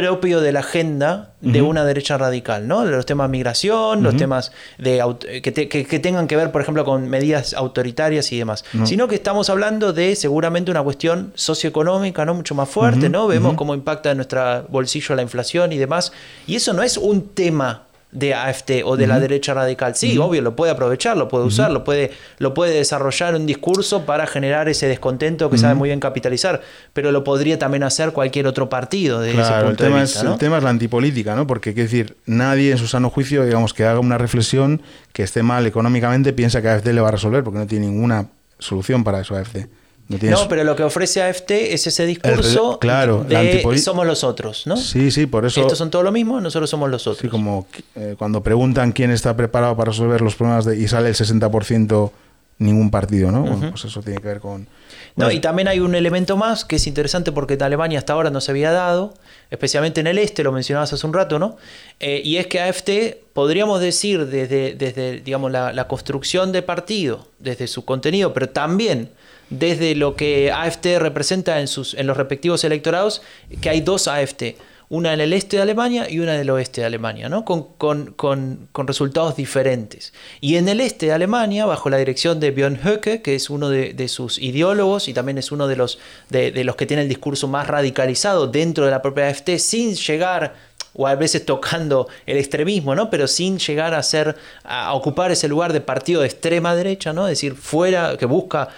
propio de la agenda de una derecha radical, ¿no? De los temas migración, los temas de que, te- que- que tengan que ver, por ejemplo, con medidas autoritarias y demás. No. Sino que estamos hablando de seguramente una cuestión socioeconómica, ¿no? Mucho más fuerte, ¿no? Vemos cómo impacta en nuestro bolsillo la inflación y demás. Y eso no es un tema de AFT o de la derecha radical. Sí, obvio, lo puede aprovechar, lo puede usar, lo, puede, lo puede desarrollar un discurso para generar ese descontento que sabe muy bien capitalizar, pero lo podría también hacer cualquier otro partido de ese Claro, el punto de tema, vista. es, ¿no? el tema es la antipolítica, ¿no? Porque, quiero decir, nadie en su sano juicio, digamos, que haga una reflexión que esté mal económicamente, piensa que AFD le va a resolver, porque no tiene ninguna solución para eso AFD. No, pero lo que ofrece AFT es ese discurso claro, la de somos los otros, ¿no? Sí, sí, por eso... Estos son todo lo mismo, nosotros somos los otros. Sí, como eh, cuando preguntan quién está preparado para resolver los problemas de, y sale el 60%, ningún partido, ¿no? Bueno, pues eso tiene que ver con... No, y también hay un elemento más que es interesante porque en Alemania hasta ahora no se había dado, especialmente en el este, lo mencionabas hace un rato, ¿no? Eh, y es que AFT, podríamos decir, desde, desde digamos, la, la construcción de partido, desde su contenido, pero también desde lo que AFT representa en, sus, en los respectivos electorados, que hay dos AFT. Una en el este de Alemania y una en el oeste de Alemania, ¿no? con, con- con- resultados diferentes. Y en el este de Alemania, bajo la dirección de Björn Höcke, que es uno de, sus ideólogos y también es uno de los, de, de los que tiene el discurso más radicalizado dentro de la propia AfD, sin llegar o a veces tocando el extremismo, ¿no? Pero sin llegar a ser a ocupar ese lugar de partido de extrema derecha, ¿no? Es decir, fuera que busca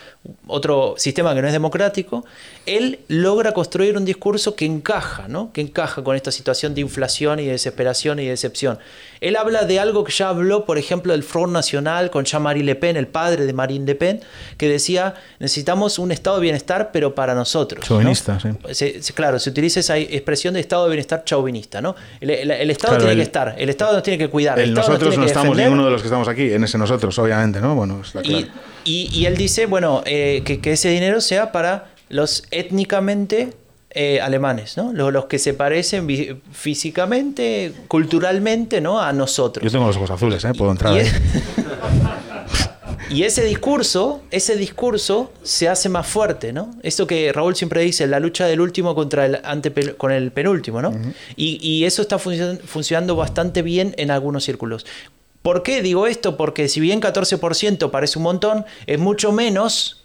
otro sistema que no es democrático, él logra construir un discurso que encaja, ¿no? Que encaja con esta situación de inflación y de desesperación y de decepción. Él habla de algo que ya habló, por ejemplo, del Front Nacional con Jean-Marie Le Pen, el padre de Marine Le Pen, que decía, necesitamos un estado de bienestar, pero para nosotros. ¿no? Chauvinista, sí. Se- claro, se utiliza esa expresión de estado de bienestar chauvinista, ¿no? El, el- el Estado Claro, tiene el- que estar, el Estado nos tiene que cuidar, el, nos nosotros tiene no estamos defender. ninguno de los que estamos aquí, en ese nosotros, obviamente, ¿no? Bueno, está claro. Y, y- y él dice, bueno, eh, que, que ese dinero sea para los étnicamente eh, alemanes, ¿no? Los, los que se parecen físicamente, culturalmente, ¿no? A nosotros. Yo tengo los ojos azules, ¿eh? Puedo entrar Y, ahí. y ese discurso, ese discurso se hace más fuerte, ¿no? Esto que Raúl siempre dice, la lucha del último contra el antepe- con el penúltimo, ¿no? y, y eso está funcio- funcionando bastante bien en algunos círculos. ¿Por qué digo esto? Porque si bien 14% parece un montón, es mucho menos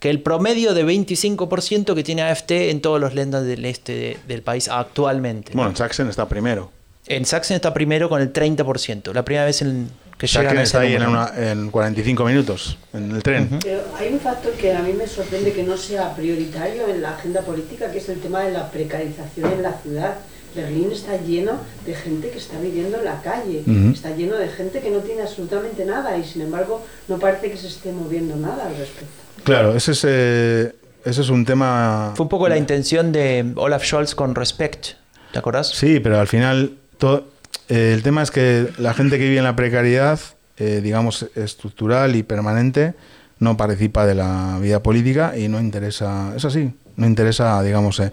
que el promedio de 25% que tiene AFT en todos los lendas del este de- del país actualmente. Bueno, Jackson está primero. En Sachsen está primero con el 30%, la primera vez en que llegan Jackson a ese está ahí en, una- en 45 minutos, en el tren. Pero hay un factor que a mí me sorprende que no sea prioritario en la agenda política, que es el tema de la precarización en la ciudad. Berlín está lleno de gente que está viviendo en la calle, está lleno de gente que no tiene absolutamente nada y sin embargo no parece que se esté moviendo nada al respecto. Claro, ese es, eh, ese es un tema... Fue un poco la intención de Olaf Scholz con Respect, ¿te acordás? Sí, pero al final todo, eh, el tema es que la gente que vive en la precariedad, eh, digamos, estructural y permanente, no participa de la vida política y no interesa, es así, no interesa, digamos, eh,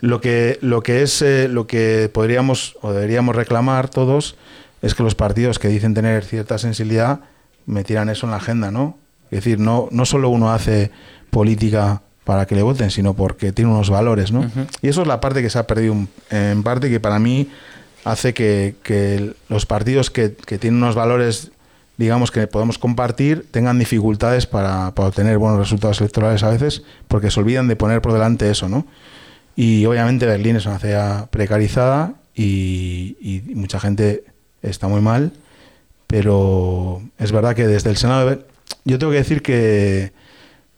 lo que lo que es eh, lo que podríamos o deberíamos reclamar todos es que los partidos que dicen tener cierta sensibilidad metieran eso en la agenda, ¿no? Es decir, no no solo uno hace política para que le voten, sino porque tiene unos valores, ¿no? Y eso es la parte que se ha perdido un- en parte que para mí hace que, que los partidos que, que tienen unos valores, digamos, que podemos compartir, tengan dificultades para, para obtener buenos resultados electorales a veces, porque se olvidan de poner por delante eso, ¿no? Y obviamente Berlín es una ciudad precarizada y, y mucha gente está muy mal, pero es verdad que desde el Senado de yo tengo que decir que,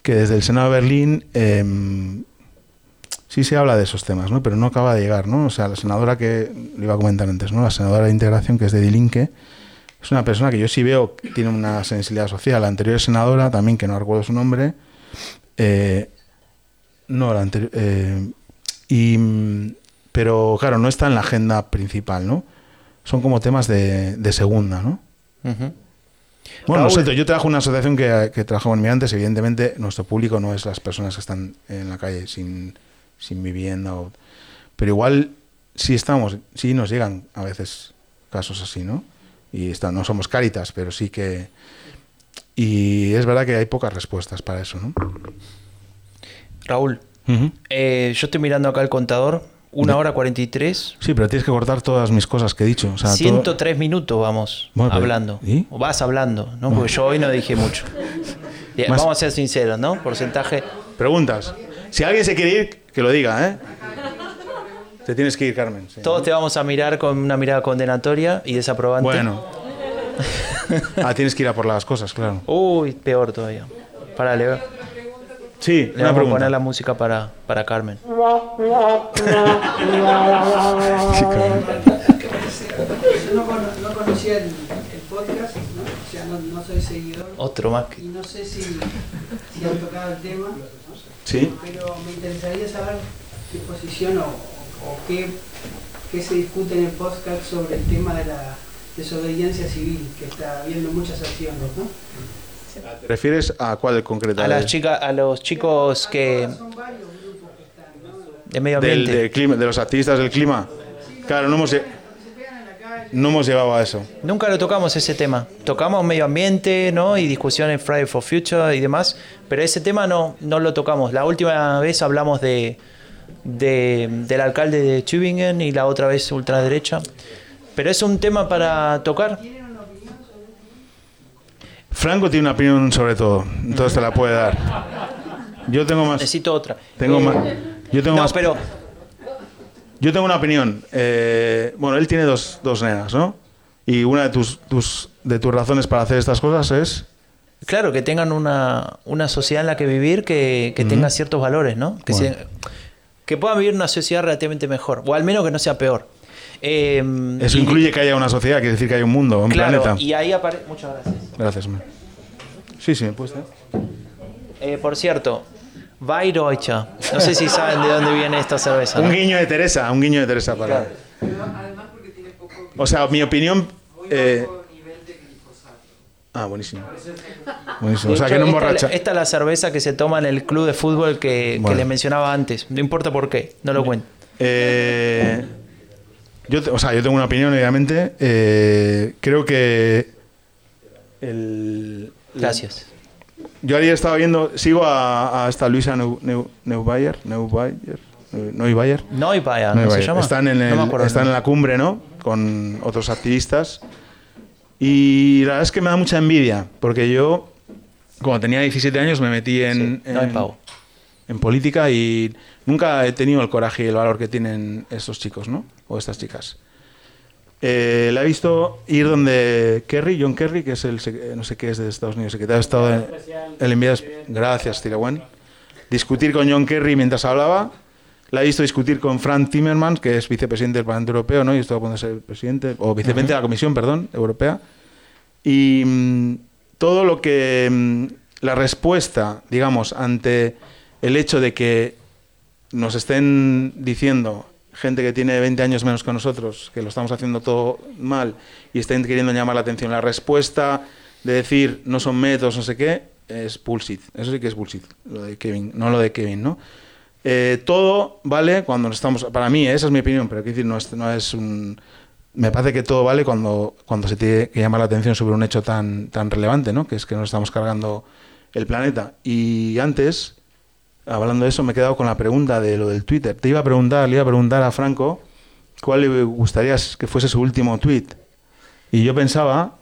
que desde el Senado de Berlín em, sí se habla de esos temas, ¿no? Pero no acaba de llegar, ¿no? O sea, la senadora que le iba a comentar antes, ¿no? La senadora de integración que es de Die Linke, es una persona que yo sí veo que tiene una sensibilidad social. La anterior senadora, también que no recuerdo su nombre, eh, no, la anterior, eh, pero claro, no está en la agenda principal, ¿no? Son como temas de, de segunda, ¿no? Bueno, Raúl. siento, yo trabajo en una asociación que, que trabaja con inmigrantes. Evidentemente, nuestro público no es las personas que están en la calle sin, sin vivienda. o- pero igual sí estamos, sí nos llegan a veces casos así, ¿no? Y está, no somos cáritas, pero sí que. Y es verdad que hay pocas respuestas para eso, ¿no? Raúl, eh, yo estoy mirando acá el contador Una hora 43. Sí, pero tienes que cortar todas mis cosas que he dicho. O sea, todo- 103 minutos vamos Bueno, hablando. ¿y? O vas hablando, ¿no? Porque yo hoy no dije mucho. Más- Vamos a ser sinceros, ¿no? Porcentaje. Preguntas. Si alguien se quiere ir, que lo diga, ¿eh? Te tienes que ir, Carmen. sí. Todos te vamos a mirar con una mirada condenatoria y desaprobante. Bueno. Ah, tienes que ir a por las cosas, claro. Uy, peor todavía. Para le, Sí, le una vamos a pregunta. poner la música para, para Carmen. Yo no, cono- no conocía el, el podcast, ¿no? o sea, no, no soy seguidor. Otro más que- Y no sé si, si han tocado el tema. Sí. Pero me interesaría saber qué posición o, o qué, qué se discute en el podcast sobre el tema de la desobediencia civil, que está habiendo muchas acciones, ¿no? ¿Te refieres a cuál en concreto? A las chicas, a los chicos que de medio ambiente. del clima, de los activistas del clima. Claro, no hemos, no hemos llegado a eso. Nunca lo tocamos ese tema. Tocamos medio ambiente, ¿no? Y discusiones Friday for Future y demás, pero ese tema no, no lo tocamos. La última vez hablamos de, de- del alcalde de Tübingen y la otra vez ultraderecha. Pero es un tema para tocar. Franco tiene una opinión sobre todo, entonces te la puede dar. Yo tengo más. Necesito otra. Tengo Eh, más. Yo tengo no, más. pero Yo tengo una opinión. Eh, bueno, él tiene dos, dos nenas, ¿no? Y una de tus, tus, de tus razones para hacer estas cosas es. Claro, que tengan una, una sociedad en la que vivir que, que tenga ciertos valores, ¿no? Que, Bueno. se- que puedan vivir en una sociedad relativamente mejor, o al menos que no sea peor. Eh, Eso y- incluye que haya una sociedad, quiere decir que hay un mundo, un claro, planeta. y ahí aparece... Muchas gracias. Gracias, man. Sí, sí, puedes dar. Eh, por cierto, Bayreuth. No sé si saben de dónde viene esta cerveza. ¿no? Un guiño de Teresa, un guiño de Teresa para. O sea, mi opinión. eh, Ah, buenísimo. Buenísimo. O sea, que no emborracha. esta, esta es la cerveza que se toma en el club de fútbol que, que Bueno. le mencionaba antes. No importa por qué, no lo cuento. Eh, yo, o sea, yo tengo una opinión, obviamente. Eh, creo que. El, Gracias. Yo ayer estaba viendo, sigo a, a esta Luisa Neu, Neu- Neubayer, Neubayer, Neu- Neubayer. Neubayer, ¿no se llama? Están, en, No el- acuerdo el están en la cumbre, ¿no? Con otros activistas. Y la verdad es que me da mucha envidia, porque yo, cuando tenía 17 años, me metí en, Sí, no hay. En política y nunca he tenido el coraje y el valor que tienen estos chicos, ¿no? O estas chicas. Eh, la he visto ir donde Kerry, John Kerry, que es el, no sé qué es de Estados Unidos, secretario de Estado, de- el enviado, gracias, Tirawan, discutir con John Kerry mientras hablaba. La he visto discutir con Frank Timmermans, que es vicepresidente del Parlamento Europeo, ¿no? Y estuvo a punto de ser presidente, o vicepresidente de la Comisión, perdón, Europea. Y mm, todo lo que. mm, la respuesta, digamos, ante el hecho de que nos estén diciendo gente que tiene 20 años menos que nosotros, que lo estamos haciendo todo mal y estén queriendo llamar la atención. La respuesta de decir no son métodos, no sé qué, es bullshit. Eso sí que es bullshit, lo de Kevin, no lo de Kevin, ¿no? Eh, todo vale cuando estamos. Para mí, esa es mi opinión, pero quiero decir, no es, no es un. Me parece que todo vale cuando, cuando se tiene que llamar la atención sobre un hecho tan, tan relevante, ¿no? Que es que nos estamos cargando el planeta. Y antes, hablando de eso, me he quedado con la pregunta de lo del Twitter. Te iba a preguntar, le iba a preguntar a Franco cuál le gustaría que fuese su último tweet. Y yo pensaba,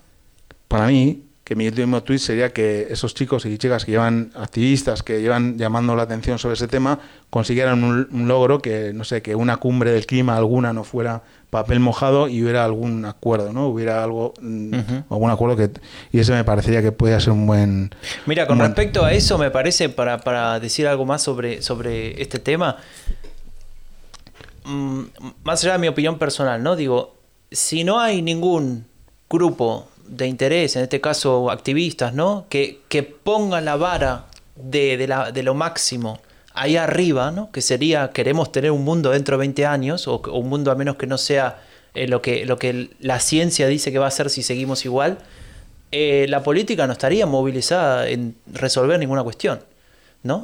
para mí, que mi último tweet sería que esos chicos y chicas que llevan activistas, que llevan llamando la atención sobre ese tema, consiguieran un, un logro que, no sé, que una cumbre del clima alguna no fuera papel mojado y hubiera algún acuerdo, ¿no? Hubiera algo, mm, algún acuerdo que... Y ese me parecería que podía ser un buen... Mira, con un buen- respecto a eso, me parece, para, para decir algo más sobre, sobre este tema, mm, más allá de mi opinión personal, ¿no? Digo, si no hay ningún grupo de interés, en este caso activistas, ¿no? Que, que pongan la vara de, de la- de lo máximo ahí arriba, ¿no? Que sería, queremos tener un mundo dentro de 20 años, o, un mundo a menos que no sea eh, lo, que, lo que la ciencia dice que va a ser si seguimos igual, eh, la política no estaría movilizada en resolver ninguna cuestión.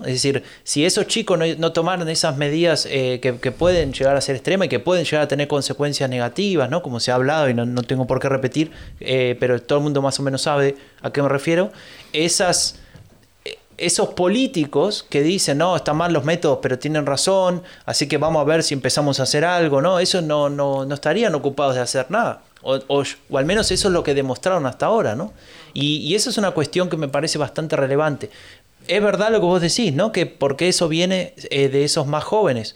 Es decir, si esos chicos no, tomaran esas medidas eh, que, pueden llegar a ser extremas y que pueden llegar a tener consecuencias negativas, ¿no? como se ha hablado y no, tengo por qué repetir, eh, pero todo el mundo más o menos sabe a qué me refiero, eh, esos políticos que dicen, no, están mal los métodos, pero tienen razón, así que vamos a ver si empezamos a hacer algo, ¿no? Eso no, no, no estarían ocupados de hacer nada. O al menos eso es lo que demostraron hasta ahora, ¿no? Y, y eso es una cuestión que me parece bastante relevante. Es verdad lo que vos decís, ¿no? Que porque eso viene eh, de esos más jóvenes.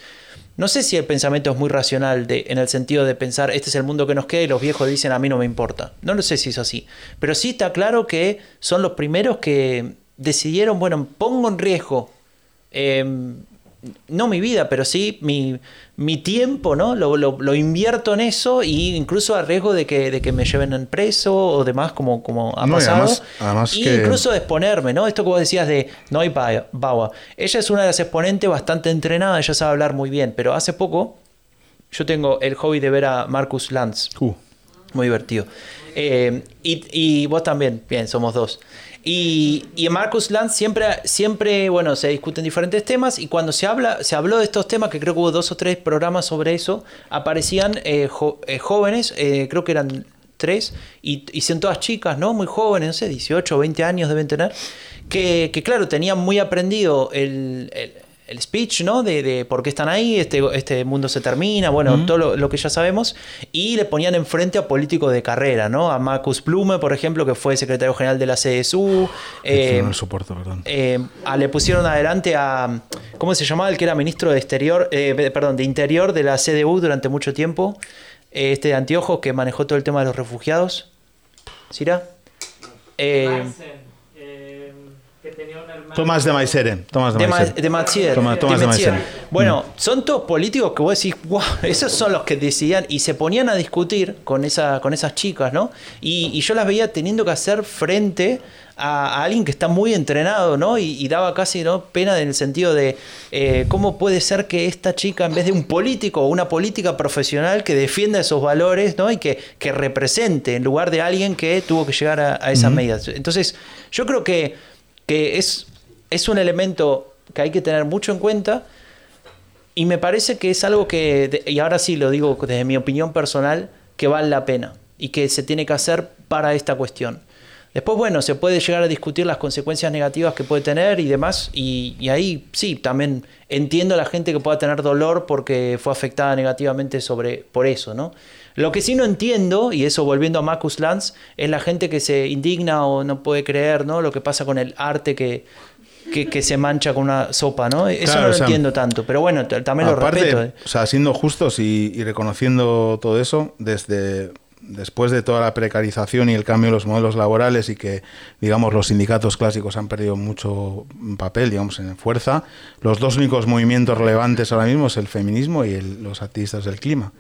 No sé si el pensamiento es muy racional de, en el sentido de pensar, este es el mundo que nos queda y los viejos dicen, a mí no me importa. No lo sé si es así. Pero sí está claro que son los primeros que decidieron, bueno, pongo en riesgo, eh, no mi vida, pero sí mi, mi tiempo, ¿no? Lo, lo- lo invierto en eso y incluso a riesgo de que, de que me lleven en preso o demás, como, como ha No, y pasado. además- además y que- incluso de exponerme, ¿no? Esto que vos decías de Noi Ba- Bawa. Ella es una de las exponentes bastante entrenada, ella sabe hablar muy bien, pero hace poco yo tengo el hobby de ver a Marcus Lanz. Muy divertido. Eh, y, y vos también, bien, somos dos. Y, y en Marcus Lanz siempre, siempre, bueno, se discuten diferentes temas y cuando se habla, se habló de estos temas, que creo que hubo dos o tres programas sobre eso, aparecían eh, eh, jóvenes, eh, creo que eran tres, y, y son todas chicas, ¿no? Muy jóvenes, no sé, 18 o 20 años deben tener, que, que claro, tenían muy aprendido el- el speech, ¿no? De, de por qué están ahí, este, este mundo se termina, bueno, todo lo, lo que ya sabemos, y le ponían enfrente a políticos de carrera, ¿no? A Marcus Blume, por ejemplo, que fue secretario general de la CSU. Que eh, no lo soporto, perdón. eh, a- le pusieron adelante a. ¿Cómo se llamaba? El que era ministro de Exterior, eh, perdón, de Interior de la CDU durante mucho tiempo. Eh, este de anteojos que manejó todo el tema de los refugiados. ¿Sira? Eh, que tenía un hermano. Tomás de Maisere. Tomás de de, Ma- Maisere. de. Toma- Tomás de. Maisere. Bueno, son todos políticos que vos decís, wow, esos son los que decidían y se ponían a discutir con, esa, con esas chicas, ¿no? Y, y yo las veía teniendo que hacer frente a, a alguien que está muy entrenado, ¿no? Y, y daba casi ¿no? pena en el sentido de eh, cómo puede ser que esta chica, en vez de un político o una política profesional que defienda esos valores, ¿no? Y que, que represente en lugar de alguien que tuvo que llegar a, a esas medidas. Entonces, yo creo que, que es, es un elemento que hay que tener mucho en cuenta y me parece que es algo que, y ahora sí lo digo desde mi opinión personal, que vale la pena y que se tiene que hacer para esta cuestión. Después, bueno, se puede llegar a discutir las consecuencias negativas que puede tener y demás, y, y ahí sí, también entiendo a la gente que pueda tener dolor porque fue afectada negativamente sobre, por eso, ¿no? Lo que sí no entiendo, y eso volviendo a Marcus Lanz, es la gente que se indigna o no puede creer, ¿no? Lo que pasa con el arte que, que, que se mancha con una sopa, ¿no? Eso Claro, no lo o sea, entiendo tanto, pero bueno, también lo Aparte, respeto. ¿eh? o sea, siendo justos y, y reconociendo todo eso, desde después de toda la precarización y el cambio en los modelos laborales y que, digamos, los sindicatos clásicos han perdido mucho papel, digamos, en fuerza, los dos únicos movimientos relevantes ahora mismo es el feminismo y el- los activistas del clima.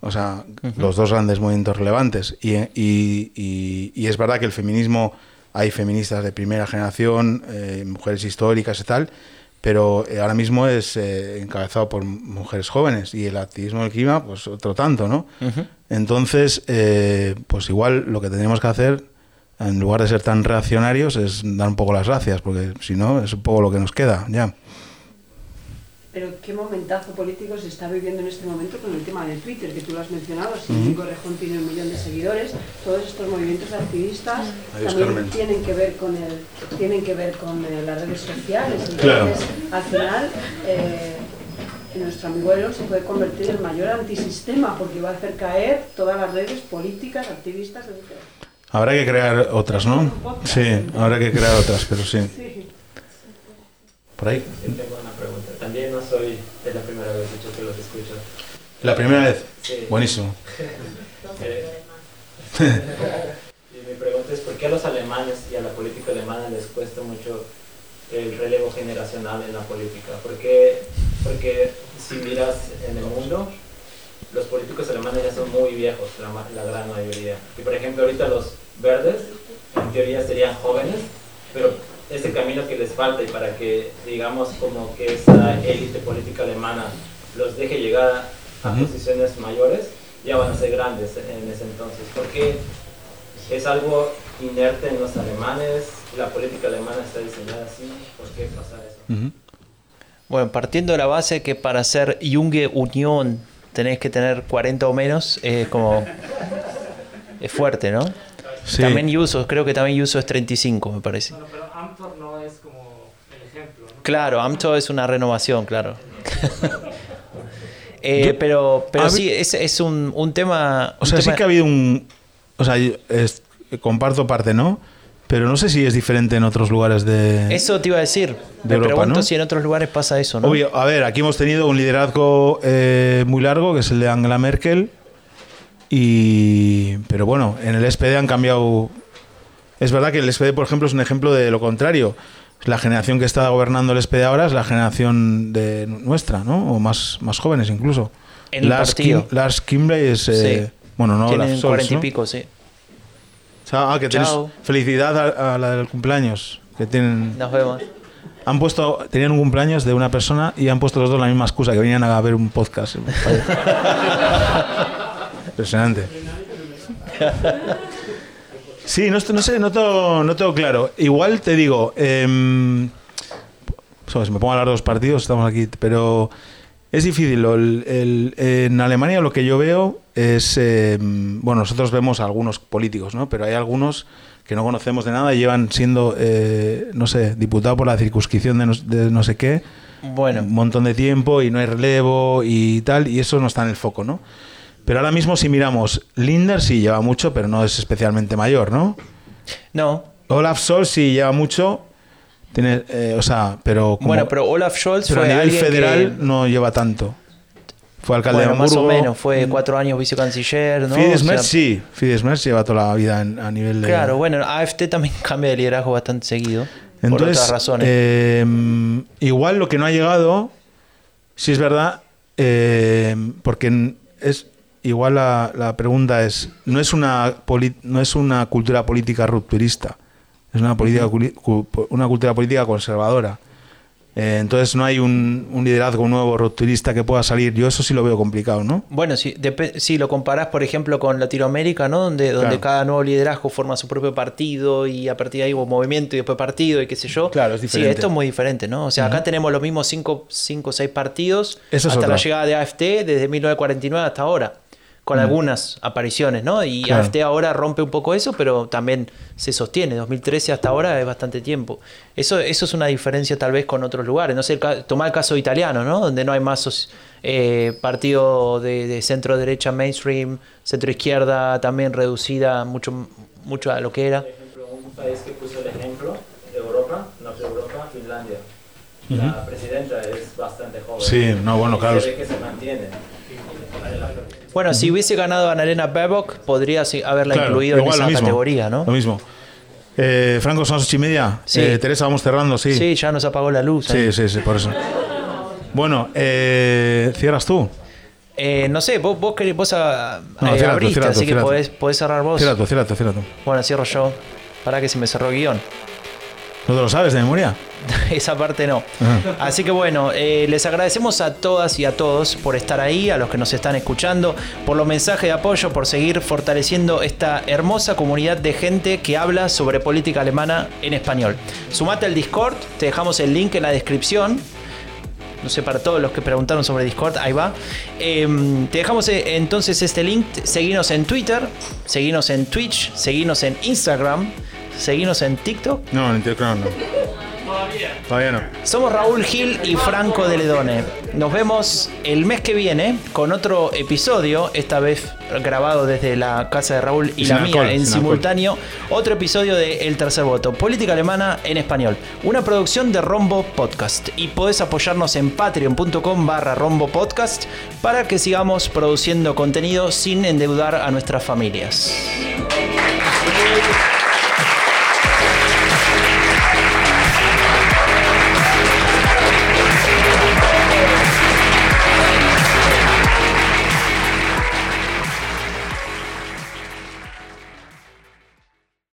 O sea, los dos grandes movimientos relevantes. Y, y- y- y es verdad que el feminismo, hay feministas de primera generación, eh, mujeres históricas y tal, pero eh, ahora mismo es eh, encabezado por mujeres jóvenes y el activismo del clima, pues otro tanto, ¿no? Entonces, eh, pues igual lo que tenemos que hacer, en lugar de ser tan reaccionarios, es dar un poco las gracias, porque si no, es un poco lo que nos queda, ya. Pero qué momentazo político se está viviendo en este momento con el tema de Twitter, que tú lo has mencionado. Si. Nico Rejón tiene un millón de seguidores, todos estos movimientos activistas Adiós, también Carmen. tienen que ver con el, tienen que ver con eh, las redes sociales. Entonces, Claro. al final, eh, nuestro amigo Elon se puede convertir en el mayor antisistema porque va a hacer caer todas las redes políticas, activistas, etc. Habrá que crear otras, ¿no? Sí, habrá que crear otras, pero sí. Por ahí. Yo tengo una pregunta. También no soy, es la primera vez de hecho, que los escucho. La primera vez. Sí. Buenísimo. Y mi pregunta es, ¿por qué a los alemanes y a la política alemana les cuesta mucho el relevo generacional en la política? Porque, porque si miras en el mundo, los políticos alemanes ya son muy viejos, la, la gran mayoría. Y por ejemplo, ahorita los verdes, en teoría serían jóvenes, pero ese camino que les falta y para que, digamos, como que esa élite política alemana los deje llegar a posiciones mayores, ya van a ser grandes en ese entonces. Porque es algo inerte en los alemanes, la política alemana está diseñada así, ¿por qué pasa eso? Bueno, partiendo de la base que para ser Junge Unión tenés que tener 40 o menos, es como. es fuerte, ¿no? Sí. También Yuso, creo que también Yuso es 35, me parece. Bueno, pero Amtor no es como el ejemplo. ¿no? Claro, AMTO es una renovación, claro. Eh, Yo- pero pero sí, es, es un, un tema... O un sea, sí tema- que ha habido un. O sea, es- comparto parte, ¿no? Pero no sé si es diferente en otros lugares de. Eso te iba a decir. de Me Europa, pregunto ¿no? si en otros lugares pasa eso, ¿no? Obvio, a ver, aquí hemos tenido un liderazgo eh, muy largo, que es el de Angela Merkel. Y. Pero bueno, en el SPD han cambiado. Es verdad que el SPD, por ejemplo, es un ejemplo de lo contrario. La generación que está gobernando el SPD ahora es la generación de nuestra, ¿no? O más, más jóvenes incluso. En el Lars. Kim- Lars Kimbley es. eh, Sí. Bueno, no, Tienen 40 y ¿no? pico, sí. Ah, que Chao. felicidad a, a la del cumpleaños. Que tienen. Nos vemos. Han puesto, tenían un cumpleaños de una persona y han puesto los dos la misma excusa, que venían a ver un podcast. Impresionante. Sí, no, no sé, no tengo, no tengo claro. Igual te digo, em, sabes, me pongo a hablar de los partidos, estamos aquí, pero es difícil. el- el- en Alemania lo que yo veo es, em, bueno, nosotros vemos a algunos políticos, ¿no? Pero hay algunos que no conocemos de nada y llevan siendo, eh, no sé, diputado por la circunscripción de no, de no sé qué, Bueno. un montón de tiempo y no hay relevo y tal, y eso no está en el foco, ¿no? Pero ahora mismo si miramos, Linder sí lleva mucho, pero no es especialmente mayor, ¿no? No. Olaf Scholz sí lleva mucho, tiene, eh, o sea, pero como- Bueno, pero Olaf Scholz pero a fue nivel federal que- no lleva tanto. Fue alcalde Bueno, de más o Hamburgo. menos, fue cuatro años vicecanciller, ¿no? Fidesz O sea, sí, Fidesz Merz lleva toda la vida en- a nivel de... Claro, bueno, AFT también cambia de liderazgo bastante seguido. por otras razones. eh, igual lo que no ha llegado, si es verdad, eh, porque es igual la, la pregunta es no es una no es una cultura política rupturista, es una política una cultura política conservadora. Eh, entonces no hay un, un liderazgo nuevo rupturista que pueda salir. Yo eso sí lo veo complicado, ¿no? Bueno, si, si lo comparás, por ejemplo, con Latinoamérica, ¿no? Donde, donde Claro. cada nuevo liderazgo forma su propio partido y a partir de ahí hubo movimiento y después partido y qué sé yo. Claro, es Sí, diferente. esto es muy diferente, ¿no? O sea, acá tenemos los mismos cinco, cinco o seis partidos Eso es hasta la llegada de AFT desde 1949 hasta ahora, con Mm. algunas apariciones, ¿no? Y Claro. AFT ahora rompe un poco eso, pero también se sostiene. 2013 hasta ahora es bastante tiempo. Eso, eso es una diferencia tal vez con otros lugares. No sé, el ca- tomá el caso italiano, ¿no? Donde no hay más eh, partido de, de centro derecha mainstream, centro izquierda también reducida mucho, mucho a lo que era. Por ejemplo, un país que puso el ejemplo, Europa, Norte Europa, Finlandia. La presidenta es bastante joven. Sí, no, bueno, claro. Se ve que se mantiene. Bueno, si hubiese ganado Annalena Baerbock, podría haberla Claro, incluido en esa mismo, categoría, ¿no? Lo mismo. Eh, Franco, son las ocho y media. Sí. Eh, Teresa, vamos cerrando, sí. Sí, ya nos apagó la luz. Sí, ¿eh? sí, sí, por eso. Bueno, eh, cierras tú. Eh, no sé, vos, vos, querés, vos a- No, eh, cierra tú, abriste, cierra tú, así que podés cerrar vos. Cierra tú, cierra tú, cierra tú. Bueno, cierro yo. Para que se me cerró el guion. ¿No te lo sabes de memoria? Esa parte no. Ajá. Así que bueno, eh, les agradecemos a todas y a todos por estar ahí, a los que nos están escuchando, por los mensajes de apoyo, por seguir fortaleciendo esta hermosa comunidad de gente que habla sobre política alemana en español. Sumate al Discord, te dejamos el link en la descripción. No sé, para todos los que preguntaron sobre Discord, ahí va. Em, te dejamos eh, entonces este link. Seguinos en Twitter, seguinos en Twitch, seguinos en Instagram, seguinos en TikTok. No, en Intercrown no. Todavía no. Somos Raúl Gil y Franco de Ledone. Nos vemos el mes que viene con otro episodio, esta vez grabado desde la casa de Raúl y Sin la alcohol, mía en simultáneo. Otro episodio de El Tercer Voto, Política Alemana en Español. Una producción de Rombo Podcast. Y podés apoyarnos en patreon.com barra Rombo Podcast para que sigamos produciendo contenido sin endeudar a nuestras familias.